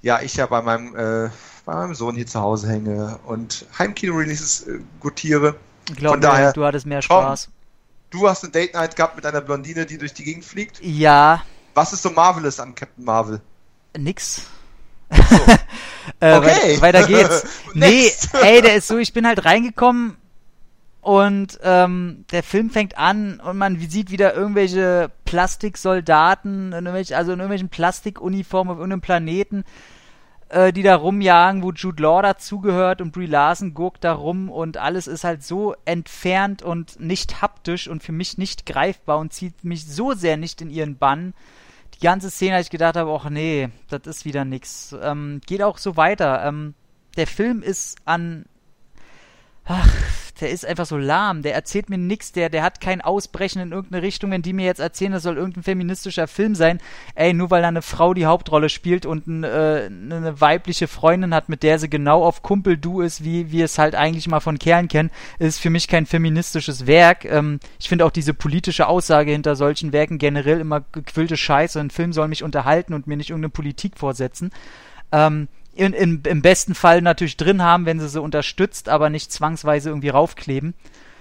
ja ich ja bei meinem, äh, bei meinem Sohn hier zu Hause hänge und Heimkino-Releases äh, gutiere. Glaub Von mir, daher, du hattest mehr. Spaß. Du hast eine Date Night gehabt mit einer Blondine, die durch die Gegend fliegt. Ja, Was ist so Marvelous an Captain Marvel? nix. äh, Okay. Weiter, weiter geht's. nee, ey, der ist so, ich bin halt reingekommen und ähm, der Film fängt an und man sieht wieder irgendwelche Plastiksoldaten, irgendwelche, also in irgendwelchen Plastikuniformen auf irgendeinem Planeten, äh, die da rumjagen, wo Jude Law dazugehört und Brie Larson guckt da rum und alles ist halt so entfernt und nicht haptisch und für mich nicht greifbar und zieht mich so sehr nicht in ihren Bann. Die ganze Szene, als ich gedacht habe, ach nee, das ist wieder nix. Ähm, geht auch so weiter. Ähm, der Film ist an Ach, der ist einfach so lahm. Der erzählt mir nix. Der, der hat kein Ausbrechen in irgendeine Richtung, wenn die mir jetzt erzählen, das soll irgendein feministischer Film sein. Ey, nur weil da eine Frau die Hauptrolle spielt und ein, äh, eine weibliche Freundin hat, mit der sie genau auf Kumpel-Du ist, wie wir es halt eigentlich mal von Kerlen kennen, ist für mich kein feministisches Werk. Ähm, ich finde auch diese politische Aussage hinter solchen Werken generell immer gequillte Scheiße. Ein Film soll mich unterhalten und mir nicht irgendeine Politik vorsetzen. Ähm, in, in, im besten Fall natürlich drin haben, wenn sie sie unterstützt, aber nicht zwangsweise irgendwie raufkleben.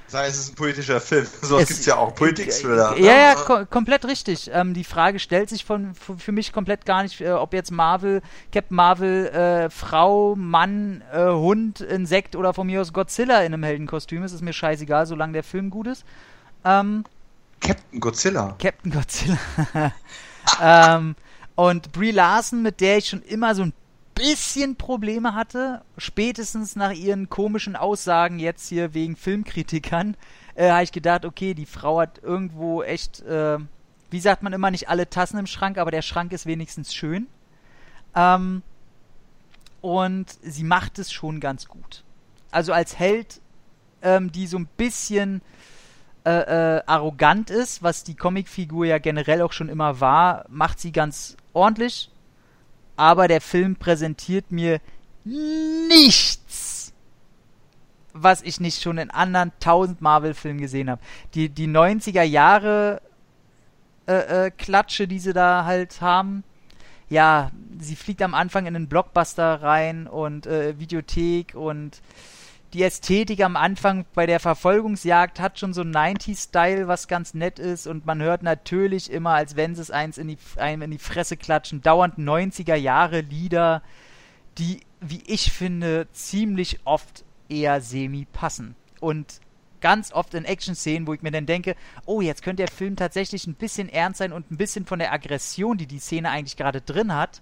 Sei es ist ein politischer Film. Sowas Es- gibt's ja auch. Politik-Thriller. Ja, ja, ko komplett richtig. Ähm, die Frage stellt sich von, für, für mich komplett gar nicht, äh, ob jetzt Marvel, Captain Marvel, äh, Frau, Mann, äh, Hund, Insekt oder von mir aus Godzilla in einem Heldenkostüm ist. Ist mir scheißegal, solange der Film gut ist. Ähm, Captain Godzilla. Captain Godzilla. ähm, und Brie Larson, mit der ich schon immer so ein bisschen Probleme hatte, spätestens nach ihren komischen Aussagen jetzt hier wegen Filmkritikern, äh, habe ich gedacht, okay, die Frau hat irgendwo echt, äh, wie sagt man immer, nicht alle Tassen im Schrank, aber der Schrank ist wenigstens schön. Ähm, und sie macht es schon ganz gut. Also als Held, ähm, die so ein bisschen äh, äh, arrogant ist, was die Comicfigur ja generell auch schon immer war, macht sie ganz ordentlich. Aber der Film präsentiert mir nichts, was ich nicht schon in anderen tausend Marvel-Filmen gesehen habe. Die, die 90er Jahre äh, äh, Klatsche, die sie da halt haben, ja, sie fliegt am Anfang in einen Blockbuster rein und äh, Videothek und die Ästhetik am Anfang bei der Verfolgungsjagd hat schon so 90s-Style, was ganz nett ist und man hört natürlich immer, als wenn sie es eins in die, einem in die Fresse klatschen, dauernd 90er-Jahre-Lieder, die, wie ich finde, ziemlich oft eher semi passen. Und ganz oft in Action-Szenen, wo ich mir dann denke, oh, jetzt könnte der Film tatsächlich ein bisschen ernst sein und ein bisschen von der Aggression, die die Szene eigentlich gerade drin hat,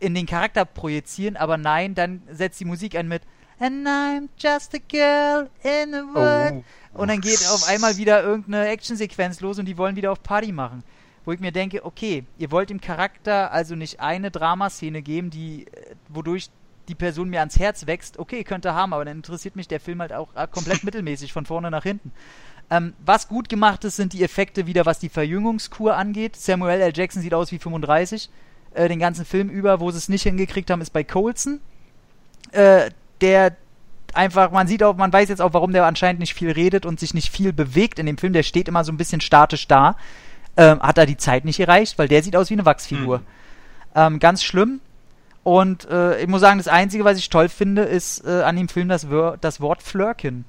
in den Charakter projizieren, aber nein, dann setzt die Musik ein mit And I'm just a girl in the world. Und dann geht auf einmal wieder irgendeine Actionsequenz los und die wollen wieder auf Party machen. Wo ich mir denke, okay, ihr wollt dem Charakter also nicht eine Dramaszene geben, die, äh, wodurch die Person mir ans Herz wächst. Okay, könnte haben, aber dann interessiert mich der Film halt auch äh, komplett mittelmäßig von vorne nach hinten. Ähm, was gut gemacht ist, sind die Effekte wieder, was die Verjüngungskur angeht. Samuel L. Jackson sieht aus wie 35. Äh, den ganzen Film über, wo sie es nicht hingekriegt haben, ist bei Colson. Äh, der einfach, man sieht auch, man weiß jetzt auch, warum der anscheinend nicht viel redet und sich nicht viel bewegt in dem Film. Der steht immer so ein bisschen statisch da. Ähm, hat da die Zeit nicht erreicht, weil der sieht aus wie eine Wachsfigur. Ähm, ganz schlimm. Und äh, ich muss sagen, das Einzige, was ich toll finde, ist äh, an dem Film das, Wör das Wort Flirken.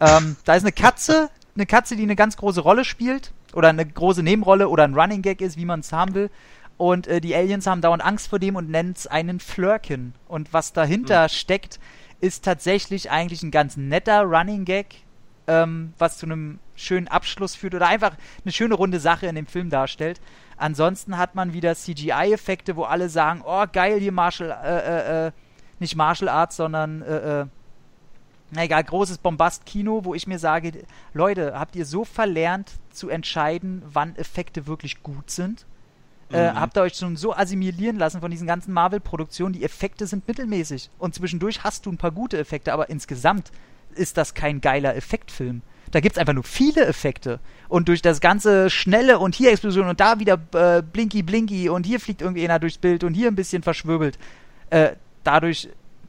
Ähm, da ist eine Katze, eine Katze, die eine ganz große Rolle spielt, oder eine große Nebenrolle oder ein Running Gag ist, wie man es haben will. Und äh, die Aliens haben dauernd Angst vor dem und nennen es einen Flirken. Und was dahinter steckt, ist tatsächlich eigentlich ein ganz netter Running Gag, ähm, was zu einem schönen Abschluss führt oder einfach eine schöne runde Sache in dem Film darstellt. Ansonsten hat man wieder CGI-Effekte, wo alle sagen, oh geil, hier Martial, äh, äh, äh, nicht Martial Arts, sondern äh, äh, na egal, großes Bombast-Kino, wo ich mir sage, Leute, habt ihr so verlernt zu entscheiden, wann Effekte wirklich gut sind? Äh, habt ihr euch schon so assimilieren lassen von diesen ganzen Marvel-Produktionen, die Effekte sind mittelmäßig. Und zwischendurch hast du ein paar gute Effekte, aber insgesamt ist das kein geiler Effektfilm. Da gibt's einfach nur viele Effekte. Und durch das ganze Schnelle und hier Explosion und da wieder äh, Blinky Blinky und hier fliegt irgendwie einer durchs Bild und hier ein bisschen verschwirbelt. Äh, dadurch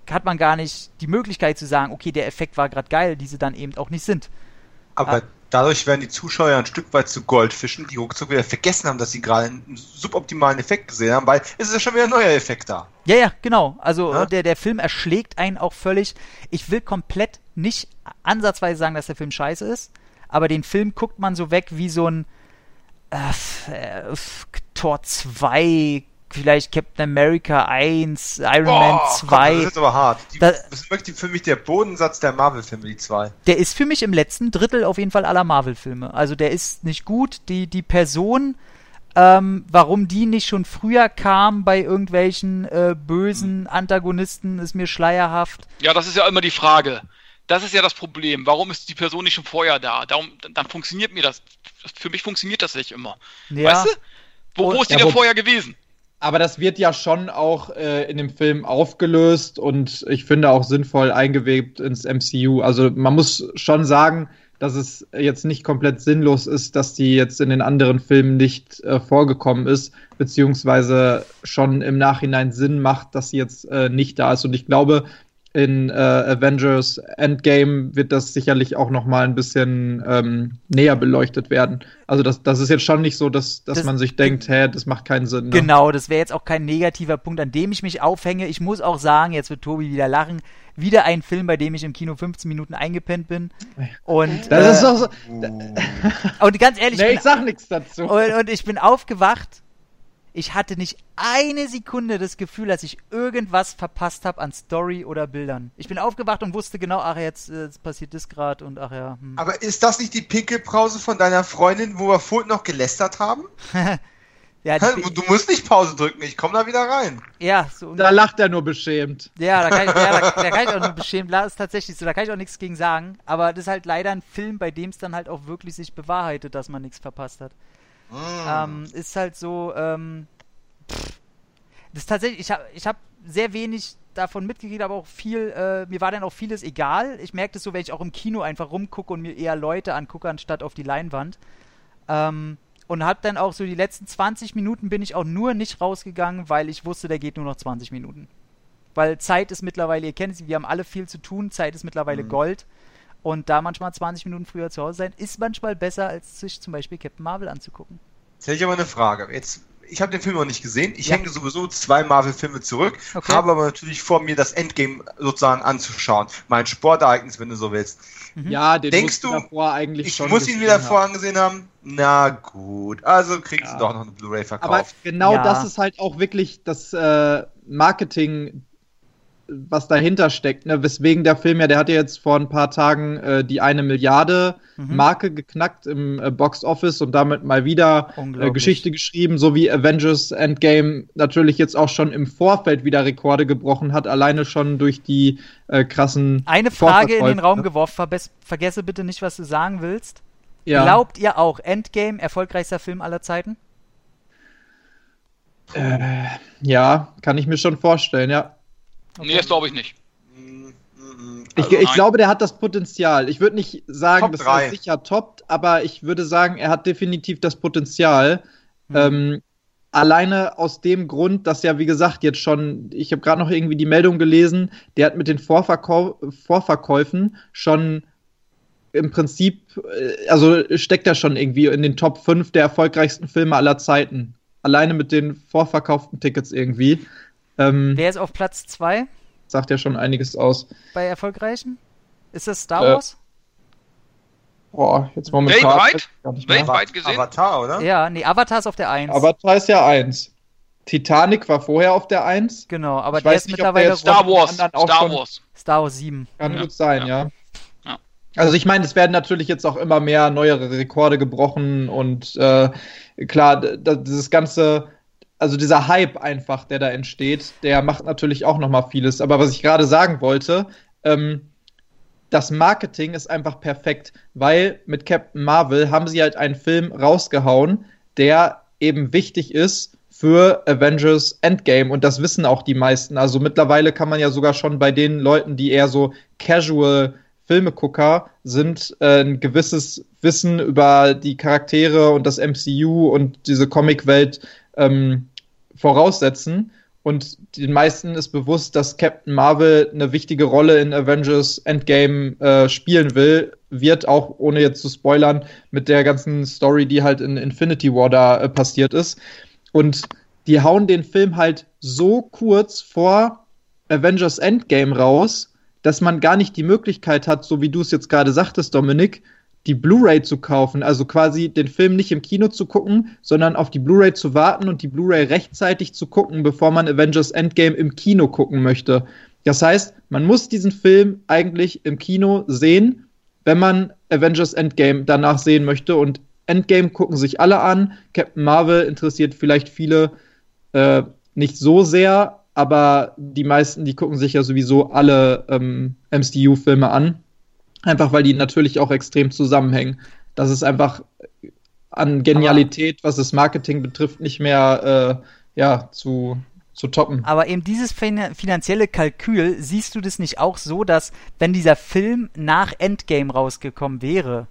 hat man gar nicht die Möglichkeit zu sagen, okay, der Effekt war gerade geil, die sie dann eben auch nicht sind. Aber Ah. Dadurch werden die Zuschauer ein Stück weit zu Goldfischen, die ruckzuck wieder vergessen haben, dass sie gerade einen suboptimalen Effekt gesehen haben, weil es ist ja schon wieder ein neuer Effekt da. Ja, ja, genau. Also Ja? der, der Film erschlägt einen auch völlig. Ich will komplett nicht ansatzweise sagen, dass der Film scheiße ist, aber den Film guckt man so weg wie so ein äh, äh, Tor 2, vielleicht Captain America 1, Iron Man komm, das 2. ist aber hart. Die, Da- das ist wirklich für mich der Bodensatz der Marvel-Filme, die zwei. der ist für mich im letzten Drittel auf jeden Fall aller Marvel-Filme. Also der ist nicht gut. Die, die Person, ähm, warum die nicht schon früher kam bei irgendwelchen äh, bösen Antagonisten, ist mir schleierhaft. Ja, das ist ja immer die Frage. Das ist ja das Problem. Warum ist die Person nicht schon vorher da? Darum, dann funktioniert mir das. Für mich funktioniert das nicht immer. Ja. Weißt du? Wo, wo ist die Ja, denn vorher gewesen? Aber das wird ja schon auch äh, in dem Film aufgelöst und ich finde auch sinnvoll eingewebt ins MCU. Also man muss schon sagen, dass es jetzt nicht komplett sinnlos ist, dass die jetzt in den anderen Filmen nicht äh, vorgekommen ist, beziehungsweise schon im Nachhinein Sinn macht, dass sie jetzt äh, nicht da ist. Und ich glaube, in äh, Avengers Endgame wird das sicherlich auch noch mal ein bisschen ähm, näher beleuchtet werden. Also das, das ist jetzt schon nicht so, dass, dass Das- man sich denkt, hä, das macht keinen Sinn. Ne? Genau, das wäre jetzt auch kein negativer Punkt, an dem ich mich aufhänge. Ich muss auch sagen, jetzt wird Tobi wieder lachen, wieder ein Film, bei dem ich im Kino 15 Minuten eingepennt bin. Und, Das äh, ist doch so. und ganz ehrlich, Nee, ich ich sag nichts dazu. bin, und, und ich bin aufgewacht. Ich hatte nicht eine Sekunde das Gefühl, dass ich irgendwas verpasst habe an Story oder Bildern. Ich bin aufgewacht und wusste genau, ach jetzt, äh, jetzt passiert das gerade und ach ja. Hm. Aber ist das nicht die Pinkelpause von deiner Freundin, wo wir vorhin noch gelästert haben? Ja, Du musst nicht Pause drücken, ich komme da wieder rein. ja, so, Da lacht er nur beschämt. Ja, da kann, ich, ja, da, da kann ich auch nur beschämt, das ist tatsächlich so, da kann ich auch nichts gegen sagen. Aber das ist halt leider ein Film, bei dem es dann halt auch wirklich sich bewahrheitet, dass man nichts verpasst hat. Ähm, ist halt so, ähm, pff, das ist tatsächlich, ich habe ich hab sehr wenig davon mitgekriegt, aber auch viel, äh, mir war dann auch vieles egal. Ich merke das so, wenn ich auch im Kino einfach rumgucke und mir eher Leute angucke, anstatt auf die Leinwand. Ähm, und hab dann auch so die letzten 20 Minuten bin ich auch nur nicht rausgegangen, weil ich wusste, der geht nur noch 20 Minuten. Weil Zeit ist mittlerweile, ihr kennt es, wir haben alle viel zu tun, Zeit ist mittlerweile Gold. Und da manchmal 20 Minuten früher zu Hause sein, ist manchmal besser, als sich zum Beispiel Captain Marvel anzugucken. Jetzt hätte ich aber eine Frage. Jetzt, ich habe den Film noch nicht gesehen. Ich Ja. hänge sowieso zwei Marvel-Filme zurück, Okay. habe aber natürlich vor mir das Endgame sozusagen anzuschauen. Mein Sportereignis, wenn du so willst. Ja, den Denkst du du, davor eigentlich Ich schon muss ihn wieder vorher angesehen haben. Na gut. Also kriegst Ja. du doch noch eine Blu-ray Aber verkauft. genau Ja. das ist halt auch wirklich das äh, Marketing, was dahinter steckt. Ne? Weswegen der Film ja, der hat ja jetzt vor ein paar Tagen äh, die eine Milliarde Mhm. Marke geknackt im äh, Box Office und damit mal wieder äh. Geschichte geschrieben, so wie Avengers Endgame natürlich jetzt auch schon im Vorfeld wieder Rekorde gebrochen hat, alleine schon durch die äh, krassen. Eine Frage in den. Raum geworfen, verbess- vergesse bitte nicht, was du sagen willst. Ja. Glaubt ihr auch, Endgame, erfolgreichster Film aller Zeiten? Äh, ja, kann ich mir schon vorstellen, ja. Nee, das glaube ich nicht. Ich, Also, ich nein. glaube, der hat das Potenzial. Ich würde nicht sagen, Top dass er sicher toppt, aber ich würde sagen, er hat definitiv das Potenzial. Mhm. Ähm, alleine aus dem Grund, dass ja, wie gesagt, jetzt schon, ich habe gerade noch irgendwie die Meldung gelesen, der hat mit den Vorverkau Vorverkäufen schon im Prinzip, äh, also steckt er schon irgendwie in den Top 5 der erfolgreichsten Filme aller Zeiten. Alleine mit den vorverkauften Tickets irgendwie. Ähm, Wer ist auf Platz 2 sagt ja schon einiges aus. bei erfolgreichen? Ist das Star Äh, Wars? Boah, jetzt momentan. Weltweit? Weltweit gesehen? Avatar, oder? Ja, nee, Avatar ist auf der 1. Avatar ist ja eins. Titanic war vorher auf der eins. genau, aber Ich der weiß ist nicht, mittlerweile Star Wars. Star schon- Wars. Star Wars 7. Kann Ja. gut sein, Ja. ja. Ja. Also ich meine, es werden natürlich jetzt auch immer mehr neuere Rekorde gebrochen und äh, klar, dieses ganze, also dieser Hype einfach, der da entsteht, der macht natürlich auch noch mal vieles. Aber was ich gerade sagen wollte, ähm, das Marketing ist einfach perfekt, weil mit Captain Marvel haben sie halt einen Film rausgehauen, der eben wichtig ist für Avengers Endgame und das wissen auch die meisten. Also mittlerweile kann man ja sogar schon bei den Leuten, die eher so casual Filmegucker sind, äh, ein gewisses Wissen über die Charaktere und das MCU und diese Comicwelt ähm, voraussetzen. Und den meisten ist bewusst, dass Captain Marvel eine wichtige Rolle in Avengers Endgame äh, spielen will. Wird auch, ohne jetzt zu spoilern, mit der ganzen Story, die halt in Infinity War da äh, passiert ist. Und die hauen den Film halt so kurz vor Avengers Endgame raus, dass man gar nicht die Möglichkeit hat, so wie du es jetzt gerade sagtest, Dominik, die Blu-ray zu kaufen, also quasi den Film nicht im Kino zu gucken, sondern auf die Blu-ray zu warten und die Blu-ray rechtzeitig zu gucken, bevor man Avengers Endgame im Kino gucken möchte. Das heißt, man muss diesen Film eigentlich im Kino sehen, wenn man Avengers Endgame danach sehen möchte. Und Endgame gucken sich alle an. Captain Marvel interessiert vielleicht viele äh, nicht so sehr, aber die meisten, die gucken sich ja sowieso alle ähm, MCU-Filme an. Einfach weil die natürlich auch extrem zusammenhängen. Das ist einfach an Genialität, was das Marketing betrifft, nicht mehr äh, ja, zu, zu toppen. Aber eben dieses fin finanzielle Kalkül, siehst du das nicht auch so, dass wenn dieser Film nach Endgame rausgekommen wäre,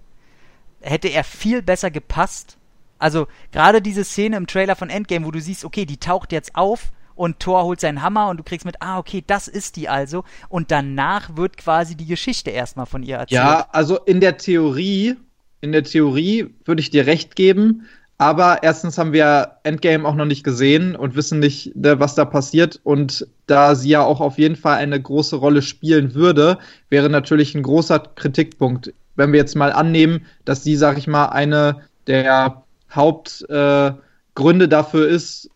hätte er viel besser gepasst? Also gerade diese Szene im Trailer von Endgame, wo du siehst, okay, die taucht jetzt auf und Thor holt seinen Hammer und du kriegst mit, ah, okay, das ist die also. Und danach wird quasi die Geschichte erstmal von ihr erzählt. Ja, also in der Theorie, in der Theorie würde ich dir recht geben. Aber erstens haben wir Endgame auch noch nicht gesehen und wissen nicht, ne, was da passiert. Und da sie ja auch auf jeden Fall eine große Rolle spielen würde, wäre natürlich ein großer Kritikpunkt. Wenn wir jetzt mal annehmen, dass sie, sag ich mal, eine der Hauptgründe äh, dafür ist,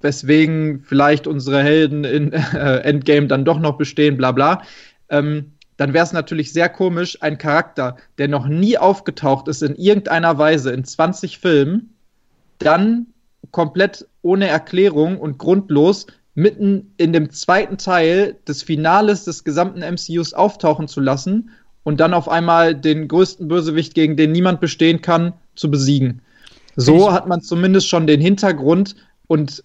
weswegen vielleicht unsere Helden in äh, Endgame dann doch noch bestehen, bla bla, ähm, dann wäre es natürlich sehr komisch, ein Charakter, der noch nie aufgetaucht ist in irgendeiner Weise in 20 Filmen, dann komplett ohne Erklärung und grundlos mitten in dem zweiten Teil des Finales des gesamten MCUs auftauchen zu lassen und dann auf einmal den größten Bösewicht, gegen den niemand bestehen kann, zu besiegen. So hat man zumindest schon den Hintergrund und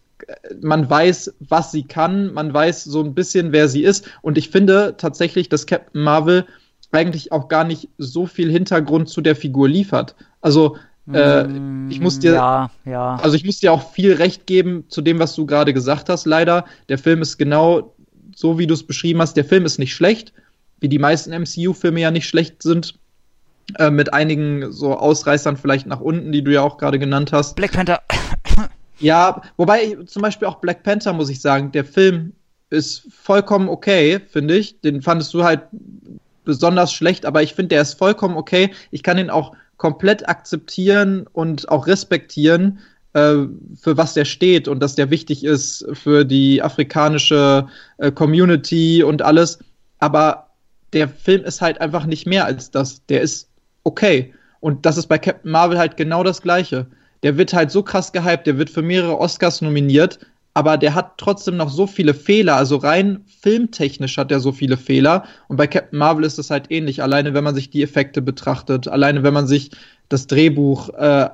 man weiß, was sie kann, man weiß so ein bisschen, wer sie ist. Und ich finde tatsächlich, dass Captain Marvel eigentlich auch gar nicht so viel Hintergrund zu der Figur liefert. Also äh, Mm, ich muss dir, Ja, ja. also ich muss dir auch viel Recht geben zu dem, was du gerade gesagt hast. Leider, der Film ist genau so, wie du es beschrieben hast. Der Film ist nicht schlecht, wie die meisten MCU-Filme ja nicht schlecht sind. Äh, mit einigen so Ausreißern vielleicht nach unten, die du ja auch gerade genannt hast. Black Panther. Ja, wobei zum Beispiel auch Black Panther, muss ich sagen, der Film ist vollkommen okay, finde ich. Den fandest du halt besonders schlecht, aber ich finde, der ist vollkommen okay. Ich kann ihn auch komplett akzeptieren und auch respektieren, äh, für was der steht und dass der wichtig ist für die afrikanische äh, Community und alles. Aber der Film ist halt einfach nicht mehr als das. Der ist okay. Und das ist bei Captain Marvel halt genau das Gleiche der wird halt so krass gehypt, der wird für mehrere Oscars nominiert, aber der hat trotzdem noch so viele Fehler, also rein filmtechnisch hat er so viele Fehler. Und bei Captain Marvel ist das halt ähnlich, alleine wenn man sich die Effekte betrachtet, alleine wenn man sich das Drehbuch äh,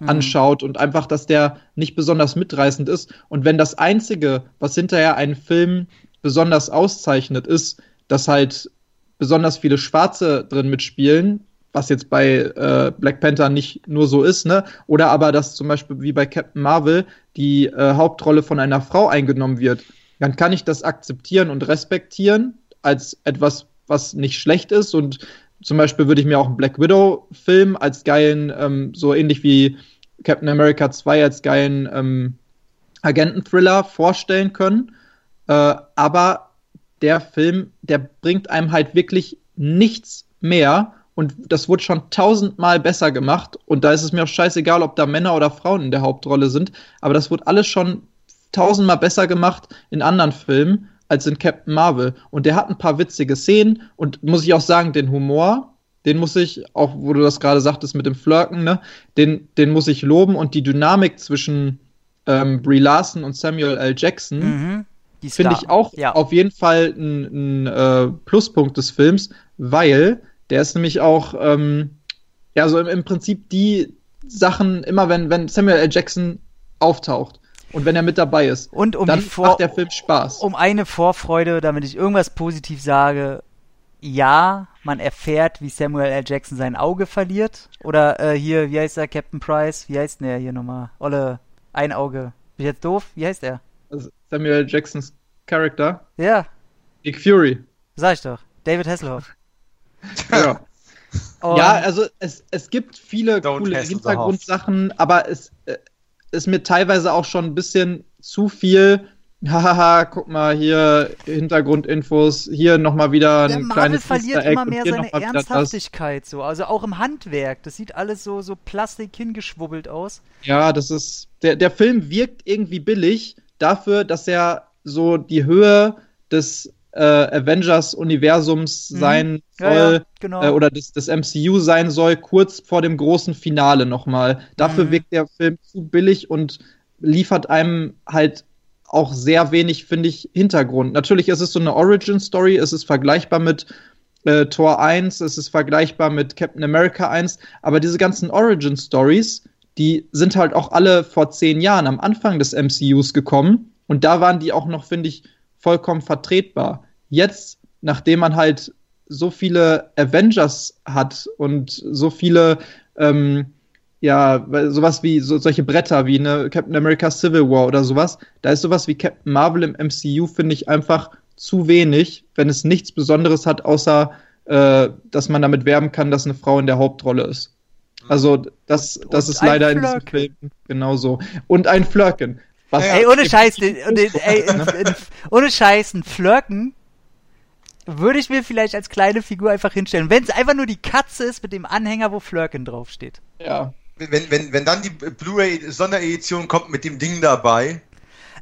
Mhm. anschaut und einfach, dass der nicht besonders mitreißend ist. Und wenn das Einzige, was hinterher einen Film besonders auszeichnet, ist, dass halt besonders viele Schwarze drin mitspielen, was jetzt bei äh, Black Panther nicht nur so ist, ne? Oder aber, dass zum Beispiel wie bei Captain Marvel die äh, Hauptrolle von einer Frau eingenommen wird, dann kann ich das akzeptieren und respektieren als etwas, was nicht schlecht ist. Und zum Beispiel würde ich mir auch einen Black Widow-Film als geilen, ähm, so ähnlich wie Captain America 2 als geilen ähm, Agenten-Thriller vorstellen können. Äh, aber der Film, der bringt einem halt wirklich nichts mehr und das wurde schon tausendmal besser gemacht. Und da ist es mir auch scheißegal, ob da Männer oder Frauen in der Hauptrolle sind. Aber das wurde alles schon tausendmal besser gemacht in anderen Filmen als in Captain Marvel. Und der hat ein paar witzige Szenen und muss ich auch sagen, den Humor, den muss ich, auch wo du das gerade sagtest mit dem Flirken, ne, den, den muss ich loben und die Dynamik zwischen ähm, Brie Larson und Samuel L. Jackson Mhm. Finde ich auch ja. auf jeden Fall ein, ein äh, Pluspunkt des Films, weil der ist nämlich auch, ähm, ja, so im, im Prinzip die Sachen, immer wenn, wenn Samuel L. Jackson auftaucht und wenn er mit dabei ist, Und um dann Vor macht der Film Spaß. um eine Vorfreude, damit ich irgendwas positiv sage, ja, man erfährt, wie Samuel L. Jackson sein Auge verliert. Oder äh, hier, wie heißt der, Captain Price? Wie heißt denn der hier nochmal? Olle, ein Auge. Bin ich jetzt doof? Wie heißt der? Samuel Jacksons Charakter? Ja, Nick Fury. sag ich doch. David Hasselhoff. Ja. Ja, also es, es gibt viele Don't coole Hintergrundsachen, aber es äh, ist mir teilweise auch schon ein bisschen zu viel. Hahaha, guck mal hier Hintergrundinfos, hier nochmal wieder der ein Marvel kleines verliert Easter Egg immer mehr seine. Ernsthaftigkeit so. Also auch im Handwerk. Das sieht alles so, so Plastik hingeschwubbelt aus. Ja, das ist. Der, der Film wirkt irgendwie billig dafür, dass er so die Höhe des äh, Avengers-Universums Mhm. sein Ja, soll. ja, genau. äh, oder des, des MCU sein soll, kurz vor dem großen Finale nochmal. Dafür Mhm. wirkt der Film zu billig und liefert einem halt auch sehr wenig, finde ich, Hintergrund. Natürlich ist es so eine Origin-Story, es ist vergleichbar mit äh, Tor 1, es ist vergleichbar mit Captain America 1, aber diese ganzen Origin-Stories, die sind halt auch alle vor zehn Jahren am Anfang des MCUs gekommen und da waren die auch noch, finde ich, vollkommen vertretbar. Jetzt, nachdem man halt so viele Avengers hat und so viele, ähm, ja, sowas wie so, solche Bretter wie eine Captain America Civil War oder sowas, da ist sowas wie Captain Marvel im MCU, finde ich einfach zu wenig, wenn es nichts Besonderes hat, außer äh, dass man damit werben kann, dass eine Frau in der Hauptrolle ist. Also das, das und ist leider in diesem Flirken. Film genauso. Und ein Flirken. Was Ey, ohne Scheiß, den, den, ey, in, in, ohne Scheiß, ein Flirken würde ich mir vielleicht als kleine Figur einfach hinstellen. Wenn es einfach nur die Katze ist mit dem Anhänger, wo Flirken draufsteht. Ja. Wenn, wenn, wenn dann die Blu-ray-Sonderedition kommt mit dem Ding dabei,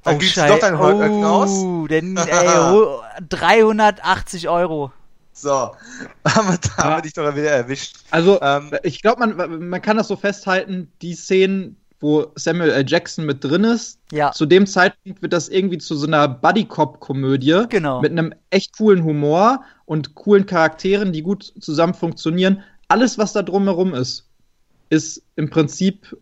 dann gibst du doch dein Holöcken aus. Oh, denn, ey, oh, 380 Euro. So, haben wir, da haben wir dich doch wieder erwischt. Also, Ähm, ich glaube, man, man kann das so festhalten, die Szenen, wo Samuel L. Jackson mit drin ist, Ja. zu dem Zeitpunkt wird das irgendwie zu so einer Buddy-Cop-Komödie Genau. mit einem echt coolen Humor und coolen Charakteren, die gut zusammen funktionieren. Alles, was da drumherum ist, ist im Prinzip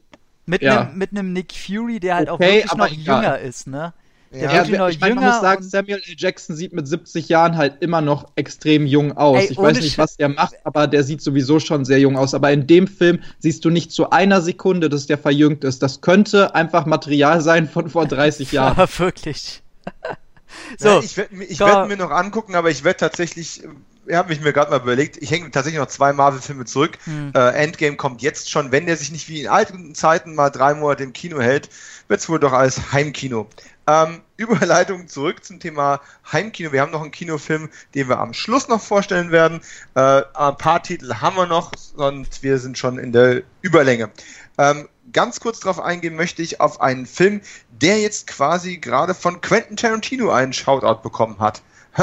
Mit Ja. einem Nick Fury, der halt auch Okay, wirklich aber noch egal. jünger ist, ne? Der Ja, wirklich noch ich meine, man jünger muss sagen, Samuel L. Jackson sieht mit 70 Jahren halt immer noch extrem jung aus. Ey, ich weiß nicht, was der macht, aber der sieht sowieso schon sehr jung aus. Aber in dem Film siehst du nicht zu einer Sekunde, dass der verjüngt ist. Das könnte einfach Material sein von vor 30 Jahren. Aber wirklich. so, so, ich werde werd mir noch angucken, aber ich werde tatsächlich, ich habe mich mir gerade mal überlegt, ich hänge tatsächlich noch zwei Marvel-Filme zurück. Hm. Äh, Endgame kommt jetzt schon, wenn der sich nicht wie in alten Zeiten mal drei Monate im Kino hält, wird es wohl doch als Heimkino. Ähm, Überleitung zurück zum Thema Heimkino. Wir haben noch einen Kinofilm, den wir am Schluss noch vorstellen werden. Äh, ein paar Titel haben wir noch und wir sind schon in der Überlänge. Ähm, ganz kurz darauf eingehen möchte ich auf einen Film, der jetzt quasi gerade von Quentin Tarantino einen Shoutout bekommen hat.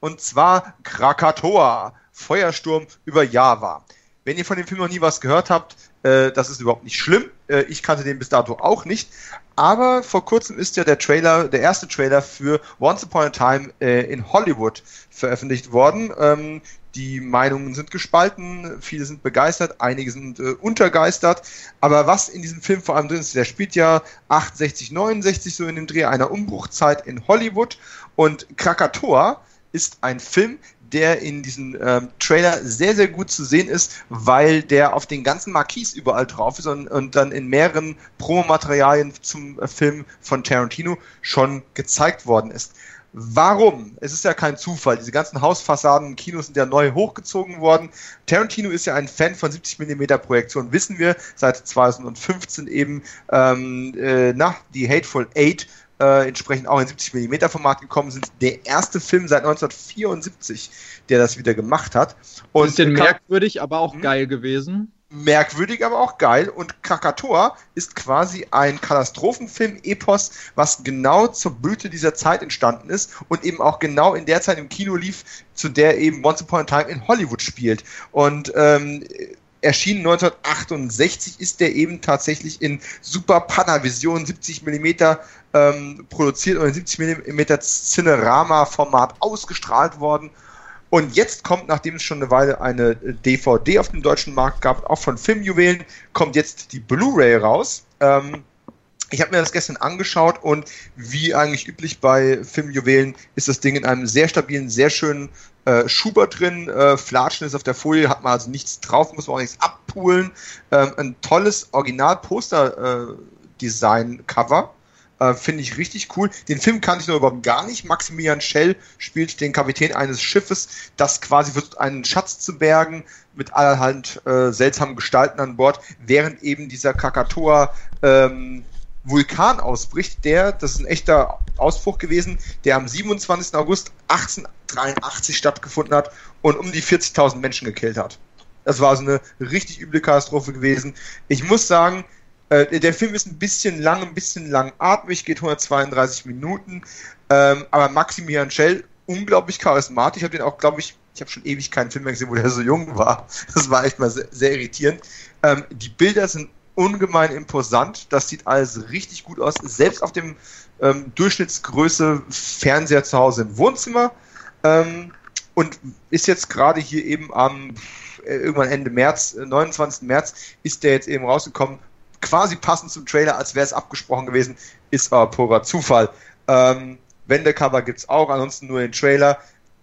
Und zwar Krakatoa, Feuersturm über Java. Wenn ihr von dem Film noch nie was gehört habt, äh, das ist überhaupt nicht schlimm. Äh, ich kannte den bis dato auch nicht. Aber vor kurzem ist ja der Trailer, der erste Trailer für Once Upon a Time äh, in Hollywood veröffentlicht worden. Ähm, die Meinungen sind gespalten, viele sind begeistert, einige sind äh, untergeistert. Aber was in diesem Film vor allem drin ist, der spielt ja 68, 69 so in dem Dreh einer Umbruchzeit in Hollywood. Und Krakatoa ist ein Film, der in diesem ähm, Trailer sehr, sehr gut zu sehen ist, weil der auf den ganzen Marquis überall drauf ist und, und dann in mehreren Promomaterialien zum äh, Film von Tarantino schon gezeigt worden ist. Warum? Es ist ja kein Zufall. Diese ganzen Hausfassaden, Kinos sind ja neu hochgezogen worden. Tarantino ist ja ein Fan von 70 mm Projektionen, wissen wir, seit 2015 eben ähm, äh, nach die Hateful Eight äh, entsprechend auch in 70 mm Format gekommen sind. Der erste Film seit 1974, der das wieder gemacht hat. Und Bisschen merkwürdig, aber auch Hm? geil gewesen. merkwürdig, aber auch geil. Und Krakatoa ist quasi ein Katastrophenfilm-Epos, was genau zur Blüte dieser Zeit entstanden ist und eben auch genau in der Zeit im Kino lief, zu der eben Once Upon a Time in Hollywood spielt. Und ähm, erschienen 1968 ist der eben tatsächlich in Super Panavision 70 Millimeter ähm, produziert und in 70 Millimeter Cinerama-Format ausgestrahlt worden. Und jetzt kommt, nachdem es schon eine Weile eine DVD auf dem deutschen Markt gab, auch von Filmjuwelen, kommt jetzt die Blu-ray raus. Ähm, ich habe mir das gestern angeschaut und wie eigentlich üblich bei Filmjuwelen ist das Ding in einem sehr stabilen, sehr schönen äh, Schuber drin. Äh, Flatschen ist auf der Folie, hat man also nichts drauf, muss man auch nichts abpulen. Ähm, ein tolles Original-Poster-Design-Cover. Äh, Finde ich richtig cool. Den Film kannte ich nur überhaupt gar nicht. Maximilian Schell spielt den Kapitän eines Schiffes, das quasi versucht, einen Schatz zu bergen mit allerhand äh, seltsamen Gestalten an Bord, während eben dieser Krakatoa ähm, Vulkan ausbricht, der, das ist ein echter Ausbruch gewesen, der am 27. August 1883 stattgefunden hat und um die 40.000 Menschen gekillt hat. Das war so eine richtig üble Katastrophe gewesen. Ich muss sagen, äh, der Film ist ein bisschen lang, ein bisschen langatmig, geht 132 Minuten, ähm, aber Maximilian Schell unglaublich charismatisch. Ich habe den auch, glaube ich, ich habe schon ewig keinen Film mehr gesehen, wo der so jung war. Das war echt mal sehr, sehr irritierend. Ähm, die Bilder sind ungemein imposant. Das sieht alles richtig gut aus. Selbst auf dem ähm, Durchschnittsgröße Fernseher zu Hause im Wohnzimmer. Ähm, und ist jetzt gerade hier eben am äh, irgendwann Ende März, 29. Äh, März, ist der jetzt eben rausgekommen. Quasi passend zum Trailer, als wäre es abgesprochen gewesen, ist aber purer Zufall. Ähm, Wendecover gibt's auch, ansonsten nur den Trailer.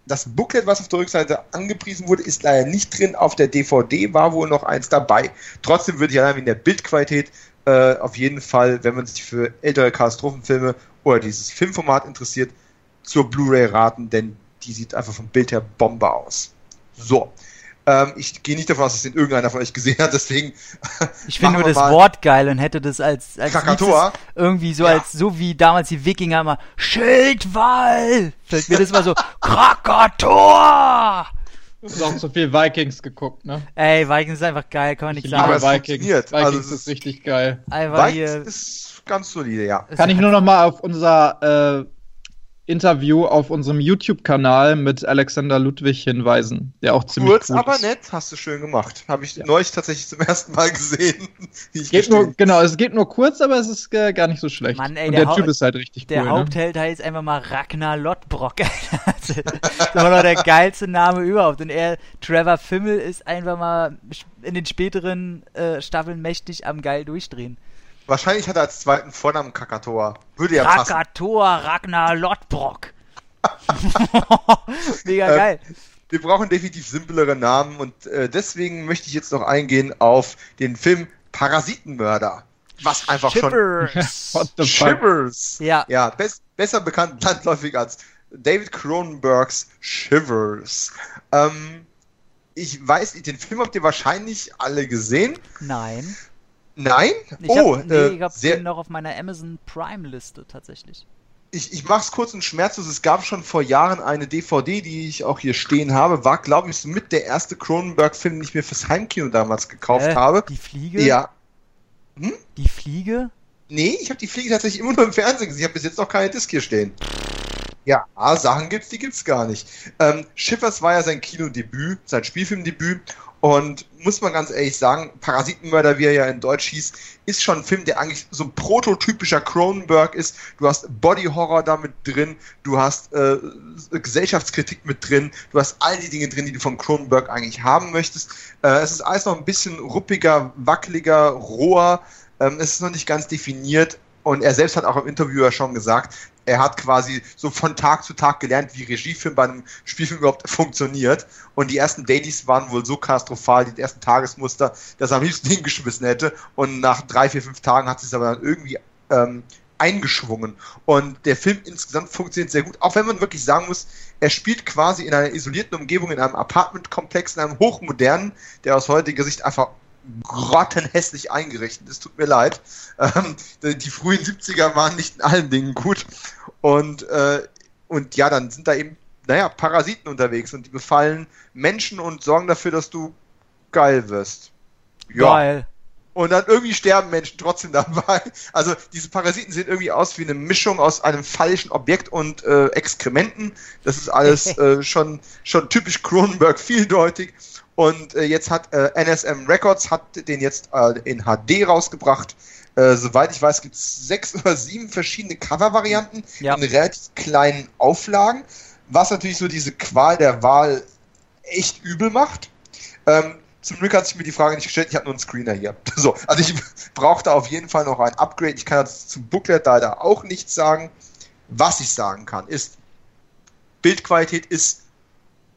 Das Booklet, was auf der Rückseite angepriesen wurde, ist leider nicht drin. Auf der DVD war wohl noch eins dabei. Trotzdem würde ich allein in der Bildqualität äh, auf jeden Fall, wenn man sich für ältere Katastrophenfilme oder dieses Filmformat interessiert, zur Blu-ray raten, denn die sieht einfach vom Bild her Bombe aus. So. Ähm, ich gehe nicht davon aus, dass den irgendeiner von euch gesehen hat, deswegen. Ich finde nur das Wort geil und hätte das als, als Krakatoa. irgendwie so ja. als, so wie damals die Wikinger immer, Schildwall! Fällt mir das mal so, Krakatoa! Du hast auch so viel Vikings geguckt, ne? Ey, Vikings ist einfach geil, kann man nicht ich sagen. Liebe Vikings. Vikings also ist, ist richtig geil. Einfach Vikings hier. ist ganz solide, ja. Kann ich nur noch mal auf unser äh, Interview auf unserem YouTube-Kanal mit Alexander Ludwig hinweisen, der auch ziemlich Kurz, gut aber ist. nett, hast du schön gemacht. Habe ich ja. neulich tatsächlich zum ersten Mal gesehen. Es geht nur, genau, es geht nur kurz, aber es ist äh, gar nicht so schlecht. Mann, ey, Und der der, Typ ist halt richtig Der cool. Ne? Hauptheld heißt einfach mal Ragnar Lottbrock. das war doch der geilste Name überhaupt. Und er, Trevor Fimmel, ist einfach mal in den späteren äh, Staffeln mächtig am geil durchdrehen. Wahrscheinlich hat er als zweiten Vornamen Krakatoa. Würde ja passen. Krakatoa Ragnar Lottbrock. Mega Ähm, geil. Wir brauchen definitiv simplere Namen und äh, deswegen möchte ich jetzt noch eingehen auf den Film Parasitenmörder. Was einfach schon Shivers. What the fuck? Shivers. Ja. Ja, bes besser bekannt landläufig als David Cronenbergs Shivers. Ähm, ich weiß, den Film habt ihr wahrscheinlich alle gesehen. Nein. Nein? Ich oh, hab, nee, äh, ich hab sehr, noch auf meiner Amazon Prime Liste tatsächlich. ich, ich mach's kurz und schmerzlos. Es gab schon vor Jahren eine DVD, die ich auch hier stehen habe. War, glaube ich, mit der erste Cronenberg-Film, den ich mir fürs Heimkino damals gekauft Äh, habe. Die Fliege? Ja. Die Fliege? Nee, ich habe die Fliege tatsächlich immer nur im Fernsehen gesehen. Ich habe bis jetzt noch keine Disc hier stehen. Ja, Sachen gibt's, die gibt's gar nicht. Ähm, Schiffers war ja sein Kinodebüt, sein Spielfilmdebüt. Und muss man ganz ehrlich sagen, Parasitenmörder, wie er ja in Deutsch hieß, ist schon ein Film, der eigentlich so ein prototypischer Cronenberg ist. Du hast Body Horror da mit drin, du hast äh, Gesellschaftskritik mit drin, du hast all die Dinge drin, die du von Cronenberg eigentlich haben möchtest. Äh, es ist alles noch ein bisschen ruppiger, wackeliger, roher. Ähm, es ist noch nicht ganz definiert. Und er selbst hat auch im Interview ja schon gesagt, er hat quasi so von Tag zu Tag gelernt, wie Regiefilm bei einem Spielfilm überhaupt funktioniert. Und die ersten Dailies waren wohl so katastrophal, die ersten Tagesmuster, dass er am liebsten hingeschmissen hätte. Und nach drei, vier, fünf Tagen hat sich aber dann irgendwie ähm, eingeschwungen. Und der Film insgesamt funktioniert sehr gut, auch wenn man wirklich sagen muss, er spielt quasi in einer isolierten Umgebung, in einem Apartmentkomplex, in einem hochmodernen, der aus heutiger Sicht einfach grottenhässlich eingerichtet ist. Tut mir leid. Ähm, die frühen 70er waren nicht in allen Dingen gut. Und, äh, und ja, dann sind da eben, naja, Parasiten unterwegs und die befallen Menschen und sorgen dafür, dass du geil wirst. Ja. Geil. Und dann irgendwie sterben Menschen trotzdem dabei. Also diese Parasiten sehen irgendwie aus wie eine Mischung aus einem fallischen Objekt und äh, Exkrementen. Das ist alles äh, schon, schon typisch Cronenberg vieldeutig. Und äh, jetzt hat äh, NSM Records hat den jetzt äh, in HD rausgebracht. Äh, soweit ich weiß, gibt es sechs oder sieben verschiedene Cover-Varianten Ja. in relativ kleinen Auflagen, was natürlich so diese Qual der Wahl echt übel macht. Ähm, zum Glück hat sich mir die Frage nicht gestellt, ich habe nur einen Screener hier. So, also ich brauchte auf jeden Fall noch ein Upgrade. Ich kann zum Booklet leider auch nichts sagen. Was ich sagen kann, ist, Bildqualität ist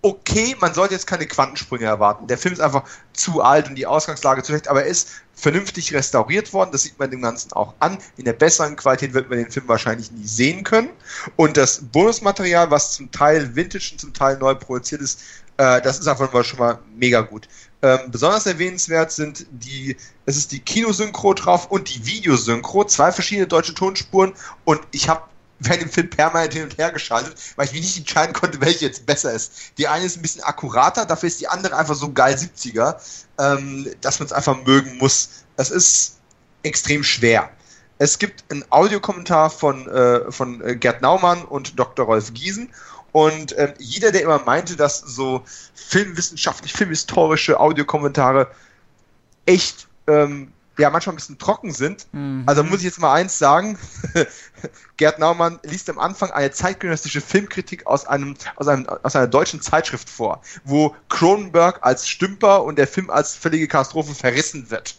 okay, man sollte jetzt keine Quantensprünge erwarten. Der Film ist einfach zu alt und die Ausgangslage zu schlecht, aber er ist vernünftig restauriert worden. Das sieht man dem Ganzen auch an. In der besseren Qualität wird man den Film wahrscheinlich nie sehen können. Und das Bonusmaterial, was zum Teil vintage und zum Teil neu produziert ist, äh, das ist einfach schon mal mega gut. Ähm, besonders erwähnenswert sind die, es ist die Kinosynchro drauf und die Videosynchro, zwei verschiedene deutsche Tonspuren und ich habe während dem Film permanent hin und her geschaltet, weil ich mich nicht entscheiden konnte, welche jetzt besser ist. Die eine ist ein bisschen akkurater, dafür ist die andere einfach so geil 70er, ähm, dass man es einfach mögen muss. Es ist extrem schwer. Es gibt einen Audiokommentar von, äh, von äh, Gerd Naumann und Dr. Rolf Giesen und ähm, jeder, der immer meinte, dass so filmwissenschaftlich, filmhistorische Audiokommentare echt ähm, ja manchmal ein bisschen trocken sind. Mhm. Also muss ich jetzt mal eins sagen. Gerd Naumann liest am Anfang eine zeitgenössische Filmkritik aus einem, aus einem, aus einer deutschen Zeitschrift vor, wo Cronenberg als Stümper und der Film als völlige Katastrophe verrissen wird.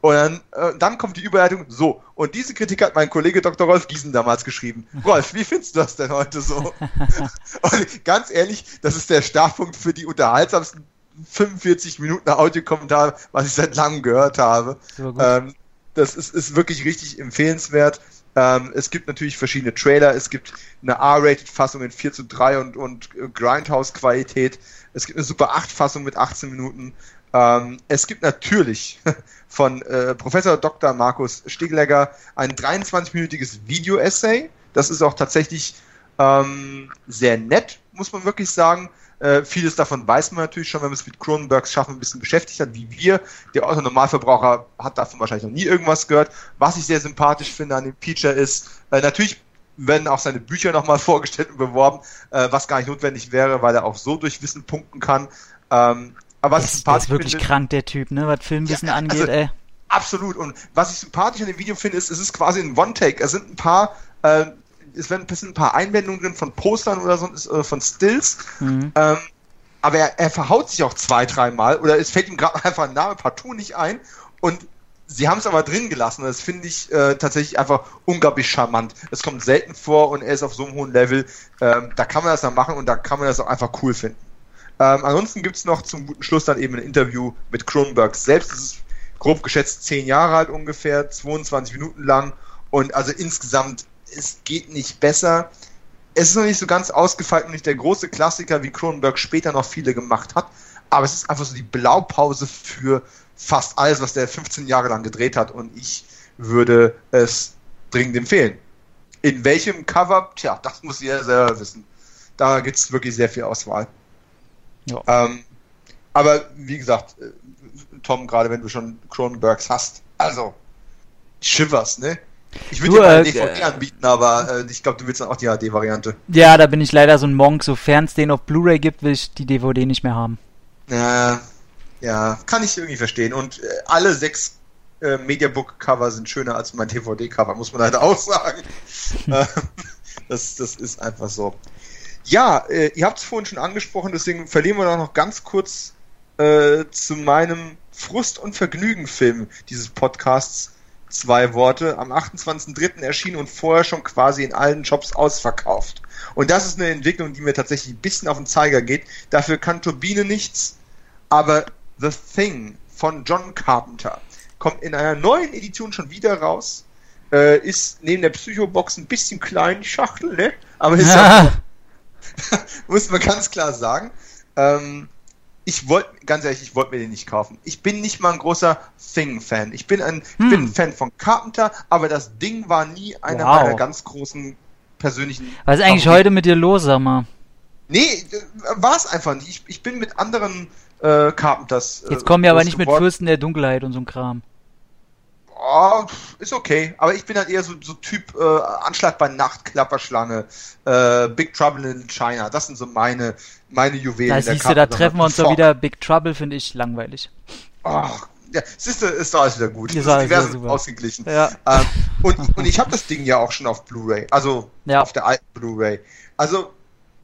Und dann, äh, dann kommt die Überleitung, so, und diese Kritik hat mein Kollege Dr. Rolf Giesen damals geschrieben. Rolf, wie findest du das denn heute so? und ganz ehrlich, das ist der Startpunkt für die unterhaltsamsten 45 Minuten Audiokommentar, was ich seit langem gehört habe. Ähm, das ist, ist wirklich richtig empfehlenswert. Ähm, es gibt natürlich verschiedene Trailer. Es gibt eine R-Rated-Fassung in 4 zu 3 und, und Grindhouse-Qualität. Es gibt eine Super 8-Fassung mit 18 Minuten. Ähm, es gibt natürlich von äh, Professor Dr. Markus Stiglegger ein 23-minütiges Video-Essay. Das ist auch tatsächlich ähm, sehr nett, muss man wirklich sagen. Äh, vieles davon weiß man natürlich schon, wenn man es mit Cronenbergs Schaffen ein bisschen beschäftigt hat, wie wir. Der Otto Normalverbraucher hat davon wahrscheinlich noch nie irgendwas gehört. Was ich sehr sympathisch finde an dem Feature ist, äh, natürlich werden auch seine Bücher nochmal vorgestellt und beworben, äh, was gar nicht notwendig wäre, weil er auch so durch Wissen punkten kann. Ähm, aber was das, sympathisch das ist wirklich finde, krank, der Typ, ne, was Filmwissen ja, angeht, also, ey. Absolut. Und was ich sympathisch an dem Video finde, ist, es ist quasi ein One-Take. Es sind ein paar äh, es werden ein paar Einblendungen drin von Postern oder so, äh, von Stills. Mhm. Ähm, aber er, er verhaut sich auch zwei, dreimal oder es fällt ihm gerade einfach ein Name partout nicht ein und sie haben es aber drin gelassen. Das finde ich äh, tatsächlich einfach unglaublich charmant. Es kommt selten vor und er ist auf so einem hohen Level. Ähm, da kann man das dann machen und da kann man das auch einfach cool finden. Ähm, ansonsten gibt es noch zum guten Schluss dann eben ein Interview mit Kronberg selbst. Das ist grob geschätzt zehn Jahre alt ungefähr, 22 Minuten lang und also insgesamt es geht nicht besser. Es ist noch nicht so ganz ausgefeilt und nicht der große Klassiker, wie Cronenberg später noch viele gemacht hat, aber es ist einfach so die Blaupause für fast alles, was der 15 Jahre lang gedreht hat und ich würde es dringend empfehlen. In welchem Cover? Tja, das muss jeder selber wissen. Da gibt es wirklich sehr viel Auswahl. Ja. Ähm, aber wie gesagt, äh, Tom, gerade wenn du schon Cronenbergs hast, also Shivers, ne? Ich würde dir mal äh, DVD anbieten, aber äh, ich glaube, du willst dann auch die HD-Variante. Ja, da bin ich leider so ein Monk. Sofern es den auf Blu-ray gibt, will ich die DVD nicht mehr haben. Ja, ja, kann ich irgendwie verstehen. Und äh, alle sechs äh, Mediabook-Cover sind schöner als mein DVD-Cover, muss man halt auch sagen. Äh, das, das ist einfach so. Ja, äh, ihr habt es vorhin schon angesprochen, deswegen verlieren wir doch noch ganz kurz äh, zu meinem Frust- und Vergnügen-Film dieses Podcasts zwei Worte, am 28.03. erschienen und vorher schon quasi in allen Shops ausverkauft. Und das ist eine Entwicklung, die mir tatsächlich ein bisschen auf den Zeiger geht. Dafür kann Turbine nichts, aber The Thing von John Carpenter kommt in einer neuen Edition schon wieder raus. Äh, ist neben der Psychobox ein bisschen klein, die Schachtel, ne? Aber ist ja. auch, muss man ganz klar sagen. Ähm, ich wollte, ganz ehrlich, ich wollte mir den nicht kaufen. Ich bin nicht mal ein großer Thing-Fan. Ich bin ein, hm. ich bin ein Fan von Carpenter, aber das Ding war nie einer wow. meiner ganz großen persönlichen. Was ist eigentlich Favoriten. heute mit dir los, sag mal? Nee, war es einfach nicht. Ich, ich bin mit anderen äh, Carpenters. Äh, Jetzt kommen wir aber nicht geworden. mit Fürsten der Dunkelheit und so ein Kram. Oh, ist okay, aber ich bin halt eher so, so Typ äh, Anschlag bei Nacht, Klapperschlange, äh, Big Trouble in China. Das sind so meine, meine Juwelen. Da siehst du, da treffen wir uns doch wieder. Big Trouble finde ich langweilig. Ach, ja, siehst du, ist doch alles wieder gut. Ist alles wieder ausgeglichen. Ja. Ähm, und, und ich habe das Ding ja auch schon auf Blu-ray, also ja. auf der alten Blu-ray. Also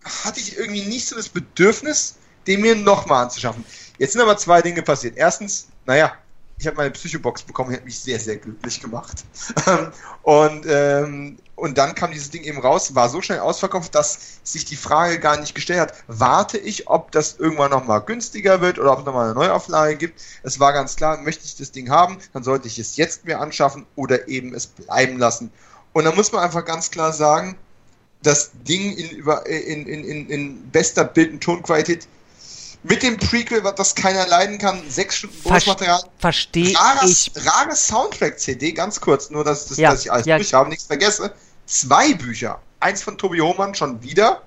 hatte ich irgendwie nicht so das Bedürfnis, den mir nochmal anzuschaffen. Jetzt sind aber zwei Dinge passiert. Erstens, naja, ich habe meine Psychobox bekommen, die hat mich sehr, sehr glücklich gemacht. und, ähm, und dann kam dieses Ding eben raus, war so schnell ausverkauft, dass sich die Frage gar nicht gestellt hat, warte ich, ob das irgendwann nochmal günstiger wird oder ob es nochmal eine Neuauflage gibt. Es war ganz klar, möchte ich das Ding haben, dann sollte ich es jetzt mir anschaffen oder eben es bleiben lassen. Und da muss man einfach ganz klar sagen, das Ding in, in, in, in, in bester Bild- und Tonqualität mit dem Prequel, das keiner leiden kann, sechs Stunden Bonusmaterial. Verstehe ich. Rare Soundtrack-CD, ganz kurz, nur dass, dass, ja, dass ich alles ja. durch habe, nichts vergesse. Zwei Bücher. Eins von Tobi Hohmann schon wieder.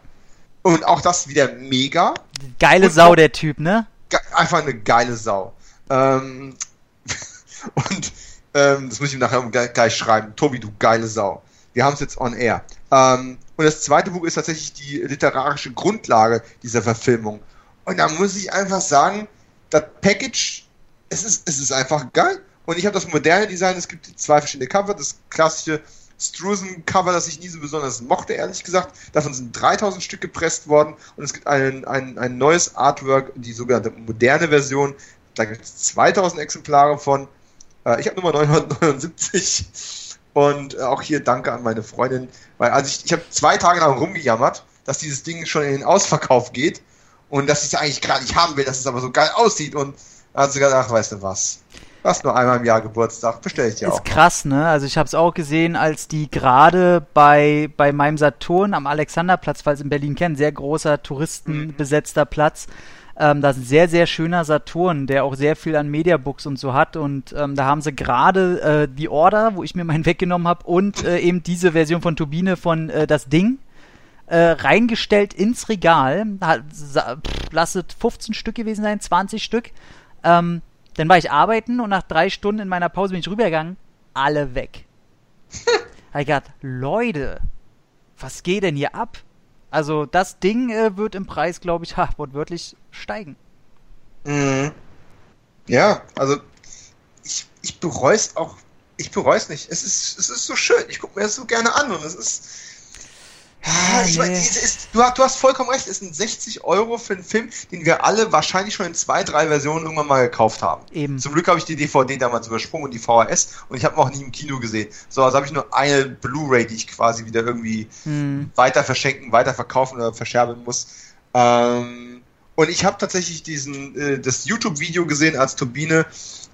Und auch das wieder mega. Geile und Sau, der Typ, ne? Einfach eine geile Sau. Ähm, und ähm, das muss ich ihm nachher gleich schreiben. Tobi, du geile Sau. Wir haben es jetzt on air. Ähm, und das zweite Buch ist tatsächlich die literarische Grundlage dieser Verfilmung. Und da muss ich einfach sagen, das Package, es ist, es ist einfach geil. Und ich habe das moderne Design, es gibt zwei verschiedene Cover, das klassische Strusen-Cover, das ich nie so besonders mochte, ehrlich gesagt. Davon sind 3000 Stück gepresst worden und es gibt ein, ein, ein neues Artwork, die sogenannte moderne Version. Da gibt es 2000 Exemplare von. Äh, ich habe Nummer 979 und äh, auch hier danke an meine Freundin, weil also ich, ich habe zwei Tage lang rumgejammert, dass dieses Ding schon in den Ausverkauf geht und dass ich es eigentlich gerade nicht haben will, dass es aber so geil aussieht und hat sie gedacht, ach, weißt du was, du hast nur einmal im Jahr Geburtstag, bestelle ich dir ist auch. Ist krass, ne? Also ich habe es auch gesehen, als die gerade bei, bei meinem Saturn am Alexanderplatz, falls in Berlin kennen, sehr großer touristenbesetzter mhm. Platz, ähm, das ist ein sehr, sehr schöner Saturn, der auch sehr viel an Mediabooks und so hat. Und ähm, da haben sie gerade äh, die Order, wo ich mir meinen weggenommen habe, und äh, eben diese Version von Turbine von äh, Das Ding äh, reingestellt ins Regal. Hat, pff, lasset 15 Stück gewesen sein, 20 Stück. Ähm, dann war ich arbeiten und nach drei Stunden in meiner Pause bin ich rübergegangen. Alle weg. ich gedacht, Leute, was geht denn hier ab? Also das Ding äh, wird im Preis, glaube ich, ha, wortwörtlich steigen. Mhm. Ja, also ich, ich bereue es auch, ich bereue es nicht. Es ist, es ist so schön, ich gucke mir das so gerne an und es ist, ja, ich nee. mein, ist, du, du, hast vollkommen recht, es sind 60 Euro für einen Film, den wir alle wahrscheinlich schon in zwei, drei Versionen irgendwann mal gekauft haben. Eben. Zum Glück habe ich die DVD damals übersprungen und die VHS und ich habe auch nie im Kino gesehen. So, also habe ich nur eine Blu-ray, die ich quasi wieder irgendwie hm. weiter verschenken, weiter verkaufen oder verscherbeln muss. Ähm, und ich habe tatsächlich diesen, äh, das YouTube-Video gesehen, als Turbine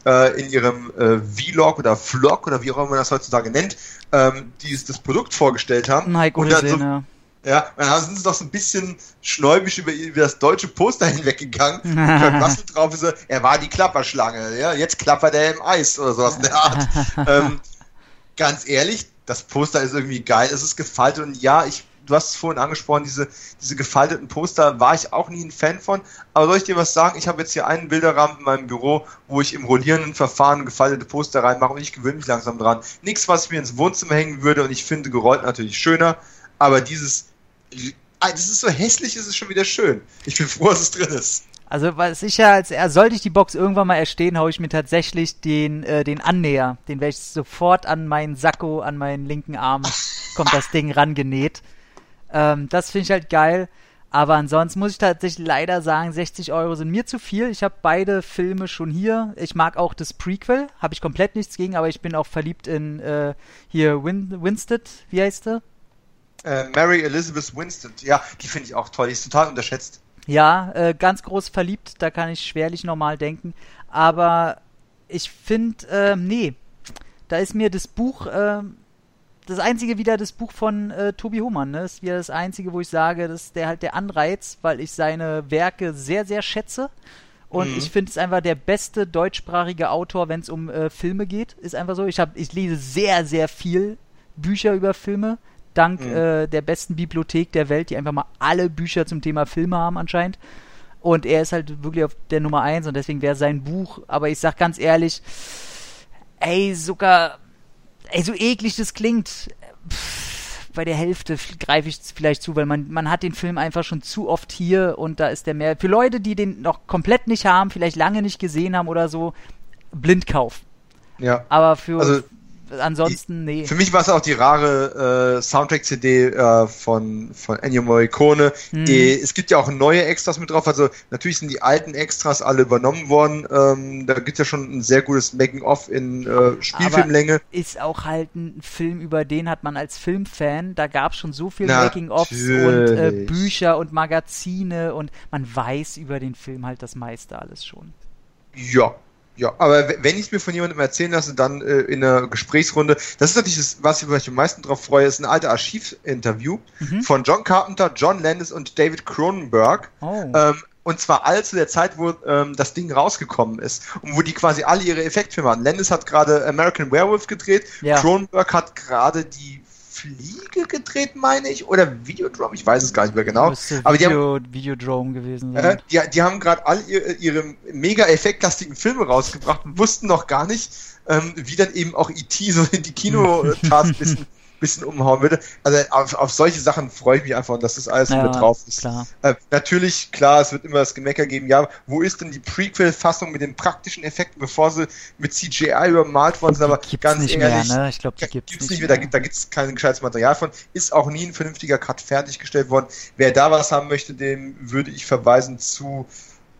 äh, in ihrem äh, Vlog oder Vlog oder wie auch immer man das heutzutage nennt, ähm, die das Produkt vorgestellt haben. Nein, und dann so, ja. Ja, dann sind sie doch so ein bisschen schnäubisch über, über das deutsche Poster hinweggegangen. Kurt Russell drauf ist so, er war die Klapperschlange, ja, jetzt klappert er im Eis oder sowas in der Art. ähm, ganz ehrlich, das Poster ist irgendwie geil, es ist gefaltet und ja, ich du hast es vorhin angesprochen, diese, diese gefalteten Poster war ich auch nie ein Fan von. Aber soll ich dir was sagen? Ich habe jetzt hier einen Bilderrahmen in meinem Büro, wo ich im rollierenden Verfahren gefaltete Poster reinmache und ich gewöhne mich langsam dran. Nichts, was ich mir ins Wohnzimmer hängen würde und ich finde gerollt natürlich schöner. Aber dieses, ah, das ist so hässlich, ist es schon wieder schön. Ich bin froh, dass es drin ist. Also was ich ja als sollte ich die Box irgendwann mal erstehen, haue ich mir tatsächlich den äh, den Annäher, den werde ich sofort an meinen Sakko, an meinen linken Arm kommt das Ding rangenäht. Ähm, das finde ich halt geil. Aber ansonsten muss ich tatsächlich leider sagen, 60 Euro sind mir zu viel. Ich habe beide Filme schon hier. Ich mag auch das Prequel, habe ich komplett nichts gegen, aber ich bin auch verliebt in äh, hier Win Winstead, wie heißt der? Äh, Mary Elizabeth Winstead, ja, die finde ich auch toll, die ist total unterschätzt. Ja, äh, ganz groß verliebt, da kann ich schwerlich normal denken. Aber ich finde, äh, nee, da ist mir das Buch äh, das einzige wieder das Buch von äh, Tobi Hohmann, ne? ist wieder das einzige, wo ich sage, das ist der halt der Anreiz, weil ich seine Werke sehr, sehr schätze. Und mhm. ich finde es einfach der beste deutschsprachige Autor, wenn es um äh, Filme geht. Ist einfach so. Ich habe, ich lese sehr, sehr viel Bücher über Filme, dank mhm. äh, der besten Bibliothek der Welt, die einfach mal alle Bücher zum Thema Filme haben anscheinend. Und er ist halt wirklich auf der Nummer eins und deswegen wäre sein Buch. Aber ich sag ganz ehrlich, ey, sogar ey, so eklig das klingt, pff, bei der Hälfte greife ich vielleicht zu, weil man, man hat den Film einfach schon zu oft hier und da ist der mehr. Für Leute, die den noch komplett nicht haben, vielleicht lange nicht gesehen haben oder so, Blindkauf. Ja. Aber für. Also, ansonsten, nee. Für mich war es auch die rare äh, Soundtrack-CD äh, von, von Ennio Morricone. Hm. Die, es gibt ja auch neue Extras mit drauf. Also natürlich sind die alten Extras alle übernommen worden. Ähm, da gibt es ja schon ein sehr gutes Making-of in äh, Spielfilmlänge. ist auch halt ein Film, über den hat man als Filmfan, da gab es schon so viel. Making-ofs und äh, Bücher und Magazine und man weiß über den Film halt das meiste alles schon. Ja. Ja, aber wenn ich es mir von jemandem erzählen lasse, dann äh, in einer Gesprächsrunde, das ist natürlich das, was ich mich am meisten drauf freue, ist ein alter Archivinterview Mhm. von John Carpenter, John Landis und David Cronenberg. Oh. Ähm, und zwar all zu der Zeit, wo ähm, das Ding rausgekommen ist und wo die quasi alle ihre Effektfilme hatten. Landis hat gerade American Werewolf gedreht, Ja. Cronenberg hat gerade die Fliege gedreht, meine ich, oder Videodrome, ich weiß es gar nicht mehr genau. Müsste Aber die haben, Video, Videodrome gewesen äh, sein. die, die haben gerade alle ihre, ihre mega effektlastigen Filme rausgebracht und wussten noch gar nicht, ähm, wie dann eben auch E.T. so in die Kinocharts ein bisschen, umhauen würde. Also auf, auf solche Sachen freue ich mich einfach und dass das alles Ja, mit drauf ist. klar. Äh, natürlich, klar, es wird immer das Gemecker geben, ja, wo ist denn die Prequel-Fassung mit den praktischen Effekten, bevor sie mit CGI übermalt worden sind, aber gibt's ganz nicht ehrlich, mehr, ne? Ich glaube, die gibt's, gibt's nicht mehr, mehr. da, gibt- da gibt's kein gescheites Material von, ist auch nie ein vernünftiger Cut fertiggestellt worden. Wer da was haben möchte, dem würde ich verweisen zu,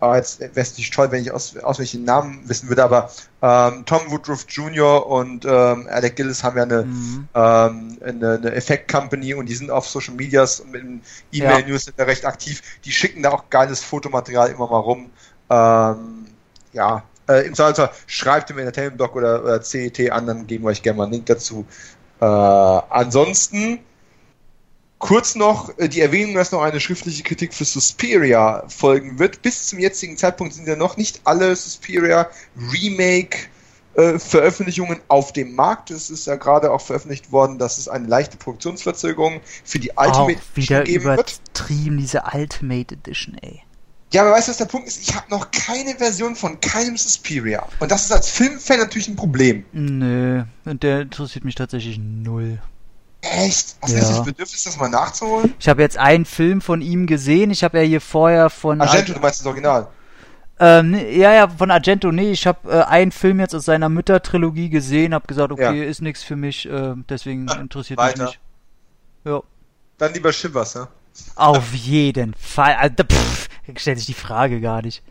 ah, jetzt wäre es nicht toll, wenn ich aus, aus welchen Namen wissen würde, aber ähm, Tom Woodruff Jr. und ähm, Alec Gillis haben ja eine, Mhm. ähm, eine, eine Effekt-Company und die sind auf Social Medias und mit dem E-Mail-Newsletter recht aktiv. Die schicken da auch geiles Fotomaterial immer mal rum. Ähm, ja, äh, im Zweifelsfall schreibt im Entertainment-Blog oder, oder CET an, dann geben wir euch gerne mal einen Link dazu. Äh, ansonsten kurz noch äh, die Erwähnung, dass noch eine schriftliche Kritik für Suspiria folgen wird. Bis zum jetzigen Zeitpunkt sind ja noch nicht alle Suspiria Remake äh, Veröffentlichungen auf dem Markt. Es ist ja gerade auch veröffentlicht worden, dass es eine leichte Produktionsverzögerung für die Auch Ultimate wieder geben wird. übertrieben, diese Ultimate Edition, ey. Ja, aber weißt du, was der Punkt ist? Ich habe noch keine Version von keinem Suspiria. Und das ist als Filmfan natürlich ein Problem. Nö, und der interessiert mich tatsächlich null. Echt? Hast du Ja. das Bedürfnis, das mal nachzuholen? Ich habe jetzt einen Film von ihm gesehen. Ich habe ja hier vorher von Argento, du meinst das Original. ähm, nee, ja ja von Argento. Nee, ich habe äh, einen Film jetzt aus seiner Müttertrilogie gesehen. Habe gesagt, okay, ist nichts für mich. Äh, deswegen interessiert weiter. mich nicht. Ja, Dann lieber Shivers, ja? auf jeden Fall. Also, pff, stellt sich die Frage gar nicht.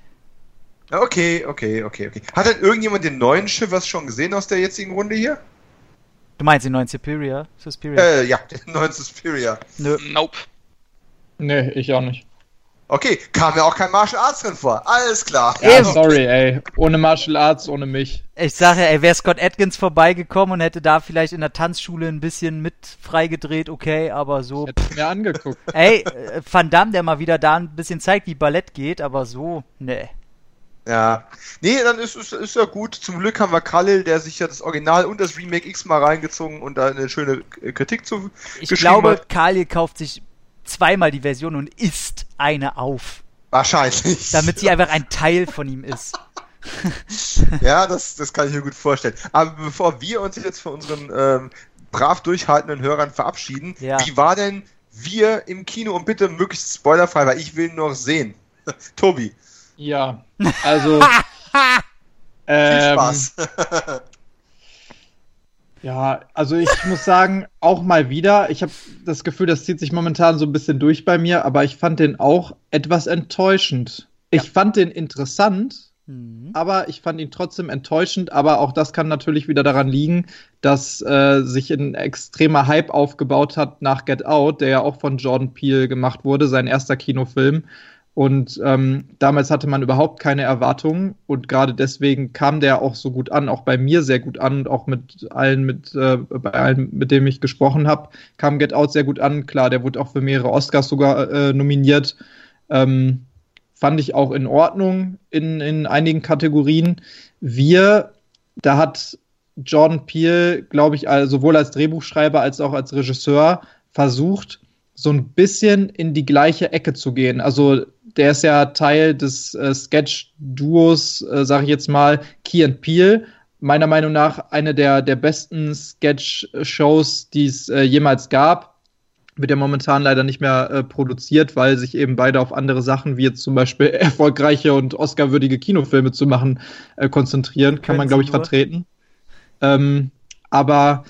Ja, Okay, okay, okay, okay. Hat denn irgendjemand den neuen Shivers schon gesehen aus der jetzigen Runde hier? Du meinst den neuen Superior? Suspiria? Äh, ja, den neuen Suspiria. Nö. Nope. Nee, ich auch nicht. Okay, kam ja auch kein Martial Arts drin vor. Alles klar. Ja, Eben. sorry, ey. Ohne Martial Arts, ohne mich. Ich sage ja, ey, wäre Scott Atkins vorbeigekommen und hätte da vielleicht in der Tanzschule ein bisschen mit freigedreht, okay, aber so. Hätte ich mir angeguckt. Ey, äh, Van Damme, der mal wieder da ein bisschen zeigt, wie Ballett geht, aber so, ne. Ja. Nee, dann ist, ist, ist ja gut. Zum Glück haben wir Khalil, der sich ja das Original und das Remake x-mal reingezogen und da eine schöne äh, Kritik zu Ich glaube, hat. Khalil kauft sich zweimal die Version und isst eine auf, Wahrscheinlich. damit sie einfach ein Teil von ihm ist. Ja, das, das kann ich mir gut vorstellen. Aber bevor wir uns jetzt von unseren ähm, brav durchhaltenden Hörern verabschieden, Ja. wie war denn wir im Kino und bitte möglichst spoilerfrei, weil ich will ihn noch sehen. Tobi, Ja, also. viel ähm, Spaß. Ja, also ich muss sagen, auch mal wieder, ich habe das Gefühl, das zieht sich momentan so ein bisschen durch bei mir, aber ich fand den auch etwas enttäuschend. Ich fand den interessant, Mhm. aber ich fand ihn trotzdem enttäuschend, aber auch das kann natürlich wieder daran liegen, dass äh, sich ein extremer Hype aufgebaut hat nach Get Out, der ja auch von Jordan Peele gemacht wurde, sein erster Kinofilm. Und ähm, damals hatte man überhaupt keine Erwartungen und gerade deswegen kam der auch so gut an, auch bei mir sehr gut an und auch mit allen, mit, äh, bei allen, mit denen ich gesprochen habe, kam Get Out sehr gut an. Klar, der wurde auch für mehrere Oscars sogar äh, nominiert. Ähm, fand ich auch in Ordnung in, in einigen Kategorien. Wir, da hat Jordan Peele, glaube ich, also sowohl als Drehbuchschreiber als auch als Regisseur versucht, so ein bisschen in die gleiche Ecke zu gehen. Also der ist ja Teil des äh, Sketch-Duos, äh, sage ich jetzt mal, Key and Peele. Meiner Meinung nach eine der, der besten Sketch-Shows, die es äh, jemals gab. Wird ja momentan leider nicht mehr äh, produziert, weil sich eben beide auf andere Sachen, wie jetzt zum Beispiel erfolgreiche und Oscar-würdige Kinofilme zu machen, äh, konzentrieren. Kann man, glaube ich, vertreten. Ähm, Aber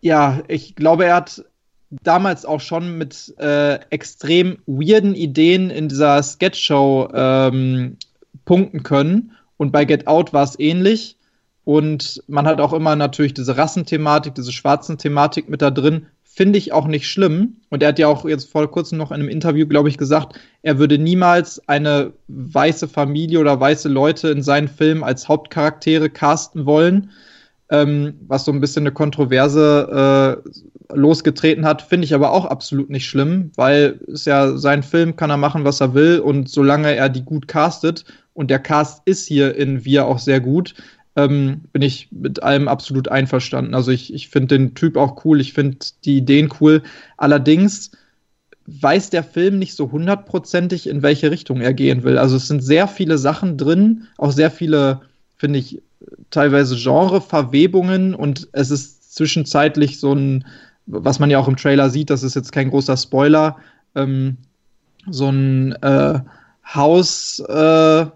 ja, ich glaube, er hat damals auch schon mit äh, extrem weirden Ideen in dieser Sketchshow ähm, punkten können. Und bei Get Out war es ähnlich. Und man hat auch immer natürlich diese Rassenthematik, diese schwarzen Thematik mit da drin. Finde ich auch nicht schlimm. Und er hat ja auch jetzt vor kurzem noch in einem Interview, glaube ich, gesagt, er würde niemals eine weiße Familie oder weiße Leute in seinen Filmen als Hauptcharaktere casten wollen. Ähm, was so ein bisschen eine Kontroverse äh, losgetreten hat, finde ich aber auch absolut nicht schlimm, weil es ja sein Film kann er machen, was er will und solange er die gut castet und der Cast ist hier in Wir auch sehr gut, ähm, bin ich mit allem absolut einverstanden. Also ich, ich finde den Typ auch cool, ich finde die Ideen cool. Allerdings weiß der Film nicht so hundertprozentig, in welche Richtung er gehen will. Also es sind sehr viele Sachen drin, auch sehr viele, finde ich, teilweise Genreverwebungen und es ist zwischenzeitlich so ein, was man ja auch im Trailer sieht, das ist jetzt kein großer Spoiler, ähm, so ein äh, Haus, äh,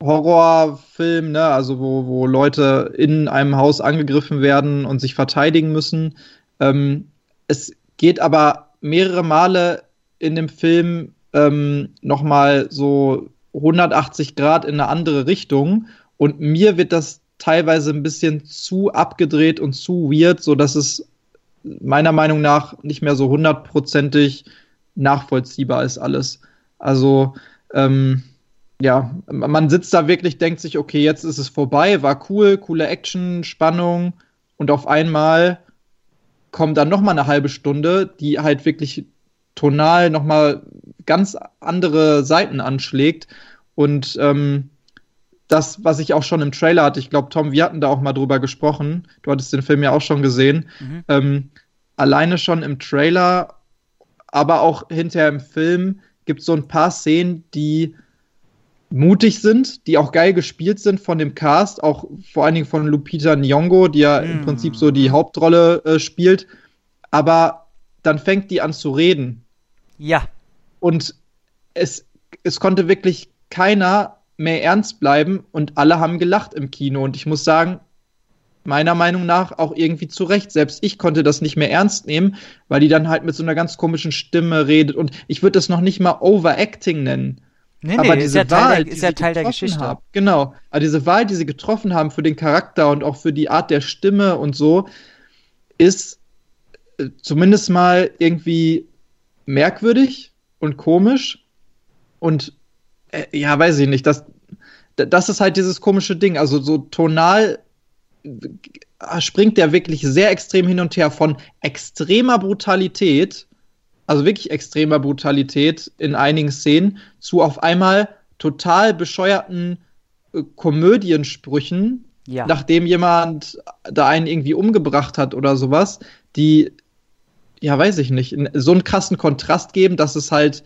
Horrorfilm, ne? also wo, wo Leute in einem Haus angegriffen werden und sich verteidigen müssen. Ähm, es geht aber mehrere Male in dem Film ähm, nochmal so 180 Grad in eine andere Richtung und mir wird das teilweise ein bisschen zu abgedreht und zu weird, so dass es meiner Meinung nach nicht mehr so hundertprozentig nachvollziehbar ist alles. Also ähm, ja, man sitzt da wirklich, denkt sich, okay, jetzt ist es vorbei, war cool, coole Action, Spannung und auf einmal kommt dann noch mal eine halbe Stunde, die halt wirklich tonal noch mal ganz andere Seiten anschlägt und ähm, das, was ich auch schon im Trailer hatte, ich glaube, Tom, wir hatten da auch mal drüber gesprochen, du hattest den Film ja auch schon gesehen, mhm. ähm, alleine schon im Trailer, aber auch hinterher im Film gibt es so ein paar Szenen, die mutig sind, die auch geil gespielt sind von dem Cast, auch vor allen Dingen von Lupita Nyong'o, die ja mm. im Prinzip so die Hauptrolle äh, spielt. Aber dann fängt die an zu reden. Ja. Und es, es konnte wirklich keiner mehr ernst bleiben und alle haben gelacht im Kino. Und ich muss sagen, meiner Meinung nach auch irgendwie zu Recht. Selbst ich konnte das nicht mehr ernst nehmen, weil die dann halt mit so einer ganz komischen Stimme redet. Und ich würde das noch nicht mal Overacting nennen. Nee, nee, aber diese ist ja Wahl, der, ist ja Teil der Geschichte. Haben, genau. Aber diese Wahl, die sie getroffen haben für den Charakter und auch für die Art der Stimme und so, ist äh, zumindest mal irgendwie merkwürdig und komisch. Und äh, ja, weiß ich nicht. Das, das ist halt dieses komische Ding. Also so tonal äh, springt der wirklich sehr extrem hin und her von extremer Brutalität also wirklich extremer Brutalität in einigen Szenen, zu auf einmal total bescheuerten äh, Komödiensprüchen, ja. nachdem jemand da einen irgendwie umgebracht hat oder sowas, die, ja, weiß ich nicht, so einen krassen Kontrast geben, dass es halt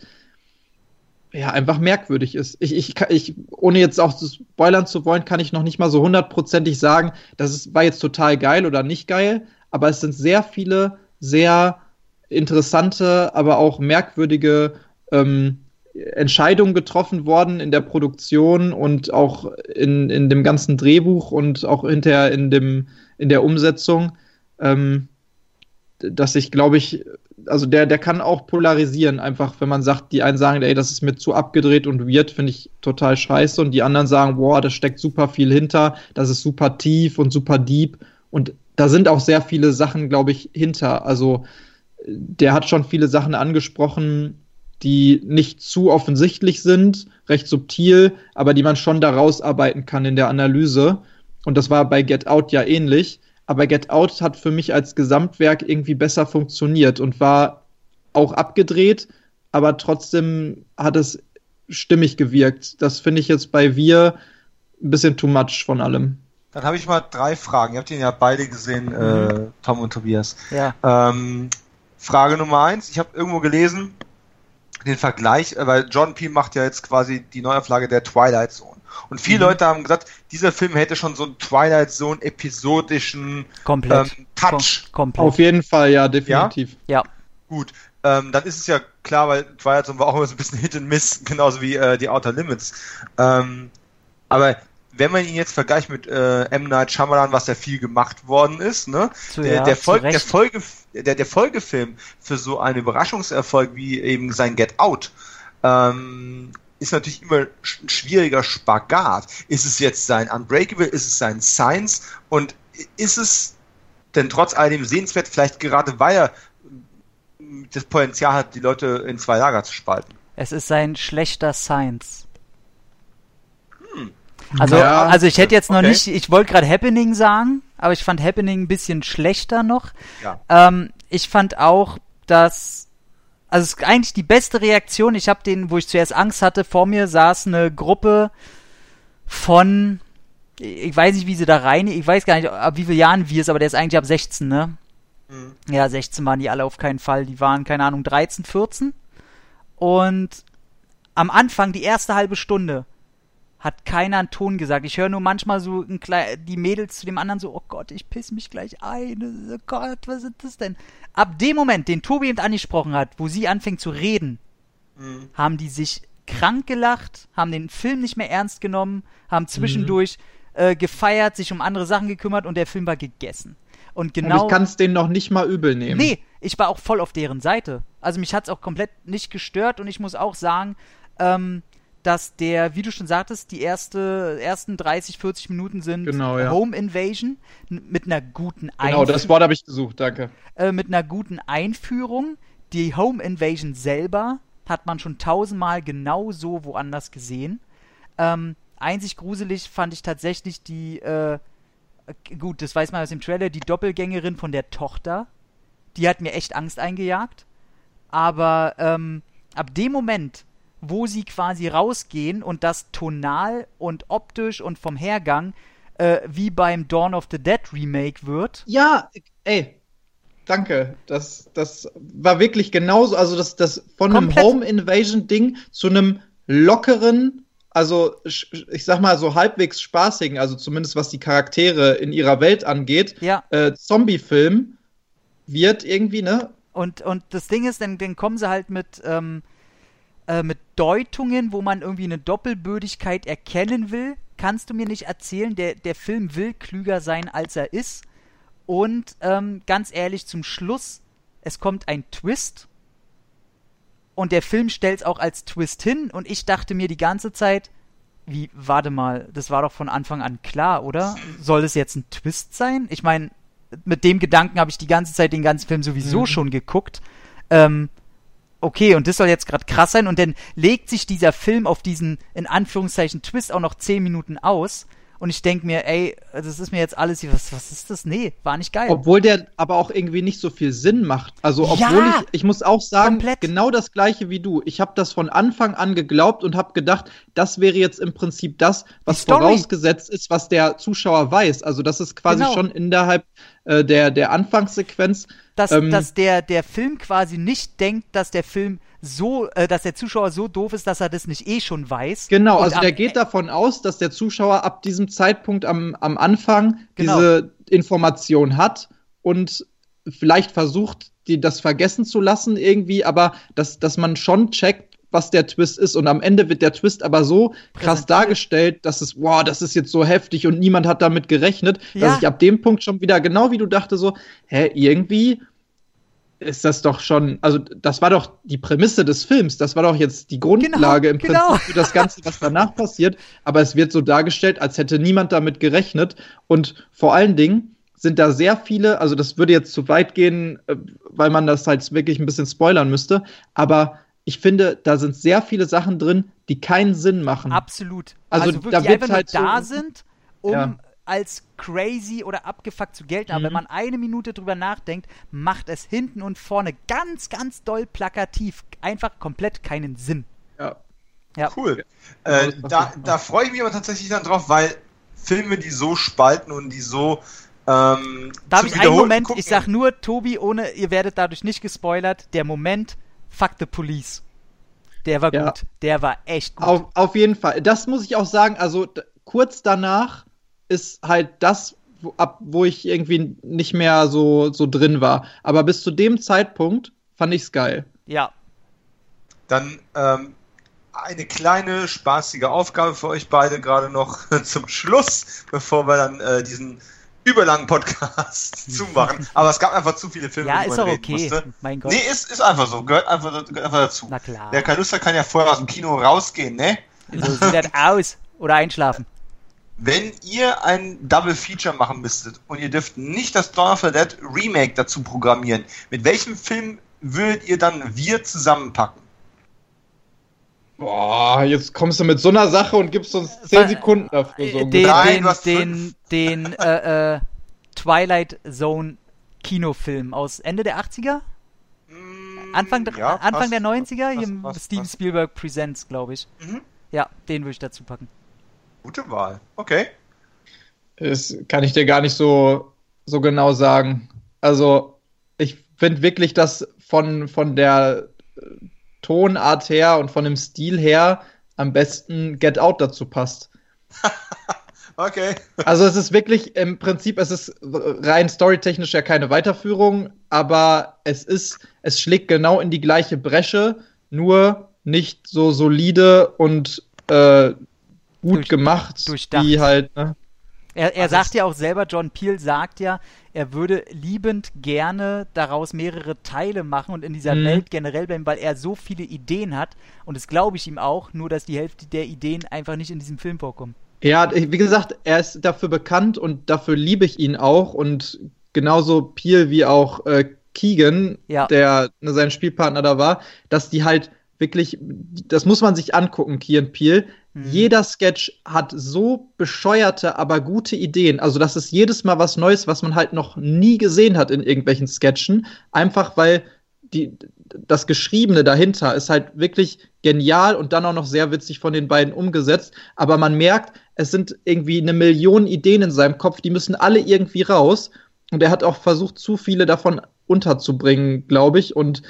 ja, einfach merkwürdig ist. Ich, ich, ich, ohne jetzt auch spoilern zu wollen, kann ich noch nicht mal so hundertprozentig sagen, das ist, war jetzt total geil oder nicht geil, aber es sind sehr viele sehr interessante, aber auch merkwürdige ähm, Entscheidungen getroffen worden in der Produktion und auch in, in dem ganzen Drehbuch und auch hinterher in, dem, in der Umsetzung, ähm, dass ich glaube ich, also der, der kann auch polarisieren, einfach wenn man sagt, die einen sagen, ey, das ist mir zu abgedreht und weird, finde ich total scheiße und die anderen sagen, boah, da steckt super viel hinter, das ist super tief und super deep und da sind auch sehr viele Sachen, glaube ich, hinter. Also der hat schon viele Sachen angesprochen, die nicht zu offensichtlich sind, recht subtil, aber die man schon daraus arbeiten kann in der Analyse. Und das war bei Get Out ja ähnlich. Aber Get Out hat für mich als Gesamtwerk irgendwie besser funktioniert und war auch abgedreht, aber trotzdem hat es stimmig gewirkt. Das finde ich jetzt bei Wir ein bisschen too much von allem. Dann habe ich mal drei Fragen. Ihr habt ihn ja beide gesehen, äh, Tom und Tobias. Ja. Ähm, Frage Nummer eins. Ich habe irgendwo gelesen, den Vergleich, äh, weil John P. macht ja jetzt quasi die Neuauflage der Twilight Zone. Und viele mhm. Leute haben gesagt, dieser Film hätte schon so einen Twilight Zone episodischen Komplett. Ähm, Touch. Kom komplett. Auf jeden Fall, ja, definitiv. Ja. ja. Gut. Ähm, dann ist es ja klar, weil Twilight Zone war auch immer so ein bisschen Hit and Miss, genauso wie äh, die Outer Limits. Ähm, aber wenn man ihn jetzt vergleicht mit äh, M. Night Shyamalan, was ja viel gemacht worden ist, ne? Zu, der, ja, der, Folge, der. Folge, der, der Folgefilm für so einen Überraschungserfolg wie eben sein Get Out ähm, ist natürlich immer ein schwieriger Spagat. Ist es jetzt sein Unbreakable, ist es sein Science und ist es denn trotz alledem sehenswert, vielleicht gerade weil er das Potenzial hat, die Leute in zwei Lager zu spalten? Es ist sein schlechter Science. Also, Ja, also ich hätte jetzt noch okay. nicht, ich wollte gerade Happening sagen, aber ich fand Happening ein bisschen schlechter noch. Ja. Ähm, ich fand auch, dass, also es ist eigentlich die beste Reaktion. Ich habe den, wo ich zuerst Angst hatte, vor mir saß eine Gruppe von, ich weiß nicht, wie sie da rein, ich weiß gar nicht, ab wie vielen Jahren wir es, aber der ist eigentlich ab 16, ne? Mhm. Ja, 16 waren die alle auf keinen Fall. Die waren, keine Ahnung, 13, 14. Und am Anfang, die erste halbe Stunde, hat keiner einen Ton gesagt. Ich höre nur manchmal so ein klei- die Mädels zu dem anderen so, oh Gott, ich piss mich gleich ein. Oh Gott, was ist das denn? Ab dem Moment, den Tobi eben angesprochen hat, wo sie anfängt zu reden, Mhm. haben die sich krank gelacht, haben den Film nicht mehr ernst genommen, haben zwischendurch äh, gefeiert, sich um andere Sachen gekümmert und der Film war gegessen. Und Und genau. ich kann es denen noch nicht mal übel nehmen. Nee, ich war auch voll auf deren Seite. Also mich hat's auch komplett nicht gestört und ich muss auch sagen, ähm, dass der, wie du schon sagtest, die erste, ersten 30, 40 Minuten sind Genau, ja. Home Invasion mit einer guten Genau, das Wort habe ich gesucht, danke. äh, mit einer guten Einführung. Die Home Invasion selber hat man schon tausendmal genau so woanders gesehen. Ähm, einzig gruselig fand ich tatsächlich die, äh, gut, das weiß man aus dem Trailer, die Doppelgängerin von der Tochter. Die hat mir echt Angst eingejagt. Aber ähm, ab dem Moment, wo sie quasi rausgehen und das tonal und optisch und vom Hergang äh, wie beim Dawn of the Dead Remake wird, Ja, ey, danke. Das, das war wirklich genauso. Also, das, das von Komplett. einem Home Invasion Ding zu einem lockeren, also ich sag mal so halbwegs spaßigen, also zumindest was die Charaktere in ihrer Welt angeht, ja, äh, Zombie-Film wird irgendwie, ne? Und, und das Ding ist, dann, dann kommen sie halt mit, ähm, äh, mit Deutungen, wo man irgendwie eine Doppelbödigkeit erkennen will. Kannst du mir nicht erzählen, der, der Film will klüger sein, als er ist. Und ähm, ganz ehrlich, zum Schluss, es kommt ein Twist. Und der Film stellt es auch als Twist hin. Und ich dachte mir die ganze Zeit, wie, warte mal, das war doch von Anfang an klar, oder? Soll es jetzt ein Twist sein? Ich meine, mit dem Gedanken habe ich die ganze Zeit den ganzen Film sowieso Mhm. schon geguckt. Ähm, okay, und das soll jetzt gerade krass sein. Und dann legt sich dieser Film auf diesen, in Anführungszeichen, Twist auch noch 10 Minuten aus. Und ich denke mir, ey, das ist mir jetzt alles was, was ist das? Nee, war nicht geil. Obwohl der aber auch irgendwie nicht so viel Sinn macht. Also obwohl Ja, ich, ich muss auch sagen, komplett. genau das gleiche wie du. Ich habe das von Anfang an geglaubt und habe gedacht, das wäre jetzt im Prinzip das, was vorausgesetzt ist, was der Zuschauer weiß. Also das ist quasi Genau. schon innerhalb äh, der, der Anfangssequenz. Dass, Ähm, dass der, der Film quasi nicht denkt, dass der Film so, äh, dass der Zuschauer so doof ist, dass er das nicht eh schon weiß. Genau, Und also der geht davon aus, dass der Zuschauer ab diesem Zeitpunkt am, am Anfang Genau. diese Information hat und vielleicht versucht, die, das vergessen zu lassen irgendwie, aber dass, dass man schon checkt, was der Twist ist. Und am Ende wird der Twist aber so krass dargestellt, dass es, wow, das ist jetzt so heftig und niemand hat damit gerechnet, Ja. dass ich ab dem Punkt schon wieder, genau wie du dachte, so, hä, irgendwie ist das doch schon, also das war doch die Prämisse des Films, das war doch jetzt die Grundlage im genau. Prinzip für das Ganze, was danach passiert, aber es wird so dargestellt, als hätte niemand damit gerechnet und vor allen Dingen sind da sehr viele, also das würde jetzt zu weit gehen, äh, weil man das halt wirklich ein bisschen spoilern müsste, aber ich finde, da sind sehr viele Sachen drin, die keinen Sinn machen. Absolut. Also, Also, wirklich, da die wird einfach halt nur da so- sind, um Ja. als crazy oder abgefuckt zu gelten. Aber Mhm. wenn man eine Minute drüber nachdenkt, macht es hinten und vorne ganz, ganz doll plakativ einfach komplett keinen Sinn. Ja. Ja. Cool. Genau, Äh, da, da freue ich mich aber tatsächlich dann drauf, weil Filme, die so spalten und die so ähm, Darf ich einen Moment, Gucken- ich sag nur, Tobi, ohne, ihr werdet dadurch nicht gespoilert, der Moment, fuck the police. Der war Ja. gut. Der war echt gut. Auf, auf jeden Fall. Das muss ich auch sagen. Also kurz danach ist halt das, wo, ab wo ich irgendwie nicht mehr so, so drin war. Aber bis zu dem Zeitpunkt fand ich's geil. Ja. Dann ähm, eine kleine spaßige Aufgabe für euch beide gerade noch zum Schluss, bevor wir dann äh, diesen überlangen Podcast zumachen. Aber es gab einfach zu viele Filme, Ja, die ist reden okay. musste. Mein Gott. Nee, ist, ist einfach so. Gehört einfach, gehört einfach dazu. Na klar. Lust hat, kann ja vorher aus dem Kino rausgehen, ne? So sieht das aus. Oder einschlafen. Wenn ihr ein Double Feature machen müsstet und ihr dürft nicht das Dawn of the Dead Remake dazu programmieren, mit welchem Film würdet ihr dann wir zusammenpacken? Boah, jetzt kommst du mit so einer Sache und gibst uns 10 Wa- Sekunden dafür. So Äh, den. Nein, den, den, den äh, äh, Twilight Zone Kinofilm aus Ende der 80er? Anfang, der- Ja, Anfang passt. der 90er? Passt, Hier passt, Steven. Spielberg Presents, glaube ich. Mhm. Ja, den würde ich dazu packen. Gute Wahl. Okay. Das kann ich dir gar nicht so, so genau sagen. Also, ich finde wirklich, dass von, von der Tonart her und von dem Stil her am besten Get Out dazu passt. Okay. Also es ist wirklich im Prinzip, es ist rein storytechnisch ja keine Weiterführung, aber es ist, es schlägt genau in die gleiche Bresche, nur nicht so solide und äh, gut Durch- gemacht, durchdacht. wie halt, ne? Er, er Alles- sagt ja auch selber, John Peel sagt ja, er würde liebend gerne daraus mehrere Teile machen und in dieser Mhm. Welt generell bleiben, weil er so viele Ideen hat. Und das glaube ich ihm auch, nur dass die Hälfte der Ideen einfach nicht in diesem Film vorkommen. Ja, wie gesagt, er ist dafür bekannt und dafür liebe ich ihn auch und genauso Peel wie auch äh, Keegan, Ja. der ne, sein Spielpartner da war, dass die halt wirklich, das muss man sich angucken, Key and Peel. Mhm. Jeder Sketch hat so bescheuerte, aber gute Ideen. Also das ist jedes Mal was Neues, was man halt noch nie gesehen hat in irgendwelchen Sketchen. Einfach weil die, das Geschriebene dahinter ist halt wirklich genial und dann auch noch sehr witzig von den beiden umgesetzt. Aber man merkt, es sind irgendwie eine Million Ideen in seinem Kopf, die müssen alle irgendwie raus. Und er hat auch versucht, zu viele davon unterzubringen, glaube ich. Und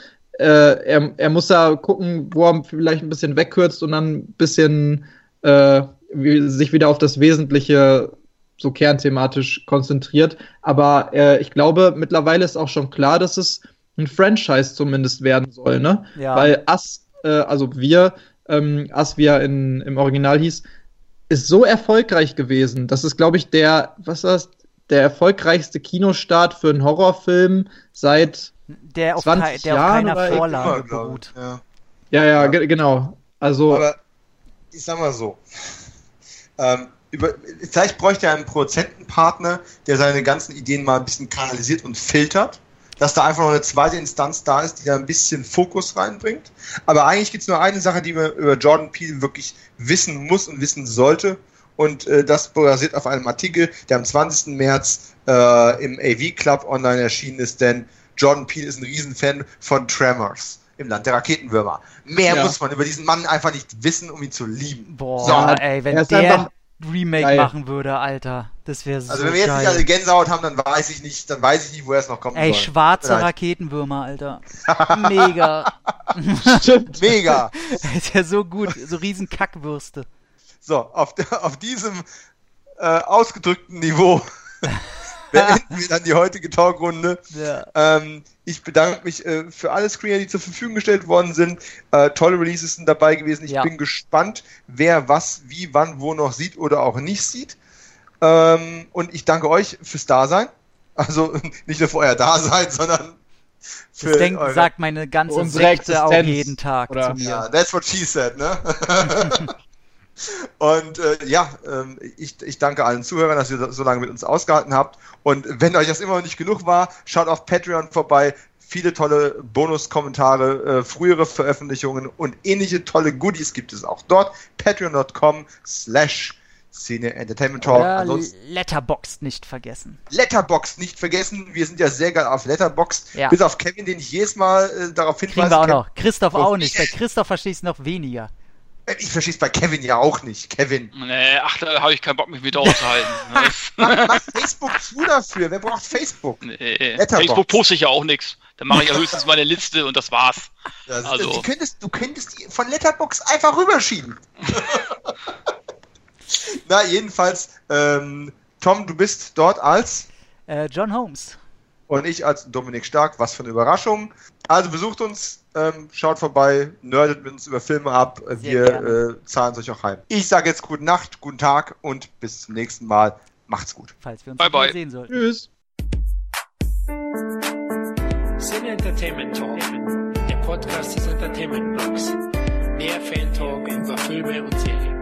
äh, er, er muss da gucken, wo er vielleicht ein bisschen wegkürzt und dann ein bisschen äh, wie, sich wieder auf das Wesentliche so kernthematisch konzentriert. Aber äh, ich glaube, mittlerweile ist auch schon klar, dass es ein Franchise zumindest werden soll, ne? Ja. Weil Us, äh, also wir, ähm, Us, wie er in, im Original hieß, ist so erfolgreich gewesen. Das ist, glaube ich, der, was ist das? Der erfolgreichste Kinostart für einen Horrorfilm seit Der auf, 20 kei der auf Jahren keiner oder Immer, Vorlage glaub beruht. ich. Ja. Ja, ja, ge genau. Also, Aber ich sag mal so. Ähm, über, vielleicht bräuchte er einen Produzentenpartner, der seine ganzen Ideen mal ein bisschen kanalisiert und filtert. Dass da einfach noch eine zweite Instanz da ist, die da ein bisschen Fokus reinbringt. Aber eigentlich gibt es nur eine Sache, die man über Jordan Peele wirklich wissen muss und wissen sollte. Und äh, das basiert auf einem Artikel, der am 20. März äh, im AV Club online erschienen ist, denn Jordan Peele ist ein Riesenfan von Tremors im Land der Raketenwürmer. Mehr Ja. muss man über diesen Mann einfach nicht wissen, um ihn zu lieben. Boah, So. ey, wenn er der Remake geil. machen würde, Alter. Das wäre so Also wenn wir jetzt geil. nicht alle Gänsehaut haben, dann weiß ich nicht, dann weiß ich nicht, woher es noch kommen Ey, soll. schwarze leid. Raketenwürmer, Alter. Mega. stimmt. Mega. ist ja so gut. So riesen Kackwürste. So, auf, auf diesem äh, ausgedrückten Niveau beenden wir dann die heutige Talkrunde. Ja. Ähm, ich bedanke mich äh, für alle Screener, die zur Verfügung gestellt worden sind. Äh, tolle Releases sind dabei gewesen. Ich Ja. bin gespannt, wer was, wie, wann, wo noch sieht oder auch nicht sieht. Ähm, und ich danke euch fürs Dasein. Also nicht nur für euer Dasein, sondern für Das denk, eure- sagt meine ganze Sekte auch jeden Tag oder? zu mir. Ja, that's what she said, ne? Und äh, ja, ähm, ich, ich danke allen Zuhörern, dass ihr so- lange mit uns ausgehalten habt. Und wenn euch das immer noch nicht genug war, schaut auf Patreon vorbei. Viele tolle Bonuskommentare, äh, frühere Veröffentlichungen und ähnliche tolle Goodies gibt es auch dort. Patreon.com slash Szene Entertainment Talk. Ja, Ansonsten Letterboxd nicht vergessen. Letterboxd nicht vergessen. Wir sind ja sehr geil auf Letterboxd. Ja. Bis auf Kevin, den ich jedes Mal äh, darauf hinweise. Kriegen wir auch Kevin- noch. Christoph auch nicht. Bei. Christoph verstehe ich es noch weniger. Ich verstehe es bei Kevin ja auch nicht. Kevin. Nee, ach, da habe ich keinen Bock, mich mit aufzuhalten. Mach, mach Facebook zu dafür. Wer braucht Facebook? nee. Facebook poste ich ja auch nichts. Da mache ich ja höchstens meine Liste und das war's. Das, Also- die könntest, du könntest die von Letterbox einfach rüberschieben. Na, jedenfalls, ähm, Tom, du bist dort als. Äh, John Holmes. und ich als Dominik Stark. Was für eine Überraschung. Also besucht uns, ähm, schaut vorbei, nerdet mit uns über Filme ab. Wir äh, zahlen es euch auch heim. Ich sage jetzt gute Nacht, guten Tag und bis zum nächsten Mal. Macht's gut. Falls wir uns Bye, bye. sehen sollten. Tschüss. Sin Entertainment Talk, der Podcast des Entertainment Blogs. Mehr Fan Talk über Filme und Serien.